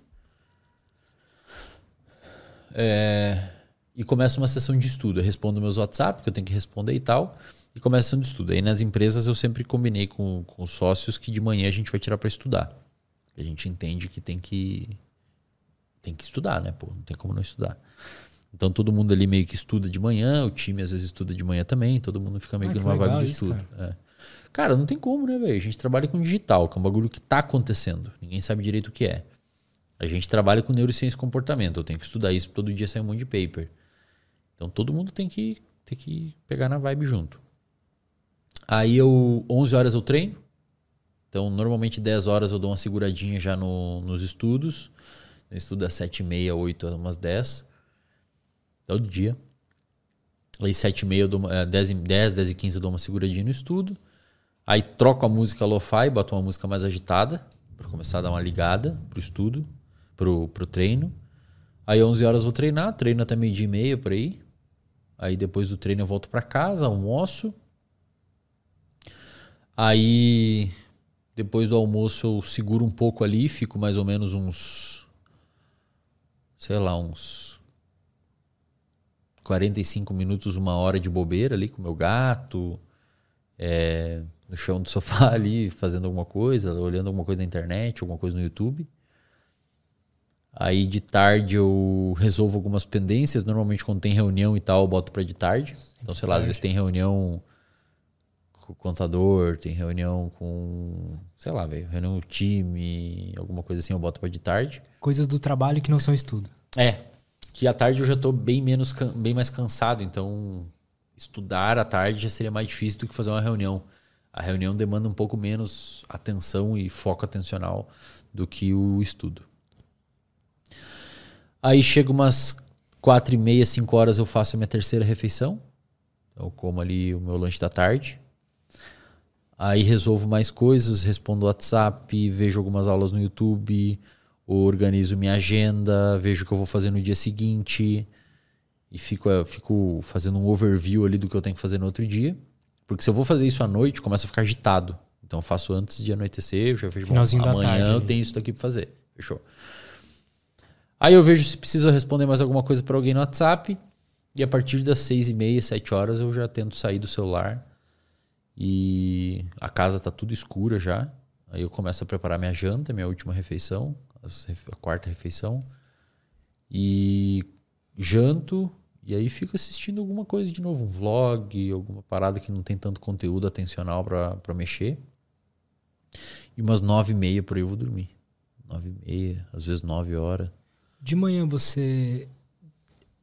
é, e começa uma sessão de estudo. Eu respondo meus WhatsApp, que eu tenho que responder e tal. E começa a sessão de estudo. Aí nas empresas eu sempre combinei com, com os sócios que de manhã a gente vai tirar para estudar. A gente entende que tem que tem que estudar, né? Pô, não tem como não estudar. Então todo mundo ali meio que estuda de manhã, o time às vezes estuda de manhã também, todo mundo fica meio ah, que numa vibe de estudo. É. Cara, não tem como, né, velho? A gente trabalha com digital, que é um bagulho que tá acontecendo. Ninguém sabe direito o que é. A gente trabalha com neurociência e comportamento. Eu tenho que estudar isso todo dia, sai um monte de paper. Então todo mundo tem que, tem que pegar na vibe junto. Aí eu, 11 horas eu treino. Então normalmente 10 horas eu dou uma seguradinha já no, nos estudos. Eu estudo das 7 e meia, 8 umas 10. Todo dia. Aí 7 e meia, eu dou, é, 10, 10, 10 e 15 eu dou uma seguradinha no estudo. Aí troco a música lo-fi, boto uma música mais agitada, para começar a dar uma ligada pro estudo, pro, pro treino. Aí 11 horas vou treinar, treino até meio dia e meia por aí. Aí depois do treino eu volto para casa, almoço. Aí depois do almoço eu seguro um pouco ali, fico mais ou menos uns sei lá, uns 45 minutos, uma hora de bobeira ali com meu gato. É, no chão do [LAUGHS] sofá ali, fazendo alguma coisa, olhando alguma coisa na internet, alguma coisa no YouTube. Aí de tarde eu resolvo algumas pendências. Normalmente quando tem reunião e tal, eu boto para de tarde. Então, sei lá, às vezes tem reunião com o contador, tem reunião com, sei lá, velho, reunião do time, alguma coisa assim, eu boto para de tarde. Coisas do trabalho que não são estudo. É, que à tarde eu já tô bem menos bem mais cansado, então estudar à tarde já seria mais difícil do que fazer uma reunião a reunião demanda um pouco menos atenção e foco atencional do que o estudo. Aí chega umas quatro e meia, cinco horas eu faço a minha terceira refeição. Eu como ali o meu lanche da tarde. Aí resolvo mais coisas, respondo WhatsApp, vejo algumas aulas no YouTube, organizo minha agenda, vejo o que eu vou fazer no dia seguinte e fico, fico fazendo um overview ali do que eu tenho que fazer no outro dia. Porque se eu vou fazer isso à noite, começa a ficar agitado. Então eu faço antes de anoitecer, eu já vejo Finalzinho bom, amanhã tarde, eu tenho isso daqui para fazer. Fechou. Aí eu vejo se precisa responder mais alguma coisa para alguém no WhatsApp. E a partir das seis e meia, sete horas, eu já tento sair do celular. E a casa tá tudo escura já. Aí eu começo a preparar minha janta, minha última refeição, a quarta refeição. E janto, e aí fico assistindo alguma coisa de novo, um vlog, alguma parada que não tem tanto conteúdo atencional para mexer. E umas nove e meia por aí eu vou dormir. Nove e meia, às vezes nove horas. De manhã você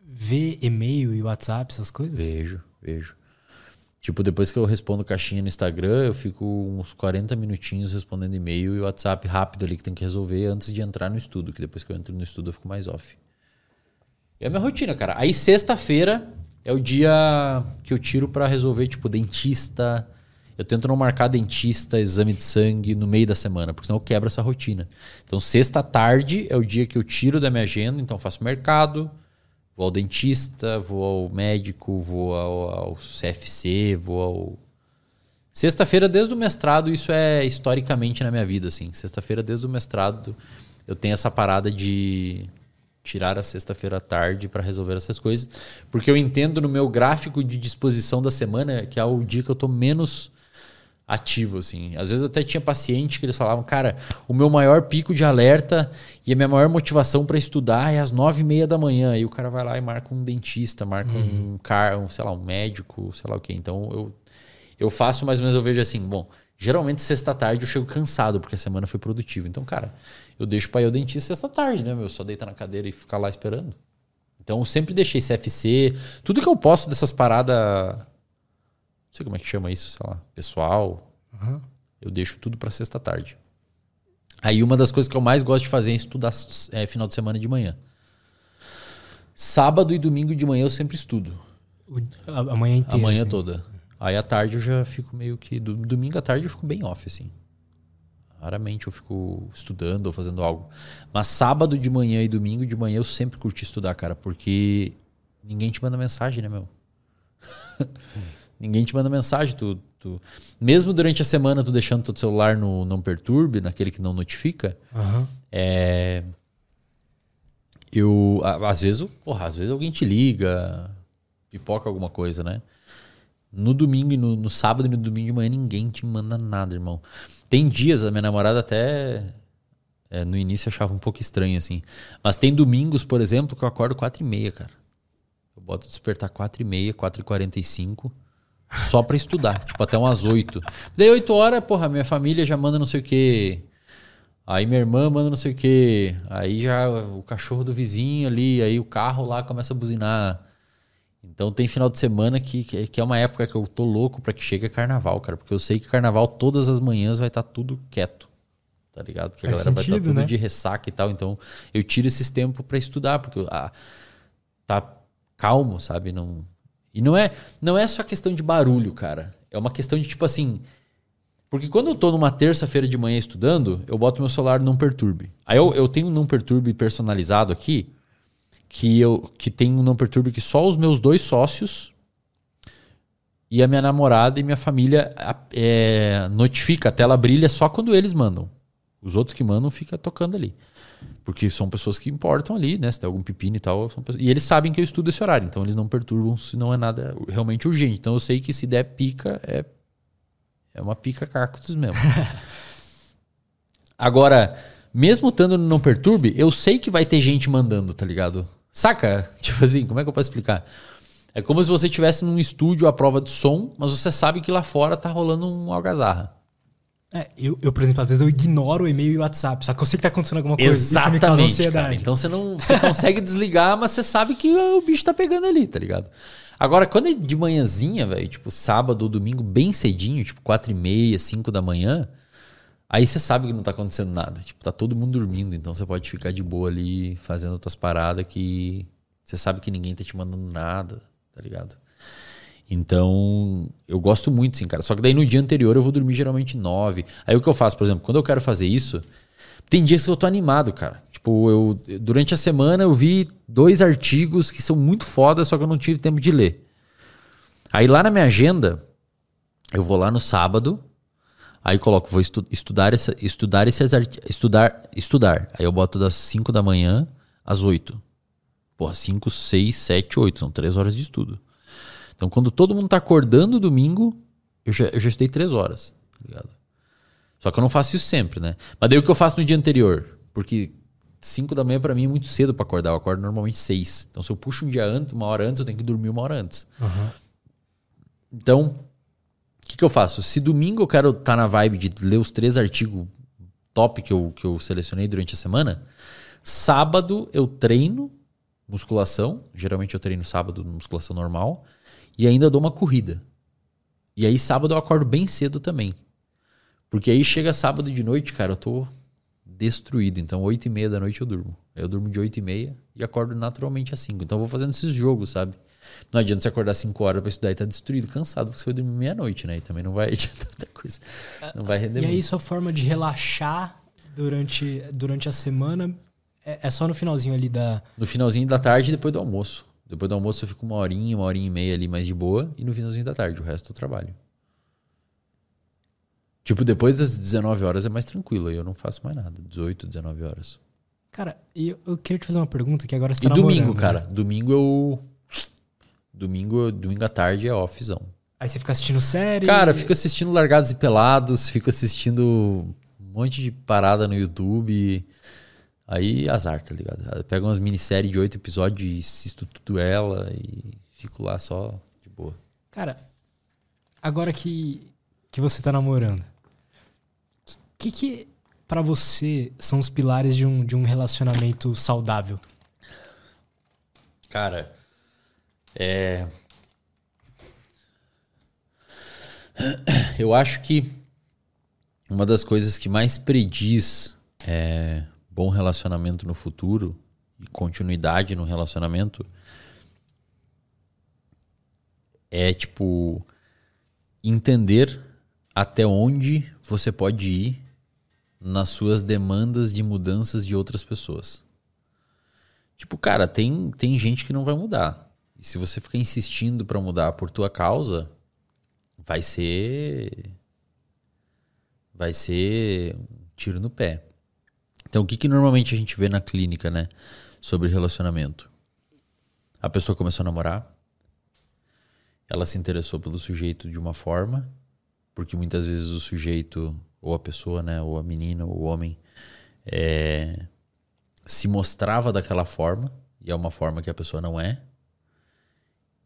vê e-mail e WhatsApp, essas coisas? Vejo, vejo. Tipo, depois que eu respondo caixinha no Instagram, eu fico uns 40 minutinhos respondendo e-mail e WhatsApp rápido ali que tem que resolver antes de entrar no estudo, que depois que eu entro no estudo eu fico mais off. É a minha rotina, cara. Aí sexta-feira é o dia que eu tiro para resolver, tipo, dentista. Eu tento não marcar dentista, exame de sangue no meio da semana, porque senão eu quebro essa rotina. Então, sexta tarde é o dia que eu tiro da minha agenda, então faço mercado, vou ao dentista, vou ao médico, vou ao, ao CFC, vou ao. Sexta-feira, desde o mestrado, isso é historicamente na minha vida, assim. Sexta-feira, desde o mestrado, eu tenho essa parada de tirar a sexta-feira à tarde para resolver essas coisas, porque eu entendo no meu gráfico de disposição da semana que é o dia que eu tô menos ativo, assim. Às vezes até tinha paciente que eles falavam, cara, o meu maior pico de alerta e a minha maior motivação para estudar é às nove e meia da manhã. E o cara vai lá e marca um dentista, marca uhum. um cara, um, sei lá, um médico, sei lá o quê. Então eu, eu faço mais ou menos, eu vejo assim, bom, geralmente sexta-tarde eu chego cansado, porque a semana foi produtiva. Então, cara, eu deixo para ir ao dentista sexta tarde, né, meu? Só deitar na cadeira e ficar lá esperando. Então eu sempre deixei CFC, tudo que eu posso dessas paradas, sei como é que chama isso, sei lá, pessoal, uhum. eu deixo tudo para sexta tarde. Aí uma das coisas que eu mais gosto de fazer é estudar é, final de semana de manhã. Sábado e domingo de manhã eu sempre estudo. a, a manhã inteira. A manhã assim. toda. Aí à tarde eu já fico meio que. Domingo à tarde eu fico bem off, assim. Raramente eu fico estudando ou fazendo algo. Mas sábado de manhã e domingo de manhã eu sempre curti estudar, cara, porque ninguém te manda mensagem, né, meu? Ninguém te manda mensagem. Tu, tu, mesmo durante a semana, tu deixando teu celular no não perturbe, naquele que não notifica, uhum. é, eu, às vezes, porra, às vezes alguém te liga, pipoca alguma coisa, né? No domingo e no, no sábado e no domingo de manhã ninguém te manda nada, irmão. Tem dias, a minha namorada até é, no início achava um pouco estranho, assim. Mas tem domingos, por exemplo, que eu acordo 4 e meia, cara. Eu boto despertar 4 e meia, 4 e 45. Só pra estudar, tipo, até umas 8. Daí 8 horas, porra, minha família já manda não sei o quê. Aí minha irmã manda não sei o quê. Aí já o cachorro do vizinho ali, aí o carro lá começa a buzinar. Então tem final de semana que, que é uma época que eu tô louco para que chegue carnaval, cara. Porque eu sei que carnaval todas as manhãs vai estar tá tudo quieto. Tá ligado? Que a galera sentido, vai estar tá tudo né? de ressaca e tal. Então eu tiro esses tempos para estudar, porque ah, tá calmo, sabe? Não, e não é, não é só questão de barulho, cara. É uma questão de tipo assim. Porque quando eu tô numa terça-feira de manhã estudando, eu boto meu celular não perturbe. Aí eu, eu tenho um não perturbe personalizado aqui, que eu que tem um não perturbe que só os meus dois sócios e a minha namorada e minha família é, notifica, a tela brilha só quando eles mandam. Os outros que mandam fica tocando ali. Porque são pessoas que importam ali, né? Se tem algum pepino e tal. Pessoas... E eles sabem que eu estudo esse horário, então eles não perturbam se não é nada realmente urgente. Então eu sei que se der pica, é, é uma pica cactus mesmo. [LAUGHS] Agora, mesmo estando no não perturbe, eu sei que vai ter gente mandando, tá ligado? Saca? [LAUGHS] Tipo assim, como é que eu posso explicar? É como se você estivesse num estúdio à prova de som, mas você sabe que lá fora tá rolando um algazarra. É, eu, eu, por exemplo, às vezes eu ignoro o e-mail e o WhatsApp, só que eu sei que tá acontecendo alguma coisa. Exatamente. Cara. Então você não você [LAUGHS] consegue desligar, mas você sabe que o bicho tá pegando ali, tá ligado? Agora, quando é de manhãzinha, velho, tipo sábado ou domingo, bem cedinho, tipo quatro e meia, cinco da manhã, aí você sabe que não tá acontecendo nada. Tipo, tá todo mundo dormindo, então você pode ficar de boa ali fazendo outras paradas que você sabe que ninguém tá te mandando nada, tá ligado? Então, eu gosto muito, sim, cara. Só que daí no dia anterior eu vou dormir geralmente nove. Aí o que eu faço, por exemplo, quando eu quero fazer isso, tem dias que eu tô animado, cara. Tipo, eu durante a semana eu vi dois artigos que são muito foda, só que eu não tive tempo de ler. Aí lá na minha agenda, eu vou lá no sábado, aí coloco, vou estu estudar essa, estudar esses estudar, estudar. Aí eu boto das 5 da manhã às 8. Pô, 5, 6, 7, 8, são 3 horas de estudo. Então, quando todo mundo tá acordando domingo, eu já, eu já estudei três horas, tá ligado? Só que eu não faço isso sempre, né? Mas daí o que eu faço no dia anterior? Porque 5 da manhã para mim é muito cedo para acordar. Eu acordo normalmente 6. Então, se eu puxo um dia antes, uma hora antes, eu tenho que dormir uma hora antes. Uhum. Então, o que, que eu faço? Se domingo eu quero estar tá na vibe de ler os três artigos top que eu, que eu selecionei durante a semana, sábado eu treino musculação. Geralmente eu treino sábado musculação normal e ainda dou uma corrida. E aí sábado eu acordo bem cedo também. Porque aí chega sábado de noite, cara, eu tô destruído. Então, 8 e meia da noite eu durmo. Eu durmo de 8 e meia e acordo naturalmente às 5. Então, eu vou fazendo esses jogos, sabe? Não adianta você acordar 5 horas para estudar e tá destruído, cansado, porque você foi dormir meia-noite, né? E também não vai [LAUGHS] adiantar tanta coisa. Não vai render E muito. aí, sua forma de relaxar durante, durante a semana é, é só no finalzinho ali da. No finalzinho da tarde e depois do almoço. Depois do almoço eu fico uma horinha, uma horinha e meia ali mais de boa. E no finalzinho da tarde, o resto eu trabalho. Tipo, depois das 19 horas é mais tranquilo. Aí eu não faço mais nada. 18, 19 horas. Cara, e eu, eu queria te fazer uma pergunta que agora você tá E domingo, né? cara. Domingo eu... Domingo, domingo à tarde é offzão. Aí você fica assistindo série? Cara, fico assistindo Largados e Pelados. Fico assistindo um monte de parada no YouTube. Aí azar, tá ligado? Pega umas minisséries de oito episódios e assisto tudo ela e fico lá só de boa. Cara, agora que, que você tá namorando, o que, que para você são os pilares de um, de um relacionamento saudável? Cara, é. Eu acho que uma das coisas que mais prediz é, bom relacionamento no futuro e continuidade no relacionamento é tipo entender até onde você pode ir nas suas demandas de mudanças de outras pessoas. Tipo, cara, tem, tem gente que não vai mudar. E se você ficar insistindo para mudar por tua causa, vai ser vai ser um tiro no pé. Então, o que, que normalmente a gente vê na clínica, né? Sobre relacionamento? A pessoa começou a namorar, ela se interessou pelo sujeito de uma forma, porque muitas vezes o sujeito, ou a pessoa, né? Ou a menina, ou o homem, é, se mostrava daquela forma, e é uma forma que a pessoa não é.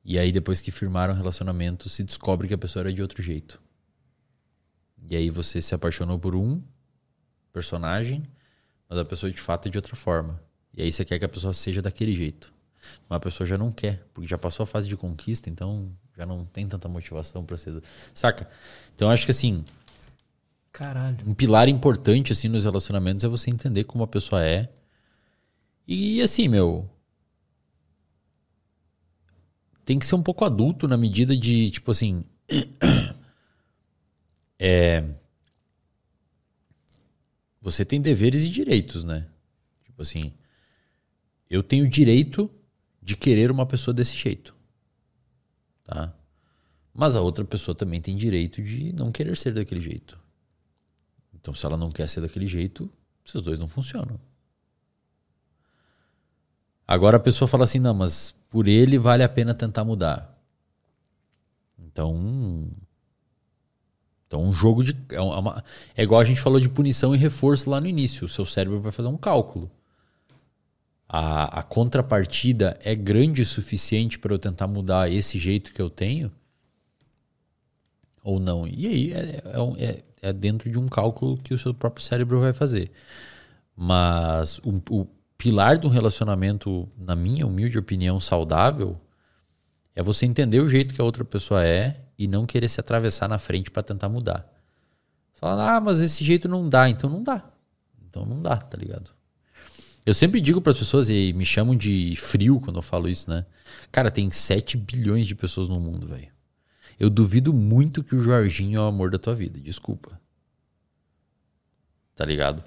E aí, depois que firmaram o relacionamento, se descobre que a pessoa era de outro jeito. E aí você se apaixonou por um personagem, mas a pessoa de fato é de outra forma. E aí você quer que a pessoa seja daquele jeito. Mas a pessoa já não quer, porque já passou a fase de conquista, então já não tem tanta motivação para ser. Saca? Então acho que assim. Caralho. Um pilar importante assim nos relacionamentos é você entender como a pessoa é. E assim, meu. Tem que ser um pouco adulto na medida de, tipo assim. [CLEARS THROAT] é. Você tem deveres e direitos, né? Tipo assim. Eu tenho direito de querer uma pessoa desse jeito. Tá? Mas a outra pessoa também tem direito de não querer ser daquele jeito. Então, se ela não quer ser daquele jeito, esses dois não funcionam. Agora a pessoa fala assim: não, mas por ele vale a pena tentar mudar. Então. Então, um jogo de. É, uma, é igual a gente falou de punição e reforço lá no início. O seu cérebro vai fazer um cálculo a, a contrapartida é grande o suficiente para eu tentar mudar esse jeito que eu tenho? Ou não? E aí é, é, é, é dentro de um cálculo que o seu próprio cérebro vai fazer. Mas o, o pilar de um relacionamento, na minha humilde opinião, saudável, é você entender o jeito que a outra pessoa é e não querer se atravessar na frente para tentar mudar. Falar, ah, mas esse jeito não dá, então não dá. Então não dá, tá ligado? Eu sempre digo para as pessoas, e me chamam de frio quando eu falo isso, né? Cara, tem 7 bilhões de pessoas no mundo, velho. Eu duvido muito que o Jorginho é o amor da tua vida. Desculpa. Tá ligado?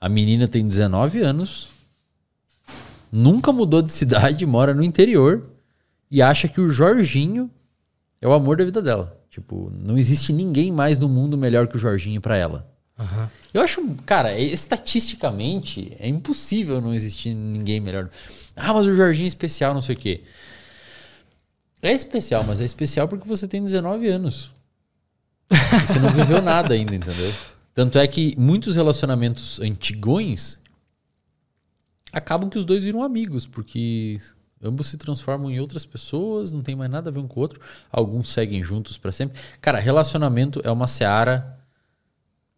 A menina tem 19 anos, nunca mudou de cidade, mora no interior e acha que o Jorginho é o amor da vida dela. Tipo, não existe ninguém mais no mundo melhor que o Jorginho para ela. Uhum. Eu acho, cara, estatisticamente é impossível não existir ninguém melhor. Ah, mas o Jorginho é especial, não sei o quê. É especial, mas é especial porque você tem 19 anos. você não viveu nada ainda, entendeu? Tanto é que muitos relacionamentos antigões acabam que os dois viram amigos, porque ambos se transformam em outras pessoas, não tem mais nada a ver um com o outro. Alguns seguem juntos para sempre. Cara, relacionamento é uma seara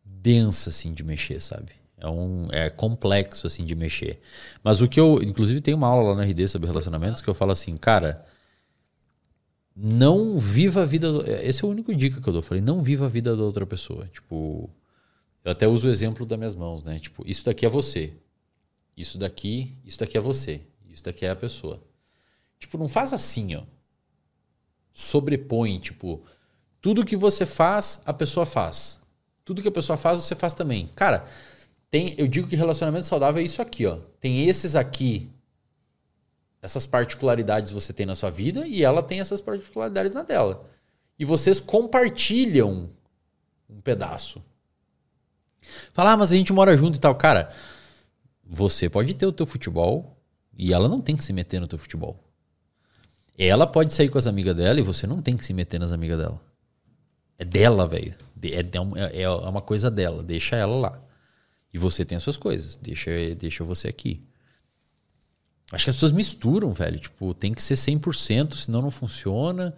densa assim de mexer, sabe? É, um, é complexo assim de mexer. Mas o que eu, inclusive tem uma aula lá na RD sobre relacionamentos que eu falo assim, cara, não viva a vida, do, esse é o único dica que eu dou, eu falei, não viva a vida da outra pessoa. Tipo, eu até uso o exemplo das minhas mãos, né? Tipo, isso daqui é você. Isso daqui, isso daqui é você. Isso daqui é a pessoa. Tipo, não faz assim, ó. Sobrepõe, tipo, tudo que você faz, a pessoa faz. Tudo que a pessoa faz, você faz também. Cara, tem, eu digo que relacionamento saudável é isso aqui, ó. Tem esses aqui, essas particularidades você tem na sua vida e ela tem essas particularidades na dela. E vocês compartilham um pedaço. Falar, ah, mas a gente mora junto e tal. Cara, você pode ter o teu futebol e ela não tem que se meter no teu futebol. Ela pode sair com as amigas dela e você não tem que se meter nas amigas dela. É dela, velho. É, é, é uma coisa dela. Deixa ela lá. E você tem as suas coisas. Deixa, deixa você aqui. Acho que as pessoas misturam, velho. Tipo, tem que ser 100%, senão não funciona.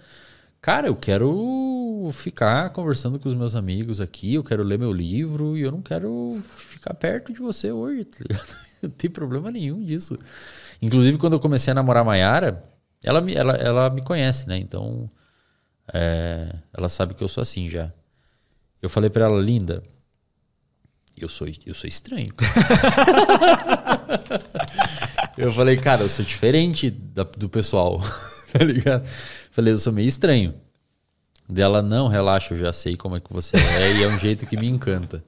Cara, eu quero ficar conversando com os meus amigos aqui, eu quero ler meu livro e eu não quero ficar perto de você hoje, tá ligado? [LAUGHS] Não tem problema nenhum disso. Inclusive, quando eu comecei a namorar a Mayara, ela, ela, ela me conhece, né? Então, é, ela sabe que eu sou assim já. Eu falei para ela, linda, eu sou, eu sou estranho. [LAUGHS] eu falei, cara, eu sou diferente da, do pessoal, [LAUGHS] tá ligado? Falei, eu sou meio estranho. Dela, não, relaxa, eu já sei como é que você é e é um jeito que me encanta.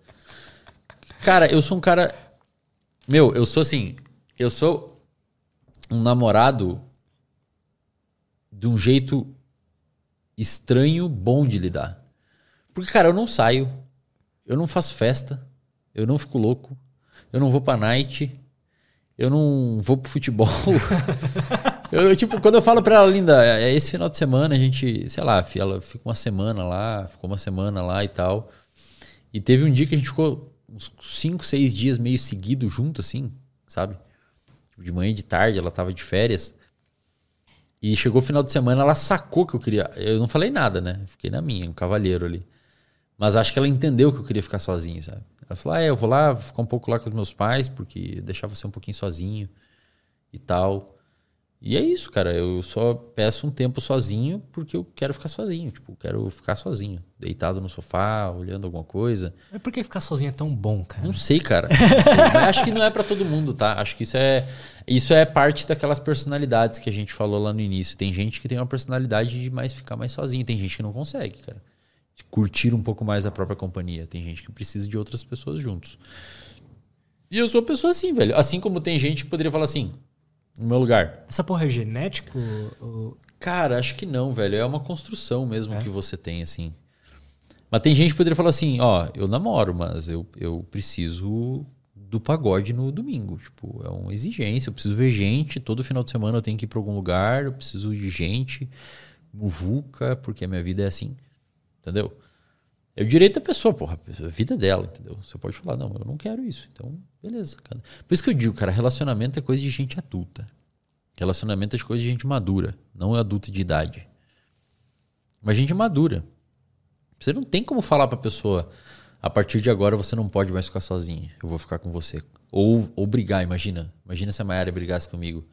Cara, eu sou um cara. Meu, eu sou assim. Eu sou um namorado de um jeito estranho, bom de lidar. Porque, cara, eu não saio, eu não faço festa, eu não fico louco, eu não vou pra night, eu não vou pro futebol. [LAUGHS] eu, tipo, quando eu falo pra ela, linda, é, é esse final de semana a gente, sei lá, ela fica uma semana lá, ficou uma semana lá e tal. E teve um dia que a gente ficou uns 5, 6 dias meio seguido junto, assim, sabe? De manhã e de tarde, ela tava de férias. E chegou o final de semana, ela sacou que eu queria. Eu não falei nada, né? Fiquei na minha, um cavalheiro ali. Mas acho que ela entendeu que eu queria ficar sozinho, sabe? Ela falou: ah, é, eu vou lá ficar um pouco lá com os meus pais, porque deixar você um pouquinho sozinho e tal. E é isso, cara. Eu só peço um tempo sozinho porque eu quero ficar sozinho. Tipo, quero ficar sozinho. Deitado no sofá, olhando alguma coisa. Mas por que ficar sozinho é tão bom, cara? Não sei, cara. Não sei. [LAUGHS] Mas acho que não é para todo mundo, tá? Acho que isso é, isso é parte daquelas personalidades que a gente falou lá no início. Tem gente que tem uma personalidade de mais ficar mais sozinho. Tem gente que não consegue, cara. De curtir um pouco mais a própria companhia. Tem gente que precisa de outras pessoas juntos. E eu sou uma pessoa assim, velho. Assim como tem gente que poderia falar assim no meu lugar. Essa porra é genético? Ou... Cara, acho que não, velho. É uma construção mesmo é? que você tem, assim. Mas tem gente que poderia falar assim, ó, eu namoro, mas eu, eu preciso do pagode no domingo. Tipo, é uma exigência. Eu preciso ver gente. Todo final de semana eu tenho que ir pra algum lugar. Eu preciso de gente. Muvuca, porque a minha vida é assim. Entendeu? É o direito da pessoa, porra. A vida dela, entendeu? Você pode falar, não, eu não quero isso. Então, beleza. Cara. Por isso que eu digo, cara, relacionamento é coisa de gente adulta. Relacionamento é coisa de gente madura, não é adulta de idade. Mas gente madura. Você não tem como falar pra pessoa, a partir de agora você não pode mais ficar sozinho. Eu vou ficar com você. Ou, ou brigar, imagina. Imagina se a Mayara brigasse comigo.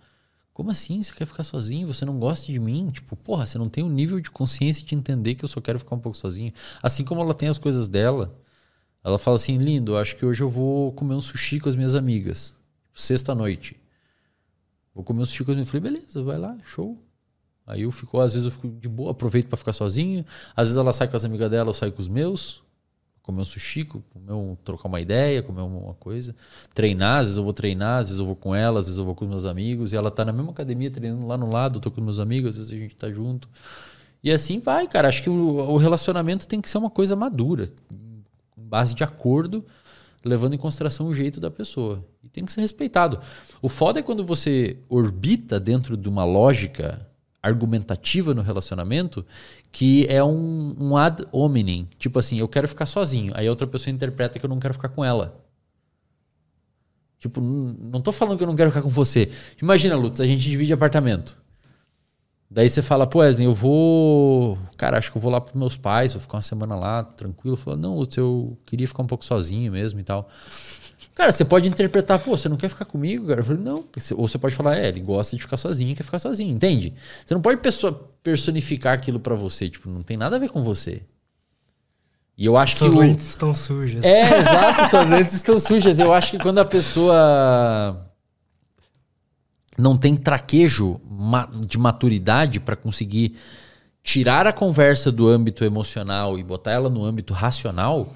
Como assim? Você quer ficar sozinho? Você não gosta de mim? Tipo, porra, você não tem o um nível de consciência de entender que eu só quero ficar um pouco sozinho. Assim como ela tem as coisas dela. Ela fala assim, lindo, acho que hoje eu vou comer um sushi com as minhas amigas. Sexta-noite. Vou comer um sushi com as minhas Falei, beleza, vai lá, show. Aí eu fico, às vezes eu fico de boa, aproveito para ficar sozinho. Às vezes ela sai com as amigas dela, eu saio com os meus comer um sushi, comer um, trocar uma ideia, comer uma coisa. Treinar, às vezes eu vou treinar, às vezes eu vou com ela, às vezes eu vou com meus amigos. E ela tá na mesma academia treinando lá no lado, eu tô com meus amigos, às vezes a gente tá junto. E assim vai, cara. Acho que o, o relacionamento tem que ser uma coisa madura, com base de acordo, levando em consideração o jeito da pessoa. E tem que ser respeitado. O foda é quando você orbita dentro de uma lógica argumentativa no relacionamento que é um, um ad hominem. Tipo assim, eu quero ficar sozinho. Aí a outra pessoa interpreta que eu não quero ficar com ela. Tipo, não tô falando que eu não quero ficar com você. Imagina, Lutz, a gente divide apartamento. Daí você fala, pô, Wesley, eu vou. Cara, acho que eu vou lá pros meus pais, vou ficar uma semana lá, tranquilo. Fala, não, Lutz, eu queria ficar um pouco sozinho mesmo e tal. Cara, você pode interpretar, pô, você não quer ficar comigo, cara? Eu falei, não. Ou você pode falar, é, ele gosta de ficar sozinho, quer ficar sozinho, entende? Você não pode personificar aquilo para você, tipo, não tem nada a ver com você. E eu acho suas que. Suas lentes o... estão sujas. É, exato, suas lentes estão sujas. Eu acho que quando a pessoa não tem traquejo de maturidade para conseguir tirar a conversa do âmbito emocional e botar ela no âmbito racional,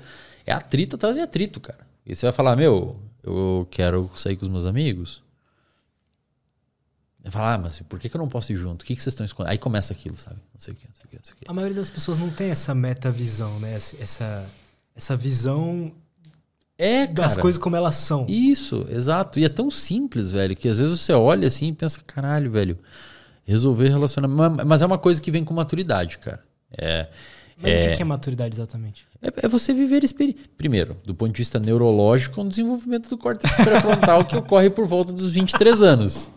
é atrito atrás de atrito, cara. E você vai falar, meu, eu quero sair com os meus amigos. Vai falar, ah, mas por que, que eu não posso ir junto? O que, que vocês estão escondendo? Aí começa aquilo, sabe? Não sei o que, não sei o que, não sei o que. A maioria das pessoas não tem essa metavisão, né? Essa, essa visão é, cara, das coisas como elas são. Isso, exato. E é tão simples, velho, que às vezes você olha assim e pensa, caralho, velho, resolver relacionamento. Mas é uma coisa que vem com maturidade, cara. É. Mas é... o que é maturidade exatamente? É, é você viver experiência. Primeiro, do ponto de vista neurológico, um desenvolvimento do córtex pré-frontal que ocorre por volta dos 23 anos.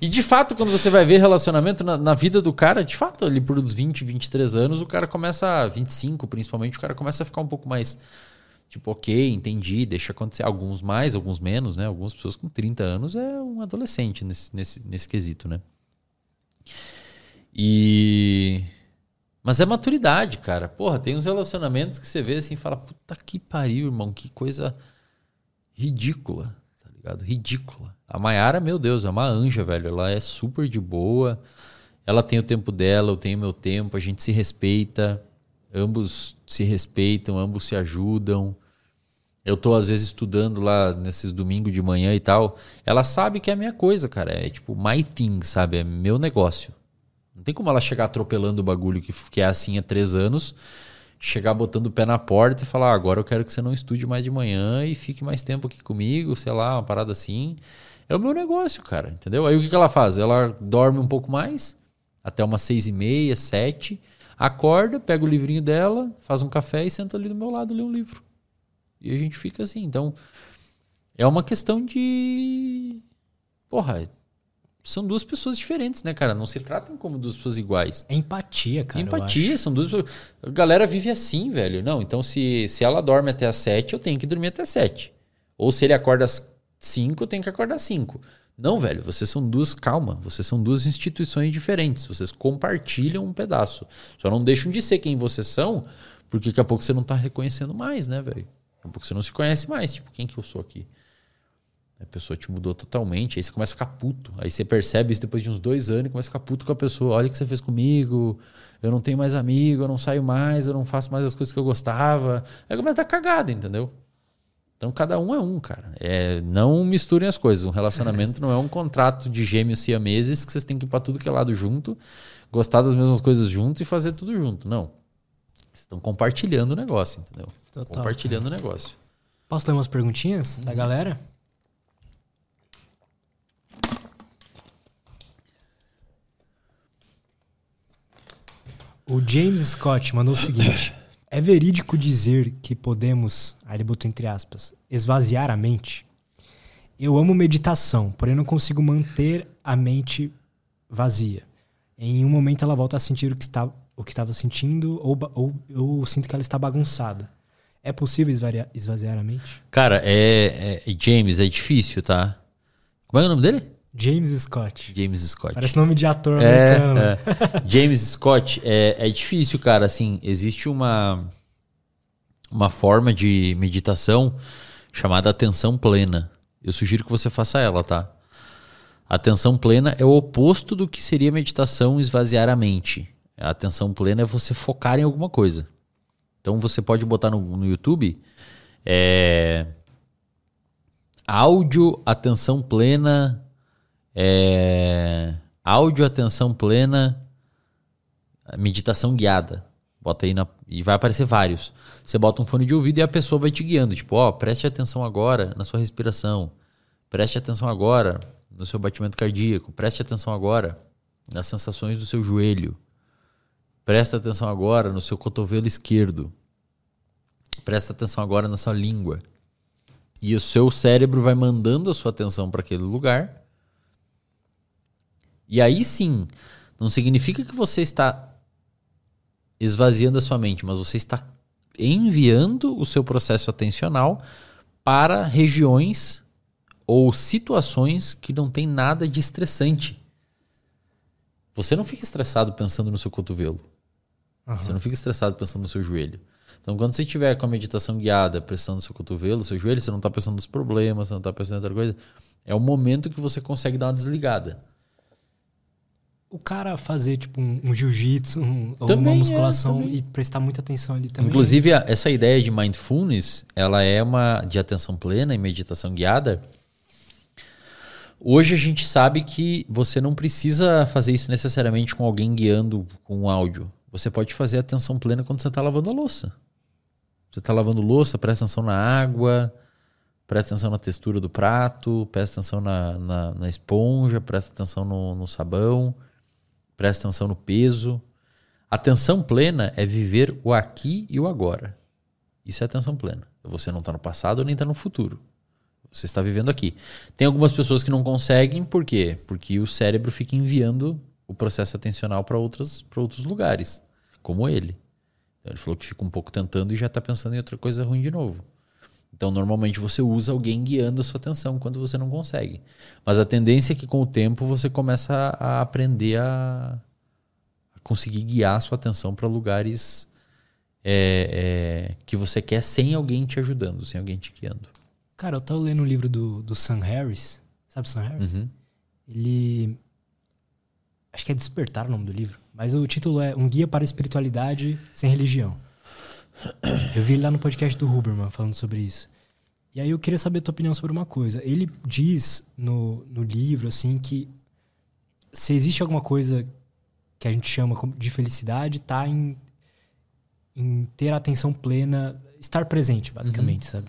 E de fato, quando você vai ver relacionamento na, na, vida do cara, de fato, ali por uns 20, 23 anos, o cara começa, 25 principalmente, o cara começa a ficar um pouco mais tipo, ok, entendi, deixa acontecer. Alguns mais, alguns menos, né? Algumas pessoas com 30 anos é um adolescente nesse, nesse, nesse quesito, né? E mas é maturidade, cara. Porra, tem uns relacionamentos que você vê assim e fala, puta que pariu, irmão, que coisa ridícula, tá ligado? Ridícula. A Mayara, meu Deus, é uma anja, velho. Ela é super de boa. Ela tem o tempo dela, eu tenho meu tempo, a gente se respeita. Ambos se respeitam, ambos se ajudam. Eu tô às vezes estudando lá nesses domingos de manhã e tal. Ela sabe que é a minha coisa, cara. É tipo my thing, sabe? É meu negócio. Não tem como ela chegar atropelando o bagulho que, que é assim há três anos, chegar botando o pé na porta e falar: ah, agora eu quero que você não estude mais de manhã e fique mais tempo aqui comigo, sei lá, uma parada assim. É o meu negócio, cara, entendeu? Aí o que, que ela faz? Ela dorme um pouco mais, até umas seis e meia, sete, acorda, pega o livrinho dela, faz um café e senta ali do meu lado, lê um livro. E a gente fica assim. Então, é uma questão de. Porra, são duas pessoas diferentes, né, cara? Não se tratam como duas pessoas iguais. É empatia, cara. Empatia, são duas pessoas. A galera vive assim, velho. Não, então se, se ela dorme até as sete, eu tenho que dormir até as sete. Ou se ele acorda às cinco, eu tenho que acordar às cinco. Não, velho, vocês são duas, calma, vocês são duas instituições diferentes. Vocês compartilham um pedaço. Só não deixam de ser quem vocês são, porque daqui a pouco você não tá reconhecendo mais, né, velho? Daqui a pouco você não se conhece mais. Tipo, quem que eu sou aqui? A pessoa te mudou totalmente. Aí você começa a ficar puto. Aí você percebe isso depois de uns dois anos e começa a ficar puto com a pessoa. Olha o que você fez comigo. Eu não tenho mais amigo, eu não saio mais, eu não faço mais as coisas que eu gostava. Aí começa a dar cagada, entendeu? Então cada um é um, cara. É, não misturem as coisas. Um relacionamento não é um contrato de gêmeos siameses que vocês têm que ir pra tudo que é lado junto, gostar das mesmas coisas junto e fazer tudo junto. Não. Vocês estão compartilhando o negócio, entendeu? Total, compartilhando o negócio. Posso ler umas perguntinhas da galera? O James Scott mandou o seguinte: É verídico dizer que podemos, aí ele botou entre aspas, esvaziar a mente? Eu amo meditação, porém não consigo manter a mente vazia. Em um momento ela volta a sentir o que está o que estava sentindo ou, ou eu sinto que ela está bagunçada. É possível esvaziar a mente? Cara, é, é- James, é difícil, tá? Como é o nome dele? James Scott. James Scott. Parece nome de ator É, americano. é. James Scott, é, é difícil, cara. Assim, existe uma, uma forma de meditação chamada atenção plena. Eu sugiro que você faça ela, tá? Atenção plena é o oposto do que seria meditação esvaziar a mente. A atenção plena é você focar em alguma coisa. Então você pode botar no, no YouTube é, áudio atenção plena é, áudio atenção plena meditação guiada. Bota aí na, e vai aparecer vários. Você bota um fone de ouvido e a pessoa vai te guiando. Tipo ó preste atenção agora na sua respiração. Preste atenção agora no seu batimento cardíaco. Preste atenção agora nas sensações do seu joelho. Presta atenção agora no seu cotovelo esquerdo. Presta atenção agora na sua língua. E o seu cérebro vai mandando a sua atenção para aquele lugar e aí sim, não significa que você está esvaziando a sua mente, mas você está enviando o seu processo atencional para regiões ou situações que não tem nada de estressante. Você não fica estressado pensando no seu cotovelo. Você não fica estressado pensando no seu joelho. Então, quando você estiver com a meditação guiada, prestando no seu cotovelo, no seu joelho, você não está pensando nos problemas, você não está pensando em outra coisa. É o momento que você consegue dar uma desligada. O cara fazer, tipo, um, um jiu-jitsu um, ou uma é, musculação também. e prestar muita atenção ali também. Inclusive, a- essa ideia de mindfulness, ela é uma de atenção plena e meditação guiada. Hoje a gente sabe que você não precisa fazer isso necessariamente com alguém guiando com um áudio. Você pode fazer atenção plena quando você está lavando a louça. Você está lavando louça, presta atenção na água, presta atenção na textura do prato, presta atenção na, na, na esponja, presta atenção no, no sabão, presta atenção no peso. Atenção plena é viver o aqui e o agora. Isso é atenção plena. Você não está no passado nem está no futuro. Você está vivendo aqui. Tem algumas pessoas que não conseguem, por quê? Porque o cérebro fica enviando o processo atencional para outros, lugares, como ele. Então ele falou que fica um pouco tentando e já está pensando em outra coisa ruim de novo. Então, normalmente você usa alguém guiando a sua atenção quando você não consegue. Mas a tendência é que com o tempo você começa a aprender a, a conseguir guiar a sua atenção para lugares é, é, que você quer sem alguém te ajudando, sem alguém te guiando. Cara, eu tava lendo um livro do, do Sam Harris. Sabe o Sam Harris? Uhum. Ele. Acho que é Despertar o nome do livro. Mas o título é Um Guia para a Espiritualidade Sem Religião. Eu vi ele lá no podcast do Huberman falando sobre isso. E aí eu queria saber a tua opinião sobre uma coisa. Ele diz no, no livro, assim, que se existe alguma coisa que a gente chama de felicidade, tá em, em ter a atenção plena, estar presente, basicamente, sabe?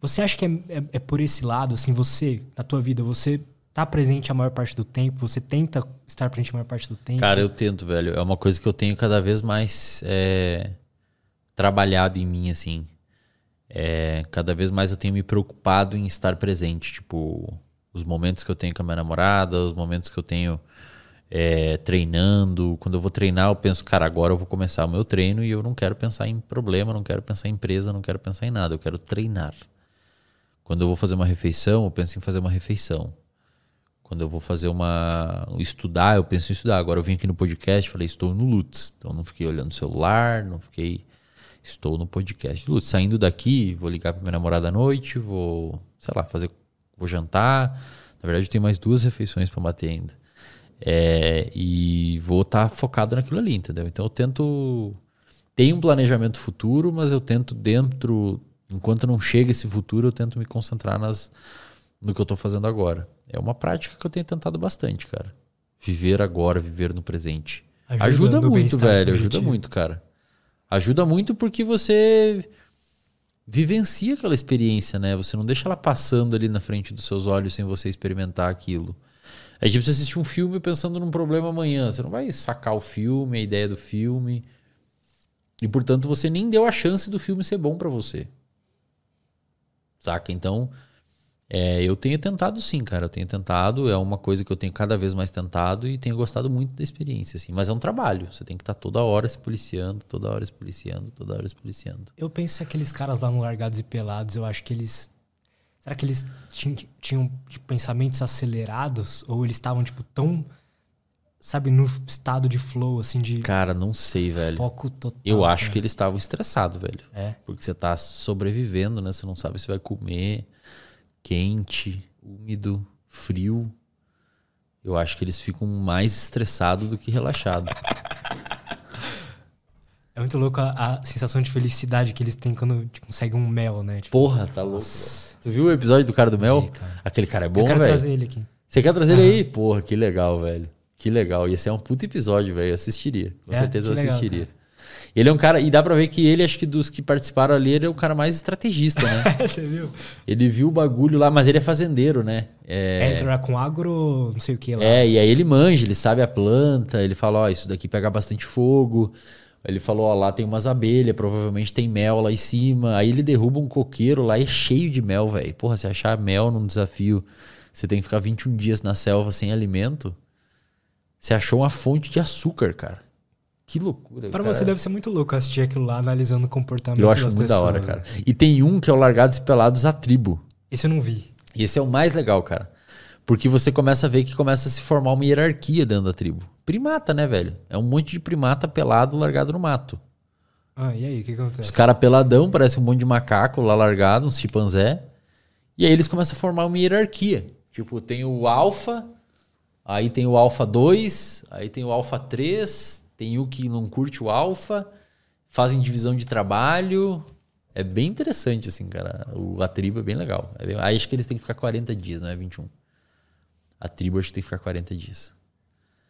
Você acha que é, é- é por esse lado, assim, você, na tua vida, você tá presente a maior parte do tempo, você tenta estar presente a maior parte do tempo? Cara, eu tento, velho. É uma coisa que eu tenho cada vez mais é, trabalhado em mim, assim. É, cada vez mais eu tenho me preocupado em estar presente. Tipo, Os momentos que eu tenho com a minha namorada, os momentos que eu tenho é, treinando. Quando eu vou treinar, eu penso, cara, agora eu vou começar o meu treino e eu não quero pensar em problema, não quero pensar em empresa, não quero pensar em nada, eu quero treinar. Quando eu vou fazer uma refeição, eu penso em fazer uma refeição. Quando eu vou fazer uma. estudar, eu penso em estudar. Agora eu vim aqui no podcast falei, estou no Lutz. Então não fiquei olhando o celular, não fiquei. Estou no podcast. Lutz, saindo daqui, vou ligar para minha namorada à noite, vou, sei lá, fazer. Vou jantar. Na verdade, eu tenho mais duas refeições para bater ainda. É, e vou estar tá focado naquilo ali, entendeu? Então eu tento. Tem um planejamento futuro, mas eu tento dentro. Enquanto não chega esse futuro, eu tento me concentrar nas, no que eu estou fazendo agora. É uma prática que eu tenho tentado bastante, cara. Viver agora, viver no presente. Ajuda, ajuda muito, velho. Ajuda muito, cara. Ajuda muito porque você vivencia aquela experiência, né? Você não deixa ela passando ali na frente dos seus olhos sem você experimentar aquilo. É tipo você assistir um filme pensando num problema amanhã. Você não vai sacar o filme, a ideia do filme. E portanto você nem deu a chance do filme ser bom para você. Saca? Então, é, eu tenho tentado sim, cara. Eu tenho tentado, é uma coisa que eu tenho cada vez mais tentado e tenho gostado muito da experiência, assim. Mas é um trabalho. Você tem que estar toda hora se policiando, toda hora se policiando, toda hora se policiando. Eu penso que aqueles caras lá no Largados e Pelados, eu acho que eles. Será que eles tinham, tinham tipo, pensamentos acelerados? Ou eles estavam, tipo, tão. Sabe, no estado de flow, assim, de. Cara, não sei, velho. Foco total. Eu acho que eles estavam estressados, velho. É. Porque você tá sobrevivendo, né? Você não sabe se vai comer quente, úmido, frio, eu acho que eles ficam mais estressados do que relaxados. É muito louco a, a, sensação de felicidade que eles têm quando tipo, conseguem um mel, né? Tipo, Porra, tá louco. Tu viu o episódio do cara do mel? cara. Aquele cara é bom, velho? Eu quero véio. trazer ele aqui. Você quer trazer ele aí? Porra, que legal, velho. Que legal. Ia ser um puto episódio, velho. Eu assistiria. Com é, certeza eu assistiria. Ele é um cara, e dá pra ver que ele, acho que dos que participaram ali, ele é o cara mais estrategista, né? [LAUGHS] Você viu? Ele viu o bagulho lá, mas ele é fazendeiro, né? É... Entra com agro, não sei o que lá. É, e aí ele manja, ele sabe a planta, ele fala, ó, isso daqui pega bastante fogo. Ele falou, ó, lá tem umas abelhas, provavelmente tem mel lá em cima. Aí ele derruba um coqueiro lá e é cheio de mel, velho. Porra, se achar mel num desafio, você tem que ficar 21 dias na selva sem alimento. Você achou uma fonte de açúcar, cara. Que loucura. Para você deve ser muito louco assistir aquilo lá, analisando o comportamento Eu acho muito pessoas, da hora, cara. Né? E tem um que é o Largados e Pelados a Tribo. Esse eu não vi. E esse é o mais legal, cara. Porque você começa a ver que começa a se formar uma hierarquia dentro da tribo. Primata, né, velho? É um monte de primata pelado largado no mato. Ah, e aí, o que acontece? Os caras peladão, parece um monte de macaco lá largado, uns chimpanzé. E aí eles começam a formar uma hierarquia. Tipo, tem o alfa, aí tem o alfa 2, aí tem o alfa 3, tem o que não curte o alfa, fazem divisão de trabalho. É bem interessante, assim, cara. O, a tribo é bem legal. É bem, aí acho que eles têm que ficar 40 dias, não é 21. A tribo acho que tem que ficar 40 dias.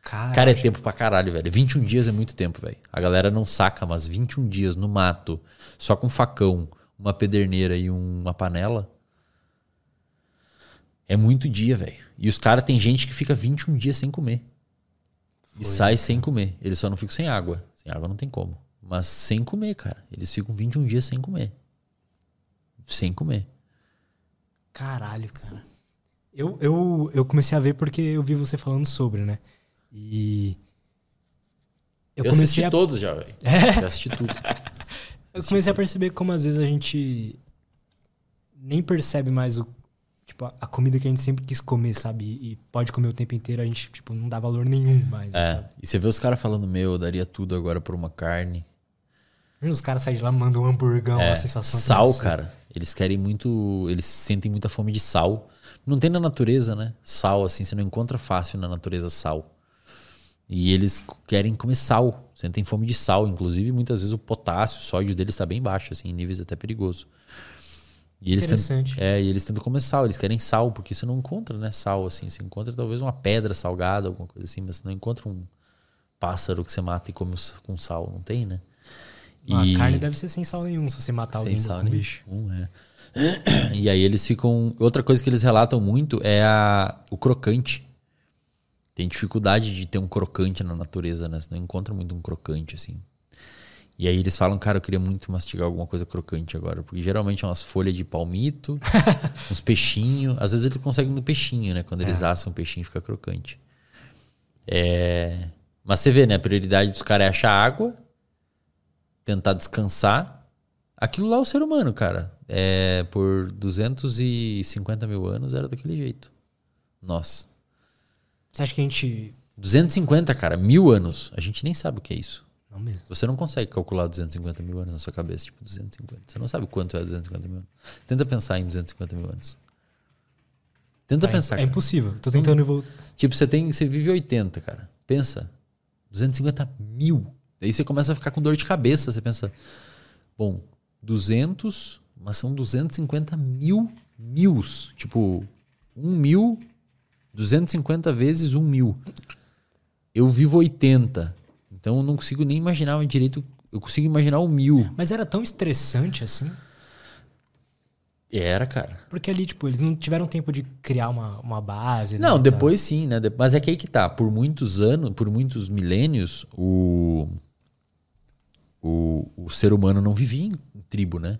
Cara, cara é tempo pra caralho, velho. 21 dias é muito tempo, velho. A galera não saca, mas 21 dias no mato, só com facão, uma pederneira e uma panela. É muito dia, velho. E os caras tem gente que fica 21 dias sem comer. Foi, e sai sem comer. Eles só não ficam sem água. Sem água não tem como. Mas sem comer, cara. Eles ficam 21 dias sem comer. Sem comer. Caralho, cara. Eu, eu, eu comecei a ver porque eu vi você falando sobre, né? E. Eu, eu comecei assisti a... todos já, velho. É? Já assisti tudo. eu comecei a perceber como às vezes a gente nem percebe mais o tipo, a comida que a gente sempre quis comer, sabe? E pode comer o tempo inteiro, a gente, tipo, não dá valor nenhum mais. É. Sabe? E você vê os caras falando, meu, eu daria tudo agora por uma carne. Os caras saem de lá, mandam um hamburgão, é, a sensação. Sal, cara. Eles querem muito. Eles sentem muita fome de sal. Não tem na natureza, né? Sal, assim, você não encontra fácil na natureza sal. E eles querem comer sal, sentem fome de sal. Inclusive, muitas vezes o potássio, o sódio deles está bem baixo, assim, em níveis até perigosos. E eles Interessante. Tentam, é, e eles tentam comer sal, eles querem sal, porque você não encontra, né, sal assim, você encontra talvez uma pedra salgada, alguma coisa assim, mas você não encontra um pássaro que você mata e come com sal, não tem, né? E... A carne deve ser sem sal nenhum, se você matar sem alguém sal com nenhum, bicho. É. [CLEARS THROAT] E aí eles ficam. Outra coisa que eles relatam muito é a... o crocante. Tem dificuldade de ter um crocante na natureza, né? Você não encontra muito um crocante, assim. E aí eles falam, cara, eu queria muito mastigar alguma coisa crocante agora. Porque geralmente é umas folhas de palmito, [LAUGHS] uns peixinhos. Às vezes eles conseguem no peixinho, né? Quando eles É. assam o peixinho fica crocante. É... Mas você vê, né? A prioridade dos caras é achar água, tentar descansar. Aquilo lá é o ser humano, cara. É, por 250 mil anos era daquele jeito. Nossa. Você acha que a gente. 250, cara, mil anos. A gente nem sabe o que é isso. Não mesmo. Você não consegue calcular 250 mil anos na sua cabeça, tipo 250. Você não sabe quanto é 250 mil anos. Tenta pensar em 250 mil anos. Tenta É, pensar. é cara. impossível. Tô tentando voltar. Tipo, você tem, você vive 80, cara. Pensa. 250 mil. Daí você começa a ficar com dor de cabeça. Você pensa, bom, 200, mas são 250 mil mils. Tipo, um mil, 250 vezes um mil. Eu vivo 80. Então eu não consigo nem imaginar direito. Eu consigo imaginar o mil. Mas era tão estressante assim. Era, cara. Porque ali, tipo, eles não tiveram tempo de criar uma, uma base. Não, né, depois sim, né? Mas é que aí que tá. Por muitos anos, por muitos milênios, o, o, o ser humano não vivia em, em tribo, né?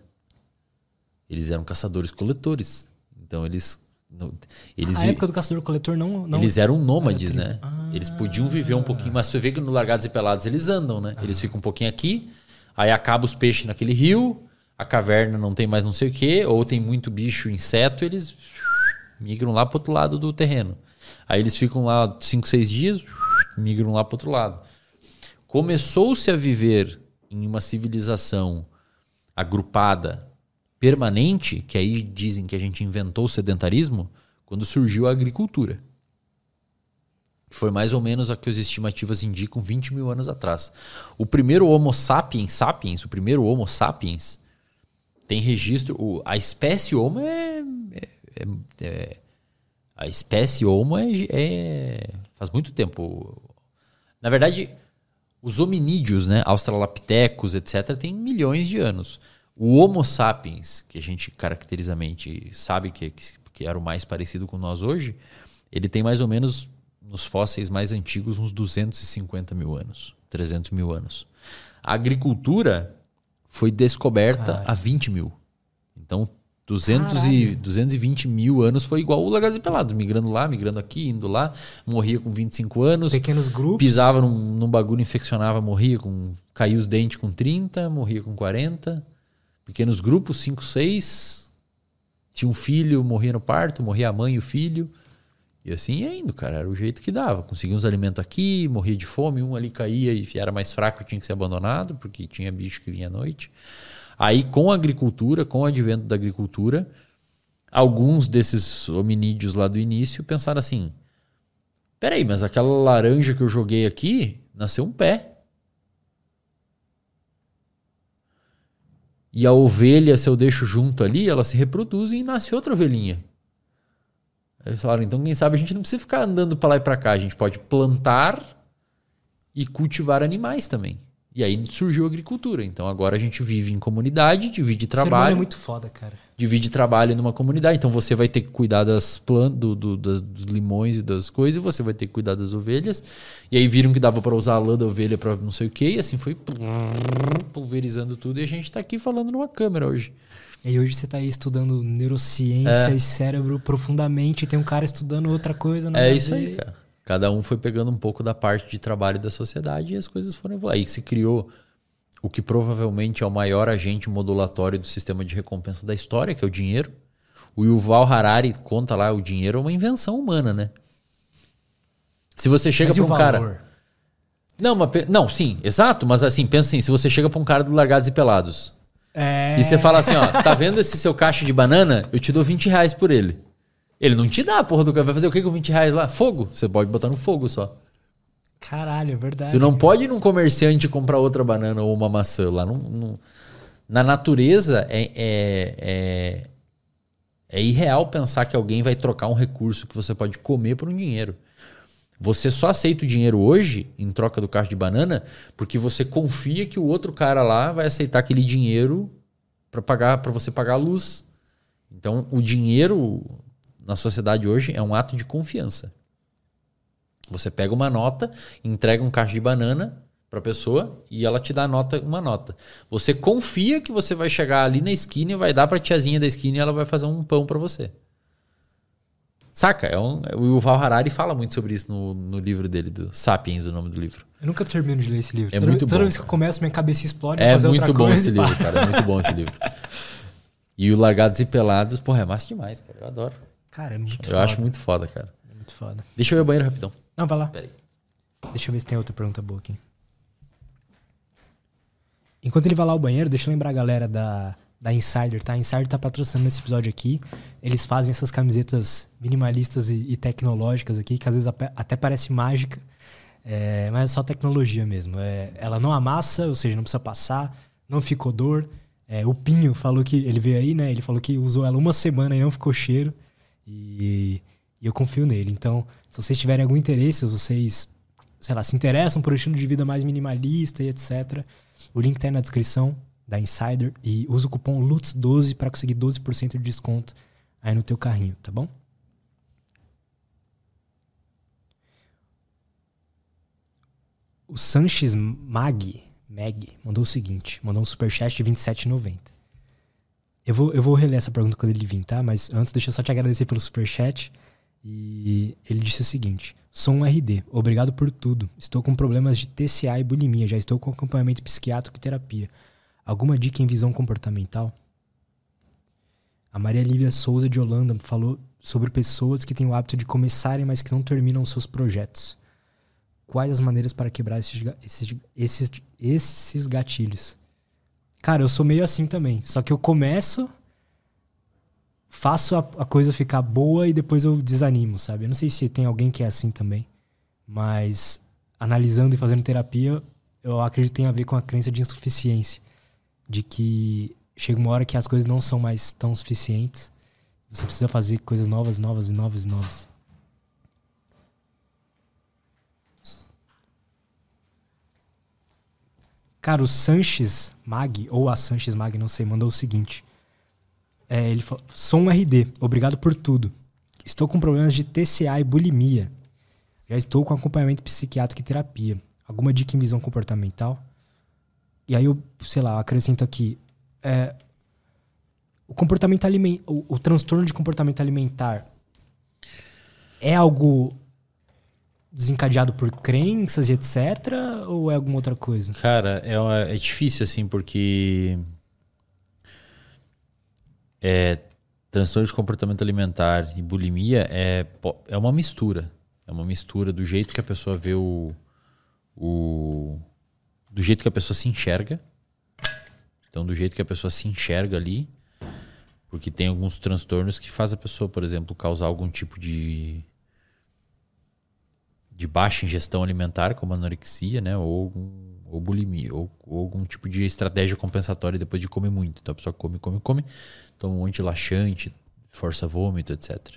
Eles eram caçadores-coletores. Então eles. Eles, A época do caçador-coletor não, não. eles eram nômades, era né? Ah. Eles podiam viver um pouquinho, mas você vê que no Largados e Pelados eles andam, né? Eles ficam um pouquinho aqui, aí acaba os peixes naquele rio, a caverna não tem mais não sei o quê, ou tem muito bicho, inseto, eles migram lá pro outro lado do terreno. Aí eles ficam lá 5, 6 dias, migram lá pro outro lado. Começou-se a viver em uma civilização agrupada, permanente, que aí dizem que a gente inventou o sedentarismo, quando surgiu a agricultura. Que foi mais ou menos a que as estimativas indicam 20 mil anos atrás. O primeiro Homo sapiens, sapiens, o primeiro Homo sapiens, tem registro. o- a espécie Homo é. é- é- é- a espécie Homo é, é- faz muito tempo. Na verdade, os hominídeos, né, Australopithecus, etc., tem milhões de anos. O Homo sapiens, que a gente caracterizamente sabe que, que, era o mais parecido com nós hoje, ele tem mais ou menos, nos fósseis mais antigos, uns 250 mil anos, 300 mil anos. A agricultura foi descoberta Caralho. há 20 mil. Então, 200 e, Caralho. 220 mil anos foi igual o Largados e Pelados, migrando lá, migrando aqui, indo lá, morria com 25 anos, Pequenos grupos. pisava num, num bagulho, infeccionava, morria com. Caiu os dentes com 30, morria com 40. Pequenos grupos, 5, 6. Tinha um filho, morria no parto, morria a mãe e o filho. E assim ia indo, cara. Era o jeito que dava. Conseguia uns alimentos aqui, morria de fome, um ali caía e era mais fraco, tinha que ser abandonado, porque tinha bicho que vinha à noite. Aí, com a agricultura, com o advento da agricultura, alguns desses hominídeos lá do início pensaram assim: peraí, mas aquela laranja que eu joguei aqui nasceu um pé. E a ovelha, se eu deixo junto ali, ela se reproduz e nasce outra ovelhinha. Eles falaram, então quem sabe a gente não precisa ficar andando para lá e para cá, a gente pode plantar e cultivar animais também. E aí surgiu a agricultura. Então agora a gente vive em comunidade, divide O ser trabalho é muito foda, cara. Divide trabalho numa comunidade. Então você vai ter que cuidar das plantas, do, do- dos limões e das coisas, e você vai ter que cuidar das ovelhas. E aí viram que dava para usar a lã da ovelha para não sei o que, e assim foi pulverizando tudo. E a gente tá aqui falando numa câmera hoje. E hoje você tá aí estudando neurociência É. e cérebro profundamente, e tem um cara estudando outra coisa. É isso ver. aí, cara. Cada um foi pegando um pouco da parte de trabalho da sociedade e as coisas foram evoluindo. Aí se criou o que provavelmente é o maior agente modulatório do sistema de recompensa da história, que é o dinheiro. O Yuval Harari conta lá, o dinheiro é uma invenção humana, né? Se você chega para um cara. valor? Não, mas não, sim, exato, mas assim, pensa assim, se você chega para um cara do Largados e Pelados É... e você fala assim, ó, tá vendo esse seu cacho de banana? Eu te dou 20 reais por ele. Ele não te dá porra do cara. Vai fazer o que com 20 reais lá? Fogo. Você pode botar no fogo só. Caralho, é verdade. Tu não pode ir num comerciante comprar outra banana ou uma maçã. Lá não, não- Na natureza é, é, é, é irreal pensar que alguém vai trocar um recurso que você pode comer por um dinheiro. Você só aceita o dinheiro hoje, em troca do cacho de banana, porque você confia que o outro cara lá vai aceitar aquele dinheiro para pagar para você pagar a luz. Então, o dinheiro na sociedade hoje é um ato de confiança. Você pega uma nota, entrega um cacho de banana para a pessoa e ela te dá nota, uma nota. Você confia que você vai chegar ali na esquina e vai dar para a tiazinha da esquina e ela vai fazer um pão para você. Saca? É um, o Yuval Harari fala muito sobre isso no, no livro dele, do Sapiens, o nome do livro. Eu nunca termino de ler esse livro. É toda, muito toda bom, vez que eu começo, minha cabeça explode. É muito bom esse livro, cara. É muito bom esse livro. [LAUGHS] E o Largados e Pelados, porra, é massa demais, cara. Eu adoro. Cara, é muito Eu foda. acho muito foda, cara. É muito foda. Deixa eu ir ao banheiro rapidão. Não, vai lá. Pera aí. Deixa eu ver se tem outra pergunta boa aqui. Enquanto ele vai lá ao banheiro, deixa eu lembrar a galera da, da Insider, tá? A Insider tá patrocinando esse episódio aqui. Eles fazem essas camisetas minimalistas e, e tecnológicas aqui, que às vezes até parece mágica, é, mas é só tecnologia mesmo. É, ela não amassa, ou seja, não precisa passar, não ficou dor. É, o Pinho falou que, ele veio aí, né? Ele falou que usou ela uma semana e não ficou cheiro. E, e eu confio nele. Então, se vocês tiverem algum interesse, se vocês sei lá, se interessam por um estilo de vida mais minimalista e etc. O link tá aí na descrição da Insider e usa o cupom LUTS12 para conseguir 12% de desconto aí no teu carrinho, tá bom? O Sanches Mag, Mag mandou o seguinte, mandou um superchat de 27,90. Eu vou, eu vou reler essa pergunta quando ele vir, tá? Mas antes, deixa eu só te agradecer pelo superchat. E ele disse o seguinte: Sou um RD, obrigado por tudo. Estou com problemas de TCA e bulimia, já estou com acompanhamento psiquiátrico e terapia. Alguma dica em visão comportamental? A Maria Lívia Souza de Holanda falou sobre pessoas que têm o hábito de começarem, mas que não terminam seus projetos. Quais as maneiras para quebrar esses, esses, esses, esses gatilhos? Cara, eu sou meio assim também. Só que eu começo, faço a, a coisa ficar boa e depois eu desanimo, sabe? Eu não sei se tem alguém que é assim também, mas analisando e fazendo terapia, eu acredito que tem a ver com a crença de insuficiência, de que chega uma hora que as coisas não são mais tão suficientes, você precisa fazer coisas novas, novas e novas e novas. Cara, o Sanches Mag, ou a Sanches Mag, não sei, mandou o seguinte. É, ele falou: Sou um RD, obrigado por tudo. Estou com problemas de TCA e bulimia. Já estou com acompanhamento psiquiátrico e terapia. Alguma dica em visão comportamental? E aí eu, sei lá, acrescento aqui. é, o comportamento alimentar. O, o transtorno de comportamento alimentar é algo desencadeado por crenças e etc? Ou é alguma outra coisa? Cara, é, é difícil, assim, porque. É, transtorno de comportamento alimentar e bulimia é, é uma mistura. É uma mistura do jeito que a pessoa vê o. o do jeito que a pessoa se enxerga. Então, do jeito que a pessoa se enxerga ali. Porque tem alguns transtornos que faz a pessoa, por exemplo, causar algum tipo de de baixa ingestão alimentar, como anorexia, né? Ou, ou bulimia, ou, ou algum tipo de estratégia compensatória depois de comer muito. Então a pessoa come, come, come, toma um monte de laxante, força vômito, etc.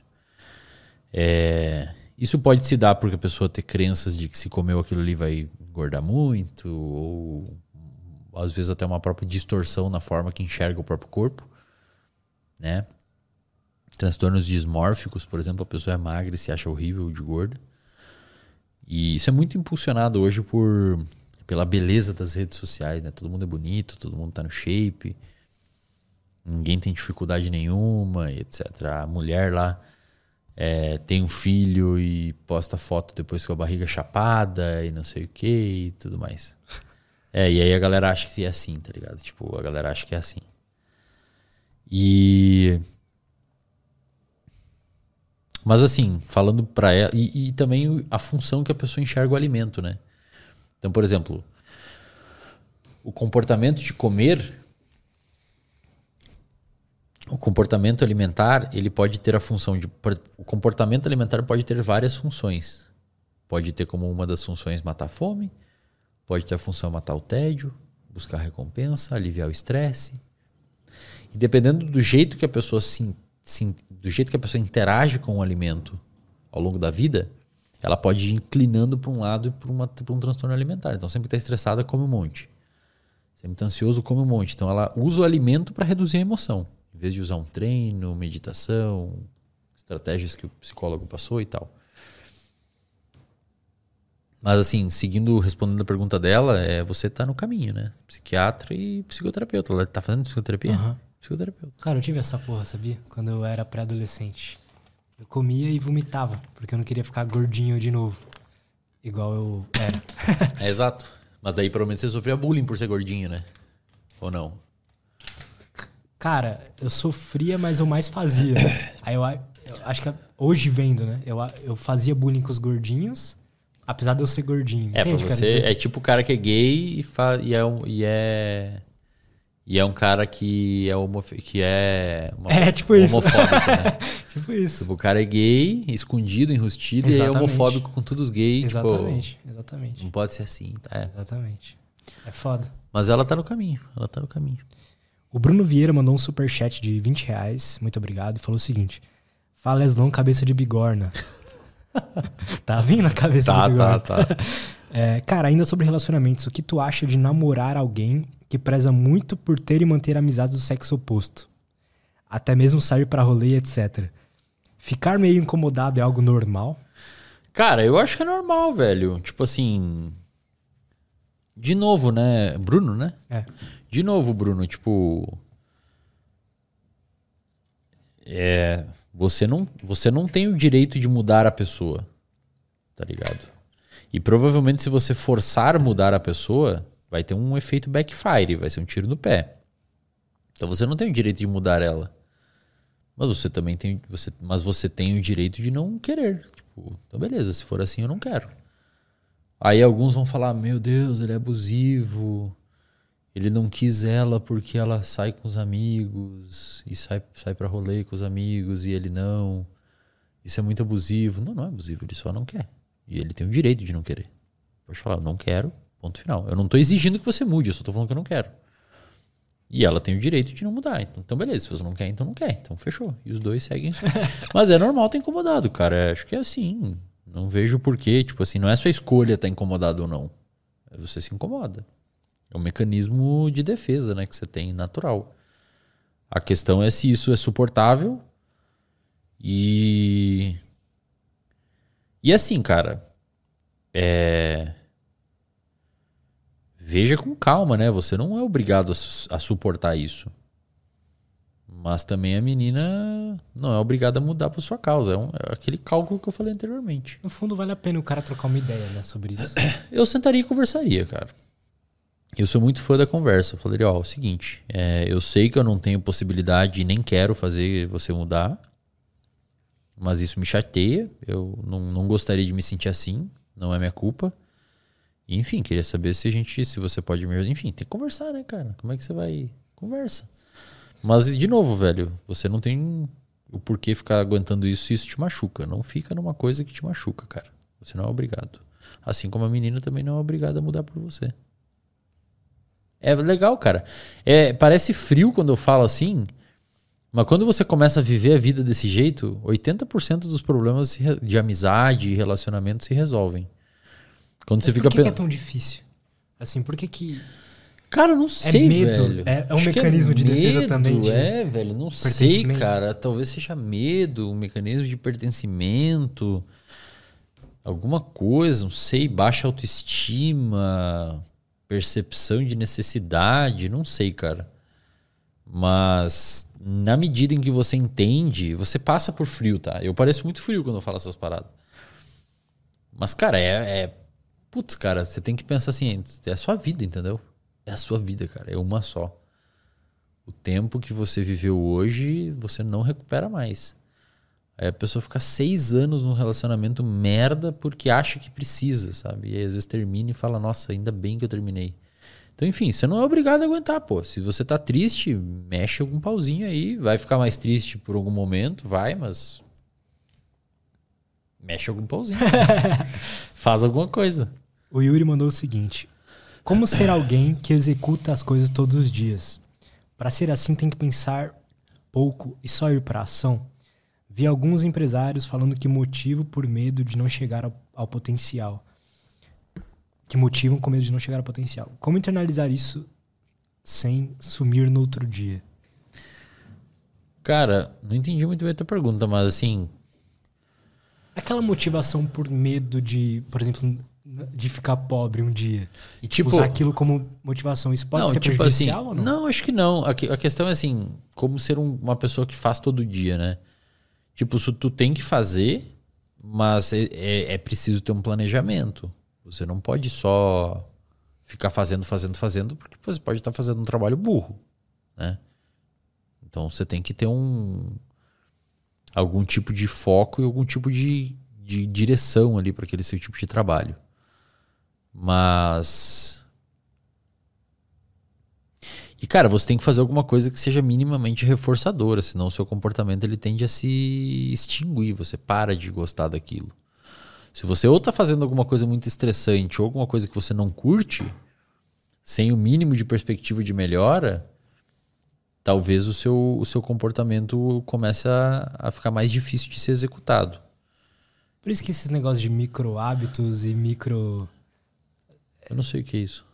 É, isso pode se dar porque a pessoa ter crenças de que se comeu aquilo ali vai engordar muito, ou às vezes até uma própria distorção na forma que enxerga o próprio corpo, né? Transtornos dismórficos, por exemplo, a pessoa é magra e se acha horrível de gorda. E isso é muito impulsionado hoje por pela beleza das redes sociais, né? Todo mundo é bonito, todo mundo tá no shape, ninguém tem dificuldade nenhuma, etc. A mulher lá é, tem um filho e posta foto depois com a barriga chapada e não sei o que e tudo mais. É, e aí a galera acha que é assim, tá ligado? Tipo, a galera acha que é assim. E mas assim, falando para ela. E, e também a função que a pessoa enxerga o alimento, né? Então, por exemplo, o comportamento de comer. O comportamento alimentar, ele pode ter a função de. O comportamento alimentar pode ter várias funções. Pode ter como uma das funções matar a fome, pode ter a função matar o tédio, buscar recompensa, aliviar o estresse. E dependendo do jeito que a pessoa se, se- do jeito que a pessoa interage com o alimento ao longo da vida, ela pode ir inclinando para um lado e para um transtorno alimentar. Então, sempre está estressada, come um monte. Sempre está ansioso, come um monte. Então, ela usa o alimento para reduzir a emoção, em vez de usar um treino, meditação, estratégias que o psicólogo passou e tal. Mas assim, seguindo, respondendo a pergunta dela, é você tá no caminho, né? Psiquiatra e psicoterapeuta. Ela tá fazendo psicoterapia? Aham. Psicoterapeuta. Cara, eu tive essa porra, sabia? Quando eu era pré-adolescente. Eu comia e vomitava, porque eu não queria ficar gordinho de novo. Igual eu era. [LAUGHS] É exato. Mas daí provavelmente você sofria bullying por ser gordinho, né? Ou não? Cara, eu sofria, mas eu mais fazia. [COUGHS] Aí eu, eu acho que hoje vendo, né? Eu, eu fazia bullying com os gordinhos, apesar de eu ser gordinho. É, pra Entende, eu você. É tipo o cara que é gay e, fa, e, é, um, e é. E é um cara que é, homof que é, uma- [LAUGHS] É, tipo isso. homofóbico, né? [LAUGHS] Tipo isso. tipo, o cara é gay, escondido, enrustido, e é Exatamente. homofóbico com todos os gays. Exatamente, Tipo, exatamente. não pode ser assim. tá? É. Exatamente. É foda. Mas ela tá no caminho. Ela tá no caminho. O Bruno Vieira mandou um superchat de 20 reais, muito obrigado, e falou o seguinte: Fala Eslon, cabeça de bigorna. [LAUGHS] tá vindo a cabeça Tá, de bigorna? tá, tá. [LAUGHS] É, cara, ainda sobre relacionamentos, o que tu acha de namorar alguém que preza muito por ter e manter amizades do sexo oposto? Até mesmo sair pra rolê, etc. Ficar meio incomodado é algo normal? Cara, eu acho que é normal, velho. Tipo assim. De novo, né? Bruno, né? É. De novo, Bruno, tipo. É. Você não, você não tem o direito de mudar a pessoa. Tá ligado? E provavelmente, se você forçar mudar a pessoa, vai ter um efeito backfire, vai ser um tiro no pé. Então você não tem o direito de mudar ela. Mas você também tem. Você, mas você tem o direito de não querer. Tipo, então beleza, se for assim, eu não quero. Aí alguns vão falar: Meu Deus, ele é abusivo. Ele não quis ela porque ela sai com os amigos e sai, sai pra rolê com os amigos e ele não. Isso é muito abusivo. Não, não é abusivo, ele só não quer. E ele tem o direito de não querer. Pode falar, eu não quero, ponto final. Eu não tô exigindo que você mude, eu só tô falando que eu não quero. E ela tem o direito de não mudar. Então, então, beleza, se você não quer, então não quer. Então fechou. E os dois seguem. [LAUGHS] Mas é normal estar incomodado, cara. Acho que é assim. Não vejo porquê. Tipo assim, não é sua escolha estar incomodado ou não. É você se incomoda. É um mecanismo de defesa, né? Que você tem natural. A questão é se isso é suportável. E. E assim, cara. É. Veja com calma, né? Você não é obrigado a, su- a suportar isso. Mas também a menina não é obrigada a mudar por sua causa. É, um- é aquele cálculo que eu falei anteriormente. No fundo, vale a pena o cara trocar uma ideia, né, sobre isso. Eu sentaria e conversaria, cara. Eu sou muito fã da conversa. Eu falaria, ó, é o seguinte, é, eu sei que eu não tenho possibilidade e nem quero fazer você mudar, mas isso me chateia. Eu não, não gostaria de me sentir assim, não é minha culpa. Enfim, queria saber se a gente, se você pode me ajudar. Enfim, tem que conversar, né, cara? Como é que você vai? Conversa. Mas, de novo, velho, você não tem o porquê ficar aguentando isso se isso te machuca. Não fica numa coisa que te machuca, cara. Você não é obrigado. Assim como a menina também não é obrigada a mudar por você. É legal, cara. É, parece frio quando eu falo assim, mas quando você começa a viver a vida desse jeito, 80% dos problemas de amizade e relacionamento se resolvem. Quando você Mas fica por que, que é tão difícil? Assim, por que que... Cara, eu não sei, medo. velho. É- é um Acho que mecanismo de defesa medo, também de É, velho, não sei, cara. Talvez seja medo, um mecanismo de pertencimento, alguma coisa, não sei, baixa autoestima, percepção de necessidade, não sei, cara. Mas na medida em que você entende, você passa por frio, tá? Eu pareço muito frio quando eu falo essas paradas. Mas, cara, é. é... Putz, cara, você tem que pensar assim: é a sua vida, entendeu? É a sua vida, cara. É uma só. O tempo que você viveu hoje, você não recupera mais. Aí a pessoa fica seis anos num relacionamento merda porque acha que precisa, sabe? E aí às vezes termina e fala: Nossa, ainda bem que eu terminei. Então, enfim, você não é obrigado a aguentar, pô. Se você tá triste, mexe algum pauzinho aí. Vai ficar mais triste por algum momento, vai, mas. Mexe algum pauzinho. [LAUGHS] Faz alguma coisa. O Yuri mandou o seguinte: Como ser alguém que executa as coisas todos os dias? Para ser assim, tem que pensar pouco e só ir para ação. Vi alguns empresários falando que motivo por medo de não chegar ao, ao potencial. Que motivam com medo de não chegar ao potencial. Como internalizar isso sem sumir no outro dia? Cara, não entendi muito bem a tua pergunta, mas assim. Aquela motivação por medo de, por exemplo, de ficar pobre um dia e tipo, Tipo- usar aquilo como motivação, isso pode não, ser tipo prejudicial assim, ou não? não, acho que não. A questão é assim, como ser um- uma pessoa que faz todo dia, né? Tipo, isso tu tem que fazer, mas é, é- é preciso ter um planejamento. Você não pode só ficar fazendo, fazendo, fazendo, porque você pode estar fazendo um trabalho burro, né? Então você tem que ter um algum tipo de foco e algum tipo de, de direção ali para aquele seu tipo de trabalho. Mas e cara, você tem que fazer alguma coisa que seja minimamente reforçadora, senão o seu comportamento ele tende a se extinguir, você para de gostar daquilo. Se você ou tá fazendo alguma coisa muito estressante ou alguma coisa que você não curte, sem o mínimo de perspectiva de melhora, talvez o seu, o seu comportamento comece a, a ficar mais difícil de ser executado. Por isso que esses negócios de micro hábitos e micro. Eu não sei o que é isso.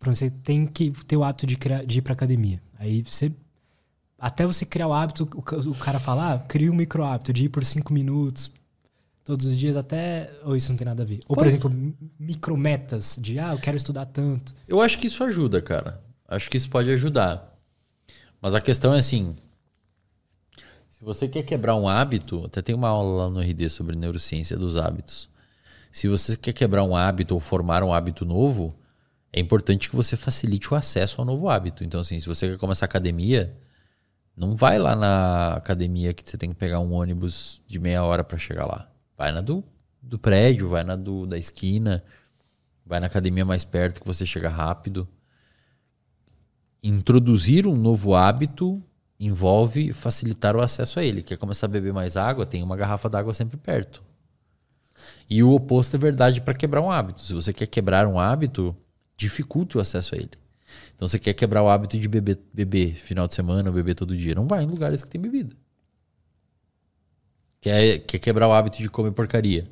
Pra você tem que ter o hábito de, criar, de ir pra academia. Aí você. Até você criar o hábito, o, ca- o cara falar, ah, cria um micro hábito de ir por cinco minutos todos os dias, até. Ou isso não tem nada a ver. Ou, por exemplo, mi- micrometas de, ah, eu quero estudar tanto. Eu acho que isso ajuda, cara. Acho que isso pode ajudar. Mas a questão é assim: se você quer quebrar um hábito, até tem uma aula lá no RD sobre neurociência dos hábitos. Se você quer quebrar um hábito ou formar um hábito novo, é importante que você facilite o acesso ao novo hábito. Então, assim, se você quer começar academia, não vai lá na academia que você tem que pegar um ônibus de meia hora para chegar lá. Vai na do, do prédio, vai na do, da esquina, vai na academia mais perto que você chega rápido. Introduzir um novo hábito envolve facilitar o acesso a ele. Quer começar a beber mais água? Tem uma garrafa d'água sempre perto. E o oposto é verdade para quebrar um hábito. Se você quer quebrar um hábito, dificulta o acesso a ele. Então você quer quebrar o hábito de beber, beber final de semana beber todo dia. Não vai em lugares que tem bebida. Quer, quer quebrar o hábito de comer porcaria.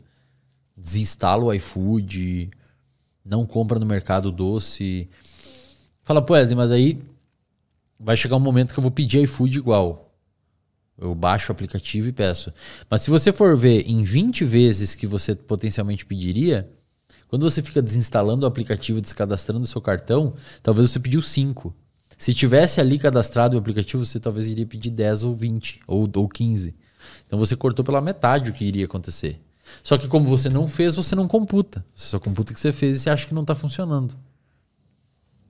Desinstala o iFood, não compra no mercado doce. Fala, pô, Wesley, mas aí vai chegar um momento que eu vou pedir iFood igual. Eu baixo o aplicativo e peço. Mas se você for ver em 20 vezes que você potencialmente pediria, quando você fica desinstalando o aplicativo e descadastrando o seu cartão, talvez você pediu 5. Se tivesse ali cadastrado o aplicativo, você talvez iria pedir 10 ou 20 ou, ou 15. Então você cortou pela metade o que iria acontecer. Só que como você não fez, você não computa. Você só computa o que você fez e você acha que não está funcionando.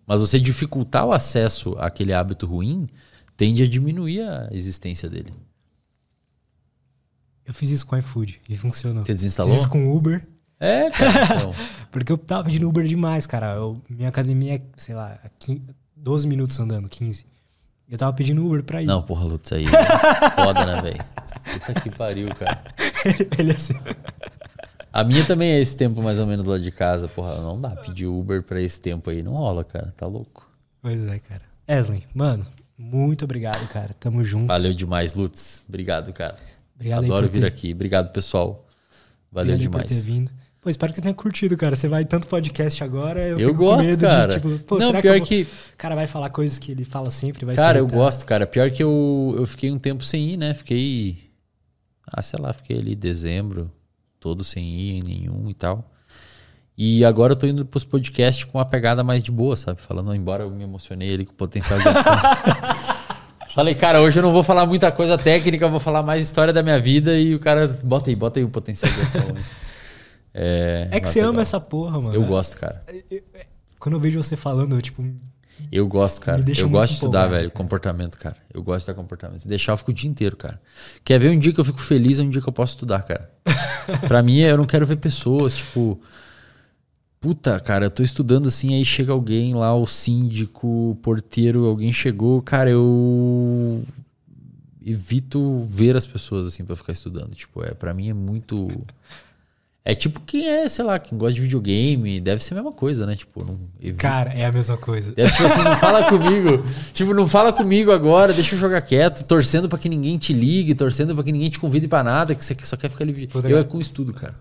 Mas você dificultar o acesso àquele hábito ruim tende a diminuir a existência dele. Eu fiz isso com o iFood e funcionou. Você desinstalou? Fiz isso com o Uber, É, cara. Então, [LAUGHS] porque eu tava pedindo Uber demais, cara. Eu- minha academia é, sei lá, 15, 12 minutos andando, 15. Eu tava pedindo Uber pra ir. não, porra, Lutz, aí é foda, né, velho? Puta que pariu, cara. [LAUGHS] Ele assim. A minha também é esse tempo mais ou menos do lado de casa. Porra, não dá pedir Uber pra esse tempo aí. Não rola, cara. Tá louco. Pois é, cara. Esley, mano, muito obrigado, cara. Tamo junto. Valeu demais, Lutz. Obrigado, cara. Obrigado Adoro vir ter- aqui. Obrigado, pessoal. Valeu Obrigado aí por ter demais. vindo. Pô, espero que você tenha curtido, cara. Você vai tanto podcast agora, eu, Eu gosto, cara. de, tipo, pô, Não, pior que, eu vou- que- o cara vai falar coisas que ele fala sempre, vai Cara, eu gosto, cara. Pior que eu, eu fiquei um tempo sem ir, né? Fiquei. Ah, sei lá, fiquei ali dezembro, todo sem ir em nenhum e tal. E agora eu tô indo pros podcasts com uma pegada mais de boa, sabe? Falando, embora eu me emocionei ali com o potencial de ação. [LAUGHS] Falei, cara, hoje eu não vou falar muita coisa técnica, eu vou falar mais história da minha vida e o cara, bota aí, bota aí o potencial de ação. [LAUGHS] É, É que você ama legal. essa porra, mano. Eu gosto, cara. Quando eu vejo você falando, eu, tipo, Eu gosto, cara. Eu gosto de estudar, empolgado, velho. Comportamento, cara. Eu gosto de dar comportamento. Se deixar, eu fico o dia inteiro, cara. Quer ver um dia que eu fico feliz, é um dia que eu posso estudar, cara. [LAUGHS] pra mim, eu não quero ver pessoas, tipo. Puta, cara, eu tô estudando assim, aí chega alguém lá, o síndico, o porteiro, alguém chegou, cara, eu evito ver as pessoas assim pra ficar estudando. Tipo, é, para mim é muito é tipo quem é, sei lá, quem gosta de videogame, deve ser a mesma coisa, né? Tipo, não cara, é a mesma coisa. Deve tipo assim, não [LAUGHS] fala comigo. Tipo, não fala comigo agora, deixa eu jogar quieto, torcendo pra que ninguém te ligue, torcendo pra que ninguém te convide pra nada, que você só quer ficar. Puta, Eu é com estudo, cara.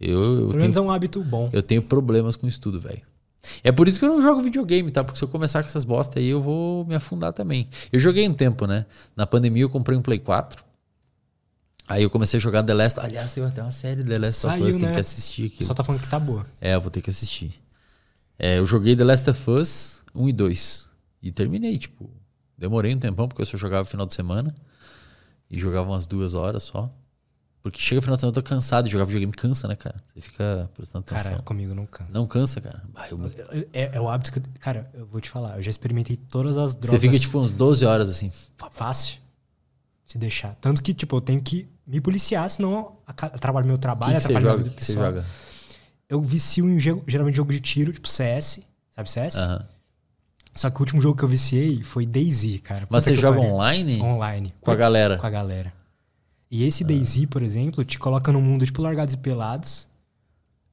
Eu, eu, Pelo menos é um hábito bom. eu tenho problemas com estudo, velho. É por isso que eu não jogo videogame, tá? Porque se eu começar com essas bosta aí, eu vou me afundar também. Eu joguei um tempo, né? Na pandemia eu comprei um Play 4. Aí eu comecei a jogar The Last. Aliás, saiu até uma série The Last Saiu, of Us, tem né? que assistir aqui. Só tá falando que tá boa. É, eu vou ter que assistir. É, eu joguei The Last of Us 1 e 2. E terminei, tipo. Demorei um tempão, porque eu só jogava final de semana. E jogava umas duas horas só. Porque chega no final de semana, eu tô cansado. E jogar videogame cansa, né, cara? Você fica prestando atenção. Cara, comigo não cansa. Não cansa, cara. Bah, eu- É, é o hábito que. eu- Cara, eu vou te falar, eu já experimentei todas as drogas. Você fica, tipo, uns 12 horas assim. Fácil. Se deixar. Tanto que, tipo, eu tenho que me policiar, senão atrapalha meu O que, trabalho, que você atrapalha joga? minha vida que você pessoal. joga? Eu vicio em jogo, geralmente jogo de tiro, tipo CS. Sabe CS? Aham. Só que o último jogo que eu viciei foi DayZ, cara. Mas Puta você joga pariu. online? Online. Com a galera? Com a galera. E esse DayZ, por exemplo, te coloca num mundo tipo Largados e Pelados.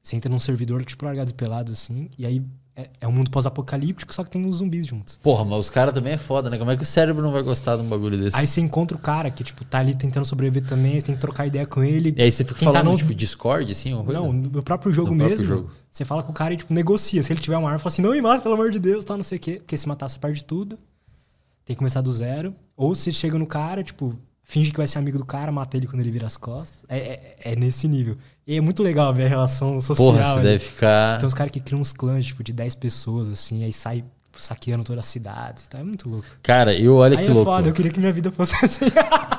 Você entra num servidor tipo Largados e Pelados, assim. E aí é, é um mundo pós-apocalíptico, só que tem uns zumbis juntos. Porra, mas os caras também é foda, né? Como é que o cérebro não vai gostar de um bagulho desse? Aí você encontra o cara que, tipo, tá ali tentando sobreviver também, você tem que trocar ideia com ele. E aí você fica Quem tá falando, no- tipo, Discord, assim, uma coisa? Não, no próprio jogo No próprio mesmo. jogo. Você fala com o cara e, tipo, negocia. Se ele tiver uma arma, fala assim, não me mata, pelo amor de Deus, tá, não sei o quê. Porque se matar, você perde tudo. Tem que começar do zero. Ou você chega no cara, tipo, finge que vai ser amigo do cara, mata ele quando ele vira as costas. É, é, é nesse nível. E é muito legal ver a relação social. Porra, você né? deve ficar... Tem uns caras que criam uns clãs, tipo, de 10 pessoas, assim, aí sai saqueando toda a cidade. Então é muito louco. Cara, eu olha aí que é louco. foda, eu queria que minha vida fosse [LAUGHS] assim.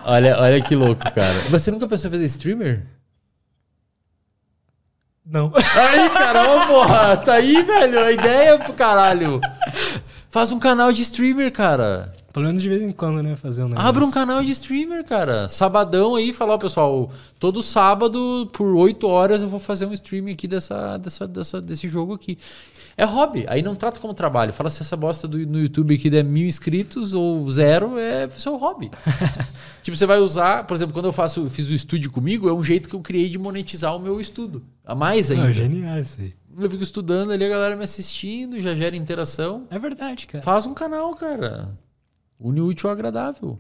Olha, olha que louco, cara. Você nunca pensou em fazer streamer? não. Aí, cara, ô porra, tá aí, velho, a ideia pro caralho. Faz um canal de streamer, cara. Pelo menos de vez em quando, né? Fazer um negócio. Abre um canal de streamer, cara. Sabadão aí, falar, ó, pessoal, todo sábado, por 8 horas, eu vou fazer um streaming aqui dessa, dessa, dessa, desse jogo aqui. É hobby, aí não trata como trabalho. Fala se essa bosta do, no YouTube aqui der mil inscritos ou zero, é seu hobby. [LAUGHS] tipo, você vai usar, por exemplo, quando eu faço, fiz o estúdio comigo, é um jeito que eu criei de monetizar o meu estudo. A mais ainda. Não, genial isso aí. Eu fico estudando ali, a galera me assistindo, já gera interação. É verdade, cara. Faz um canal, cara. Une o útil ao agradável.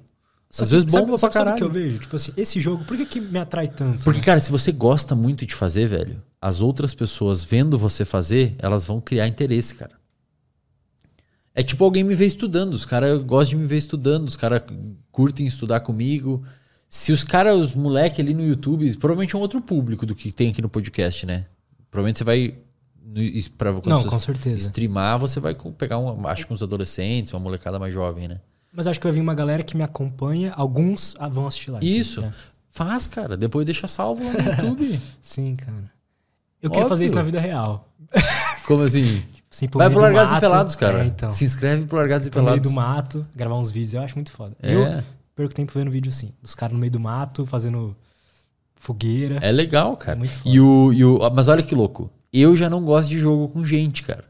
Só Às que vezes sabe- bomba sabe- pra sabe o que eu caralho. vejo? Tipo assim, esse jogo, por que, que me atrai tanto? Porque, cara, se você gosta muito de fazer, velho, as outras pessoas vendo você fazer, elas vão criar interesse, cara. É tipo alguém me ver estudando. Os caras gostam de me ver estudando, os caras curtem estudar comigo. Se os caras, os moleque ali no YouTube, provavelmente é um outro público do que tem aqui no podcast, né? Provavelmente você vai. quando Não, você com certeza. streamar, você vai pegar, um, acho que uns adolescentes, uma molecada mais jovem, né? Mas acho que vai vir uma galera que me acompanha, alguns vão assistir lá. Isso. É. Faz, cara. Depois deixa salvo lá no YouTube. [LAUGHS] Sim, cara. Eu queria Óbvio. fazer isso na vida real. Como assim? [LAUGHS] Assim, Vai meio pro do Largados e. Pelados, cara. É, então. Se inscreve pro Largados e Pro meio Pelados. do mato, gravar uns vídeos, eu acho muito foda. É. Eu perco tempo vendo vídeo assim, dos caras no meio do mato, fazendo fogueira. É legal, cara. É muito foda. e o, e o, mas olha que louco. Eu já não gosto de jogo com gente, cara.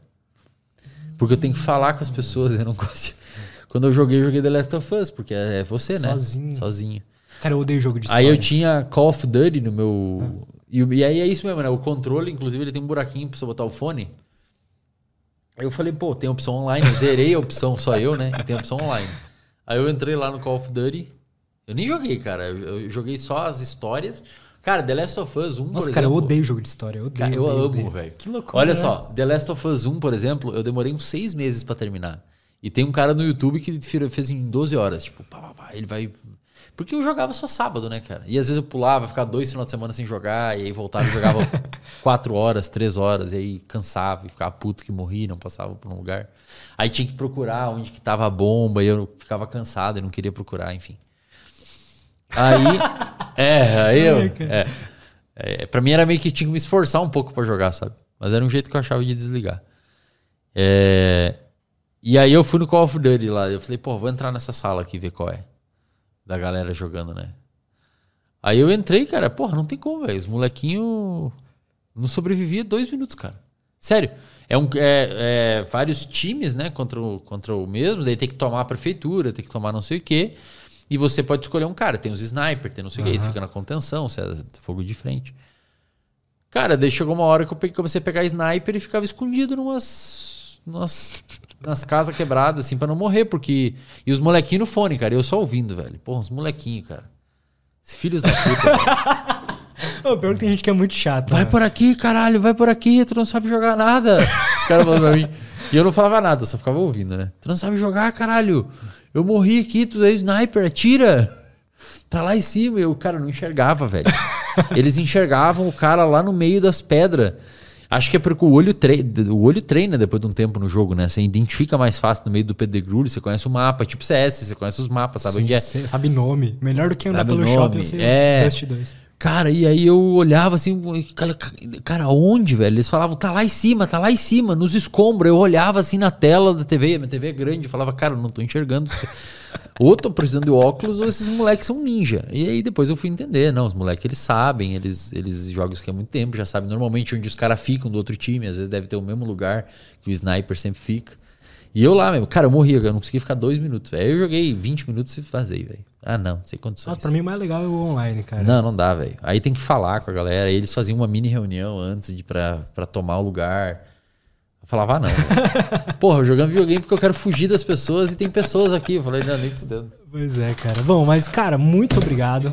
Porque eu tenho que falar com as pessoas, eu não gosto. de- Quando eu joguei, eu joguei The Last of Us, porque é é você, né? Sozinho. Sozinho. Cara, eu odeio jogo de história. Aí eu tinha Call of Duty no meu. Ah. E, e aí é isso mesmo, né? O controle, inclusive, ele tem um buraquinho pra você botar o fone. Aí eu falei, pô, tem opção online. Eu zerei a opção, só eu, né? E tem opção online. Aí eu entrei lá no Call of Duty. Eu nem joguei, cara. Eu, eu joguei só as histórias. Cara, The Last of Us 1, Nossa, por cara, eu exemplo. odeio jogo de história. Eu odeio. Cara, eu odeio, amo, velho. Que loucura. Olha né? só, The Last of Us 1, por exemplo, eu demorei uns seis meses pra terminar. E tem um cara no YouTube que fez- em 12 horas. Tipo, pá, pá, pá, ele vai. Porque eu jogava só sábado, né, cara? E às vezes eu pulava, ficava dois finais de semana sem jogar, e aí voltava e jogava [LAUGHS] quatro horas, três horas, e aí cansava e ficava puto que morri, não passava por um lugar. Aí tinha que procurar onde que tava a bomba, e eu ficava cansado e não queria procurar, enfim. Aí. [LAUGHS] é, aí eu. É, é, pra mim era meio que tinha que me esforçar um pouco pra jogar, sabe? Mas era um jeito que eu achava de desligar. É, e aí eu fui no Call of Duty lá. Eu falei, pô, vou entrar nessa sala aqui ver qual é. Da galera jogando, né? Aí eu entrei, cara, porra, não tem como, velho. Os molequinhos não sobrevivia dois minutos, cara. Sério. É, um, é, é vários times, né, contra o, contra o mesmo. Daí tem que tomar a prefeitura, tem que tomar não sei o quê. E você pode escolher um cara. Tem os sniper, tem não sei o quê. Isso fica na contenção, se é fogo de frente. Cara, daí chegou uma hora que eu comecei a pegar sniper e ficava escondido numas. numas nas casas quebradas, assim, pra não morrer, porque. E os molequinhos no fone, cara, eu só ouvindo, velho. Porra, os molequinhos, cara. Os filhos da puta. [LAUGHS] Ô, pior que tem gente que é muito chata. Vai né? por aqui, caralho, vai por aqui, tu não sabe jogar nada. Os caras falavam pra mim. E eu não falava nada, eu só ficava ouvindo, né? Tu não sabe jogar, caralho. Eu morri aqui, tu é sniper, atira. tá lá em cima. E o cara não enxergava, velho. Eles enxergavam o cara lá no meio das pedras. Acho que é porque o olho, treina, o olho treina depois de um tempo no jogo, né? Você identifica mais fácil no meio do pedregulho, você conhece o mapa, tipo CS, você conhece os mapas, sabe Sim, onde é. Sabe nome. Melhor do que andar Sabe pelo nome, shopping, você é. Dust 2. Cara, e aí eu olhava assim, cara, onde, velho? Eles falavam, tá lá em cima, tá lá em cima, nos escombros. Eu olhava assim na tela da TV, minha TV é grande, falava, cara, não tô enxergando. [LAUGHS] ou tô precisando de óculos, ou esses moleques são ninja. E aí depois eu fui entender, não, os moleques eles sabem, eles, eles jogam isso aqui há muito tempo, já sabem normalmente onde os caras ficam do outro time, às vezes deve ter o mesmo lugar que o sniper sempre fica. E eu lá mesmo, cara, eu morria, eu não conseguia ficar dois minutos. Aí eu joguei 20 minutos e vazei, velho. Ah, não, sem condições. Nossa, pra mim o mais legal é o online, cara. Não, não dá, velho. Aí tem que falar com a galera. Aí eles faziam uma mini reunião antes de pra, pra tomar o lugar. Eu falava, ah, não. [LAUGHS] Porra, eu jogando videogame porque eu quero fugir das pessoas e tem pessoas aqui. Eu falei, não, nem fudendo. Pois é, cara. Bom, mas, cara, muito obrigado.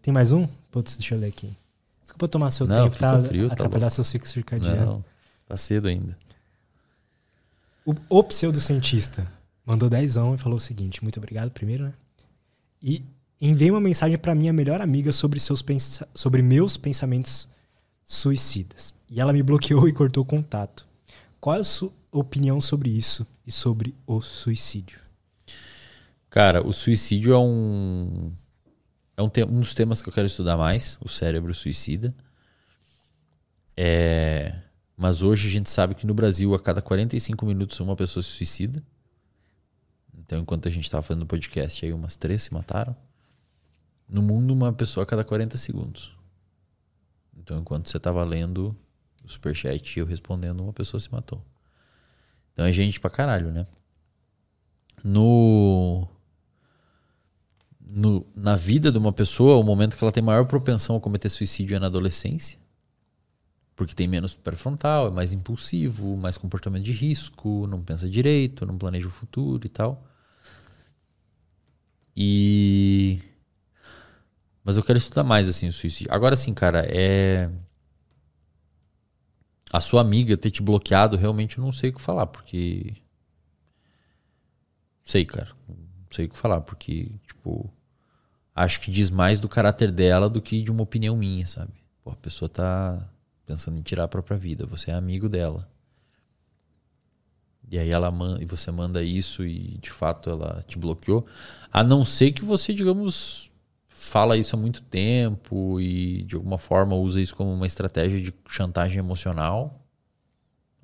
Tem mais um? Putz, deixa eu ler aqui. Desculpa tomar seu Não, tempo, tá? frio, tá atrapalhar louco. seu ciclo circadiano. Não, tá cedo ainda. O, o pseudocientista mandou dezão e falou o seguinte: muito obrigado, primeiro, né? E enviei uma mensagem pra minha melhor amiga sobre, seus sobre meus pensamentos suicidas. E ela me bloqueou e cortou o contato. Qual é a sua opinião sobre isso e sobre o suicídio? Cara, o suicídio é um. É um, um dos temas que eu quero estudar mais, o cérebro suicida. É, mas hoje a gente sabe que no Brasil, a cada 45 minutos, uma pessoa se suicida. Então, enquanto a gente estava fazendo o podcast, aí umas três se mataram. No mundo, uma pessoa a cada 40 segundos. Então, enquanto você estava lendo o superchat e eu respondendo, uma pessoa se matou. Então é gente pra caralho, né? No, no, na vida de uma pessoa, o momento que ela tem maior propensão a cometer suicídio é na adolescência. Porque tem menos pré-frontal, é mais impulsivo, mais comportamento de risco, não pensa direito, não planeja o futuro e tal. E. Mas eu quero estudar mais assim o suicídio. Agora sim, cara, é. A sua amiga ter te bloqueado, realmente eu não sei o que falar, porque. Sei, cara. Não sei o que falar, porque, tipo. Acho que diz mais do caráter dela do que de uma opinião minha, sabe? Pô, a pessoa tá pensando em tirar a própria vida. Você é amigo dela. E aí ela e você manda isso e de fato ela te bloqueou. A não ser que você, digamos, fala isso há muito tempo e de alguma forma usa isso como uma estratégia de chantagem emocional.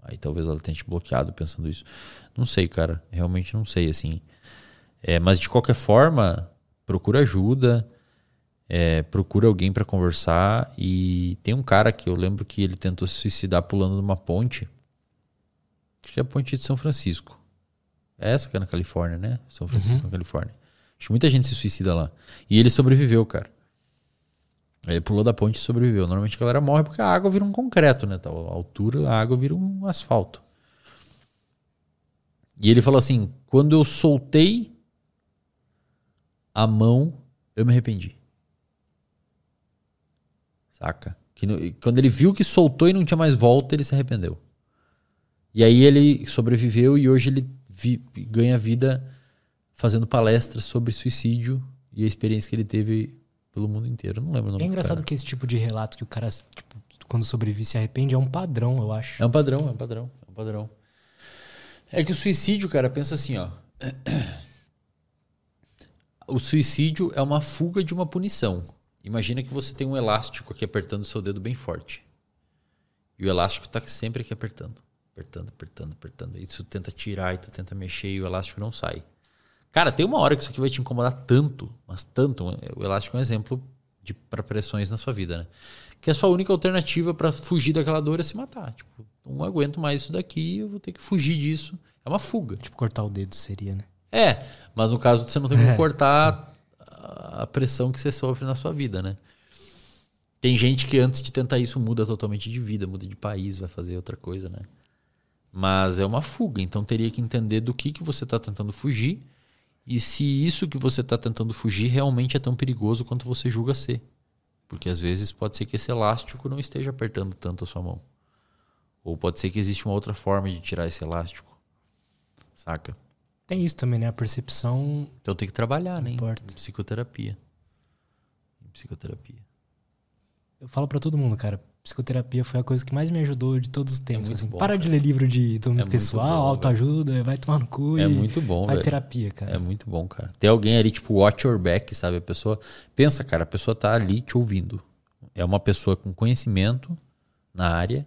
Aí talvez ela tenha te bloqueado pensando isso. Não sei, cara. Realmente não sei, assim. É, mas de qualquer forma, procura ajuda. É, procura alguém para conversar. E tem um cara que eu lembro que ele tentou se suicidar pulando numa ponte. Acho que é a ponte de São Francisco. É essa que é na Califórnia, né? São Francisco, na Califórnia. Acho que muita gente se suicida lá. E ele sobreviveu, cara. Ele pulou da ponte e sobreviveu. Normalmente a galera morre porque a água vira um concreto, né? Tal altura, a água vira um asfalto. E ele falou assim: quando eu soltei a mão, eu me arrependi. Saca? Que no- quando ele viu que soltou e não tinha mais volta, ele se arrependeu. E aí ele sobreviveu e hoje ele vi- ganha vida fazendo palestras sobre suicídio e a experiência que ele teve pelo mundo inteiro. Eu não lembro o nome É do engraçado que esse tipo de relato que o cara, tipo, quando sobrevive se arrepende é um padrão, eu acho. É um padrão, é um padrão, é um padrão. É que o suicídio, cara, pensa assim, ó. O suicídio é uma fuga de uma punição. Imagina que você tem um elástico aqui apertando o seu dedo bem forte. E o elástico tá sempre aqui apertando. Apertando, apertando, apertando. E tu tenta tirar e tu tenta mexer e o elástico não sai. Cara, tem uma hora que isso aqui vai te incomodar tanto, mas tanto. O elástico é um exemplo de para pressões na sua vida, né? Que a sua única alternativa para fugir daquela dor é se matar. Tipo, não aguento mais isso daqui, eu vou ter que fugir disso. É uma fuga. Tipo, cortar o dedo seria, né? É, mas no caso você não tem como [LAUGHS] É, cortar a a pressão que você sofre na sua vida, né? Tem gente que antes de tentar isso muda totalmente de vida, muda de país, vai fazer outra coisa, né? Mas é uma fuga, então teria que entender do que, que você está tentando fugir e se isso que você está tentando fugir realmente é tão perigoso quanto você julga ser. Porque às vezes pode ser que esse elástico não esteja apertando tanto a sua mão. Ou pode ser que existe uma outra forma de tirar esse elástico. Saca? Tem isso também, né? A percepção. Então tem que trabalhar, né? Importa. Em Psicoterapia. psicoterapia. Eu falo pra todo mundo, cara, psicoterapia foi a coisa que mais me ajudou de todos os tempos. muito assim. bom, Para de cara. ler livro de domínio É pessoal, autoajuda, vai tomar no cu É muito bom, faz velho. terapia, cara. É muito bom, cara. Tem alguém ali, tipo, watch your back, sabe? A pessoa. Pensa, cara, a pessoa tá ali te ouvindo. É uma pessoa com conhecimento na área,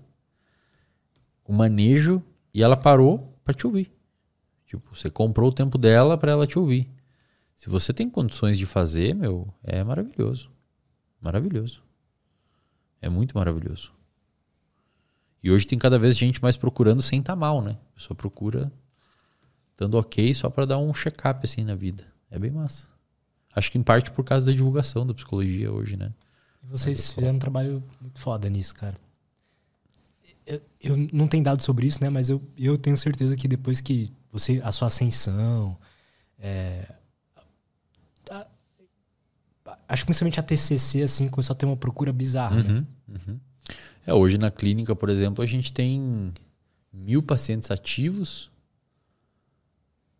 com manejo, e ela parou pra te ouvir. Tipo, você comprou o tempo dela pra ela te ouvir. Se você tem condições de fazer, meu, é maravilhoso. Maravilhoso. É muito maravilhoso. E hoje tem cada vez gente mais procurando sem estar mal, né? A pessoa procura dando ok só pra dar um check-up assim na vida. É bem massa. Acho que em parte por causa da divulgação da psicologia hoje, né? E vocês fizeram um trabalho muito foda nisso, cara. Eu, eu não tenho dados sobre isso, né? Mas eu, eu tenho certeza que depois que você. A sua ascensão. é, a- a- acho que principalmente a TCC, assim, começou a ter uma procura bizarra, né? Uhum. É, hoje na clínica, por exemplo, a gente tem mil pacientes ativos.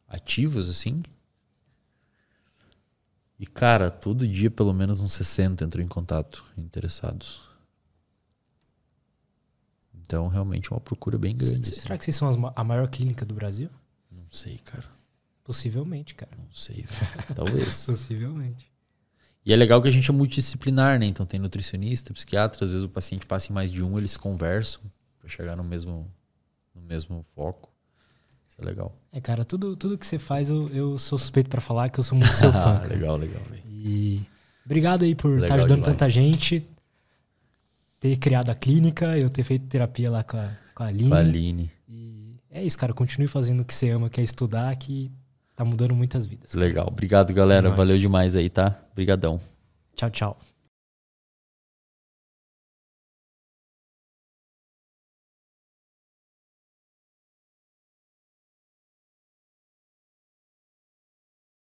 Ativos, assim. E, cara, todo dia pelo menos uns 60 entram em contato, interessados. Então, realmente é uma procura bem grande. assim. Será que vocês são as a maior clínica do Brasil? Não sei, cara. Possivelmente, cara. Não sei. Talvez. [LAUGHS] Possivelmente. E é legal que a gente é multidisciplinar, né? Então tem nutricionista, psiquiatra, às vezes o paciente passa em mais de um, eles conversam para chegar no mesmo, no mesmo foco. Isso é legal. É, cara, tudo, tudo que você faz, eu, eu sou suspeito pra falar que eu sou muito seu [LAUGHS] fã. cara. legal, legal. E obrigado aí por estar Legal ajudando demais. tanta gente, ter criado a clínica, eu ter feito terapia lá com a, com a Aline. Valine. E é isso, cara. Continue fazendo o que você ama, que é estudar, que tá mudando muitas vidas. Legal. Obrigado, galera. É. Valeu demais aí, tá? Obrigadão. Tchau, tchau.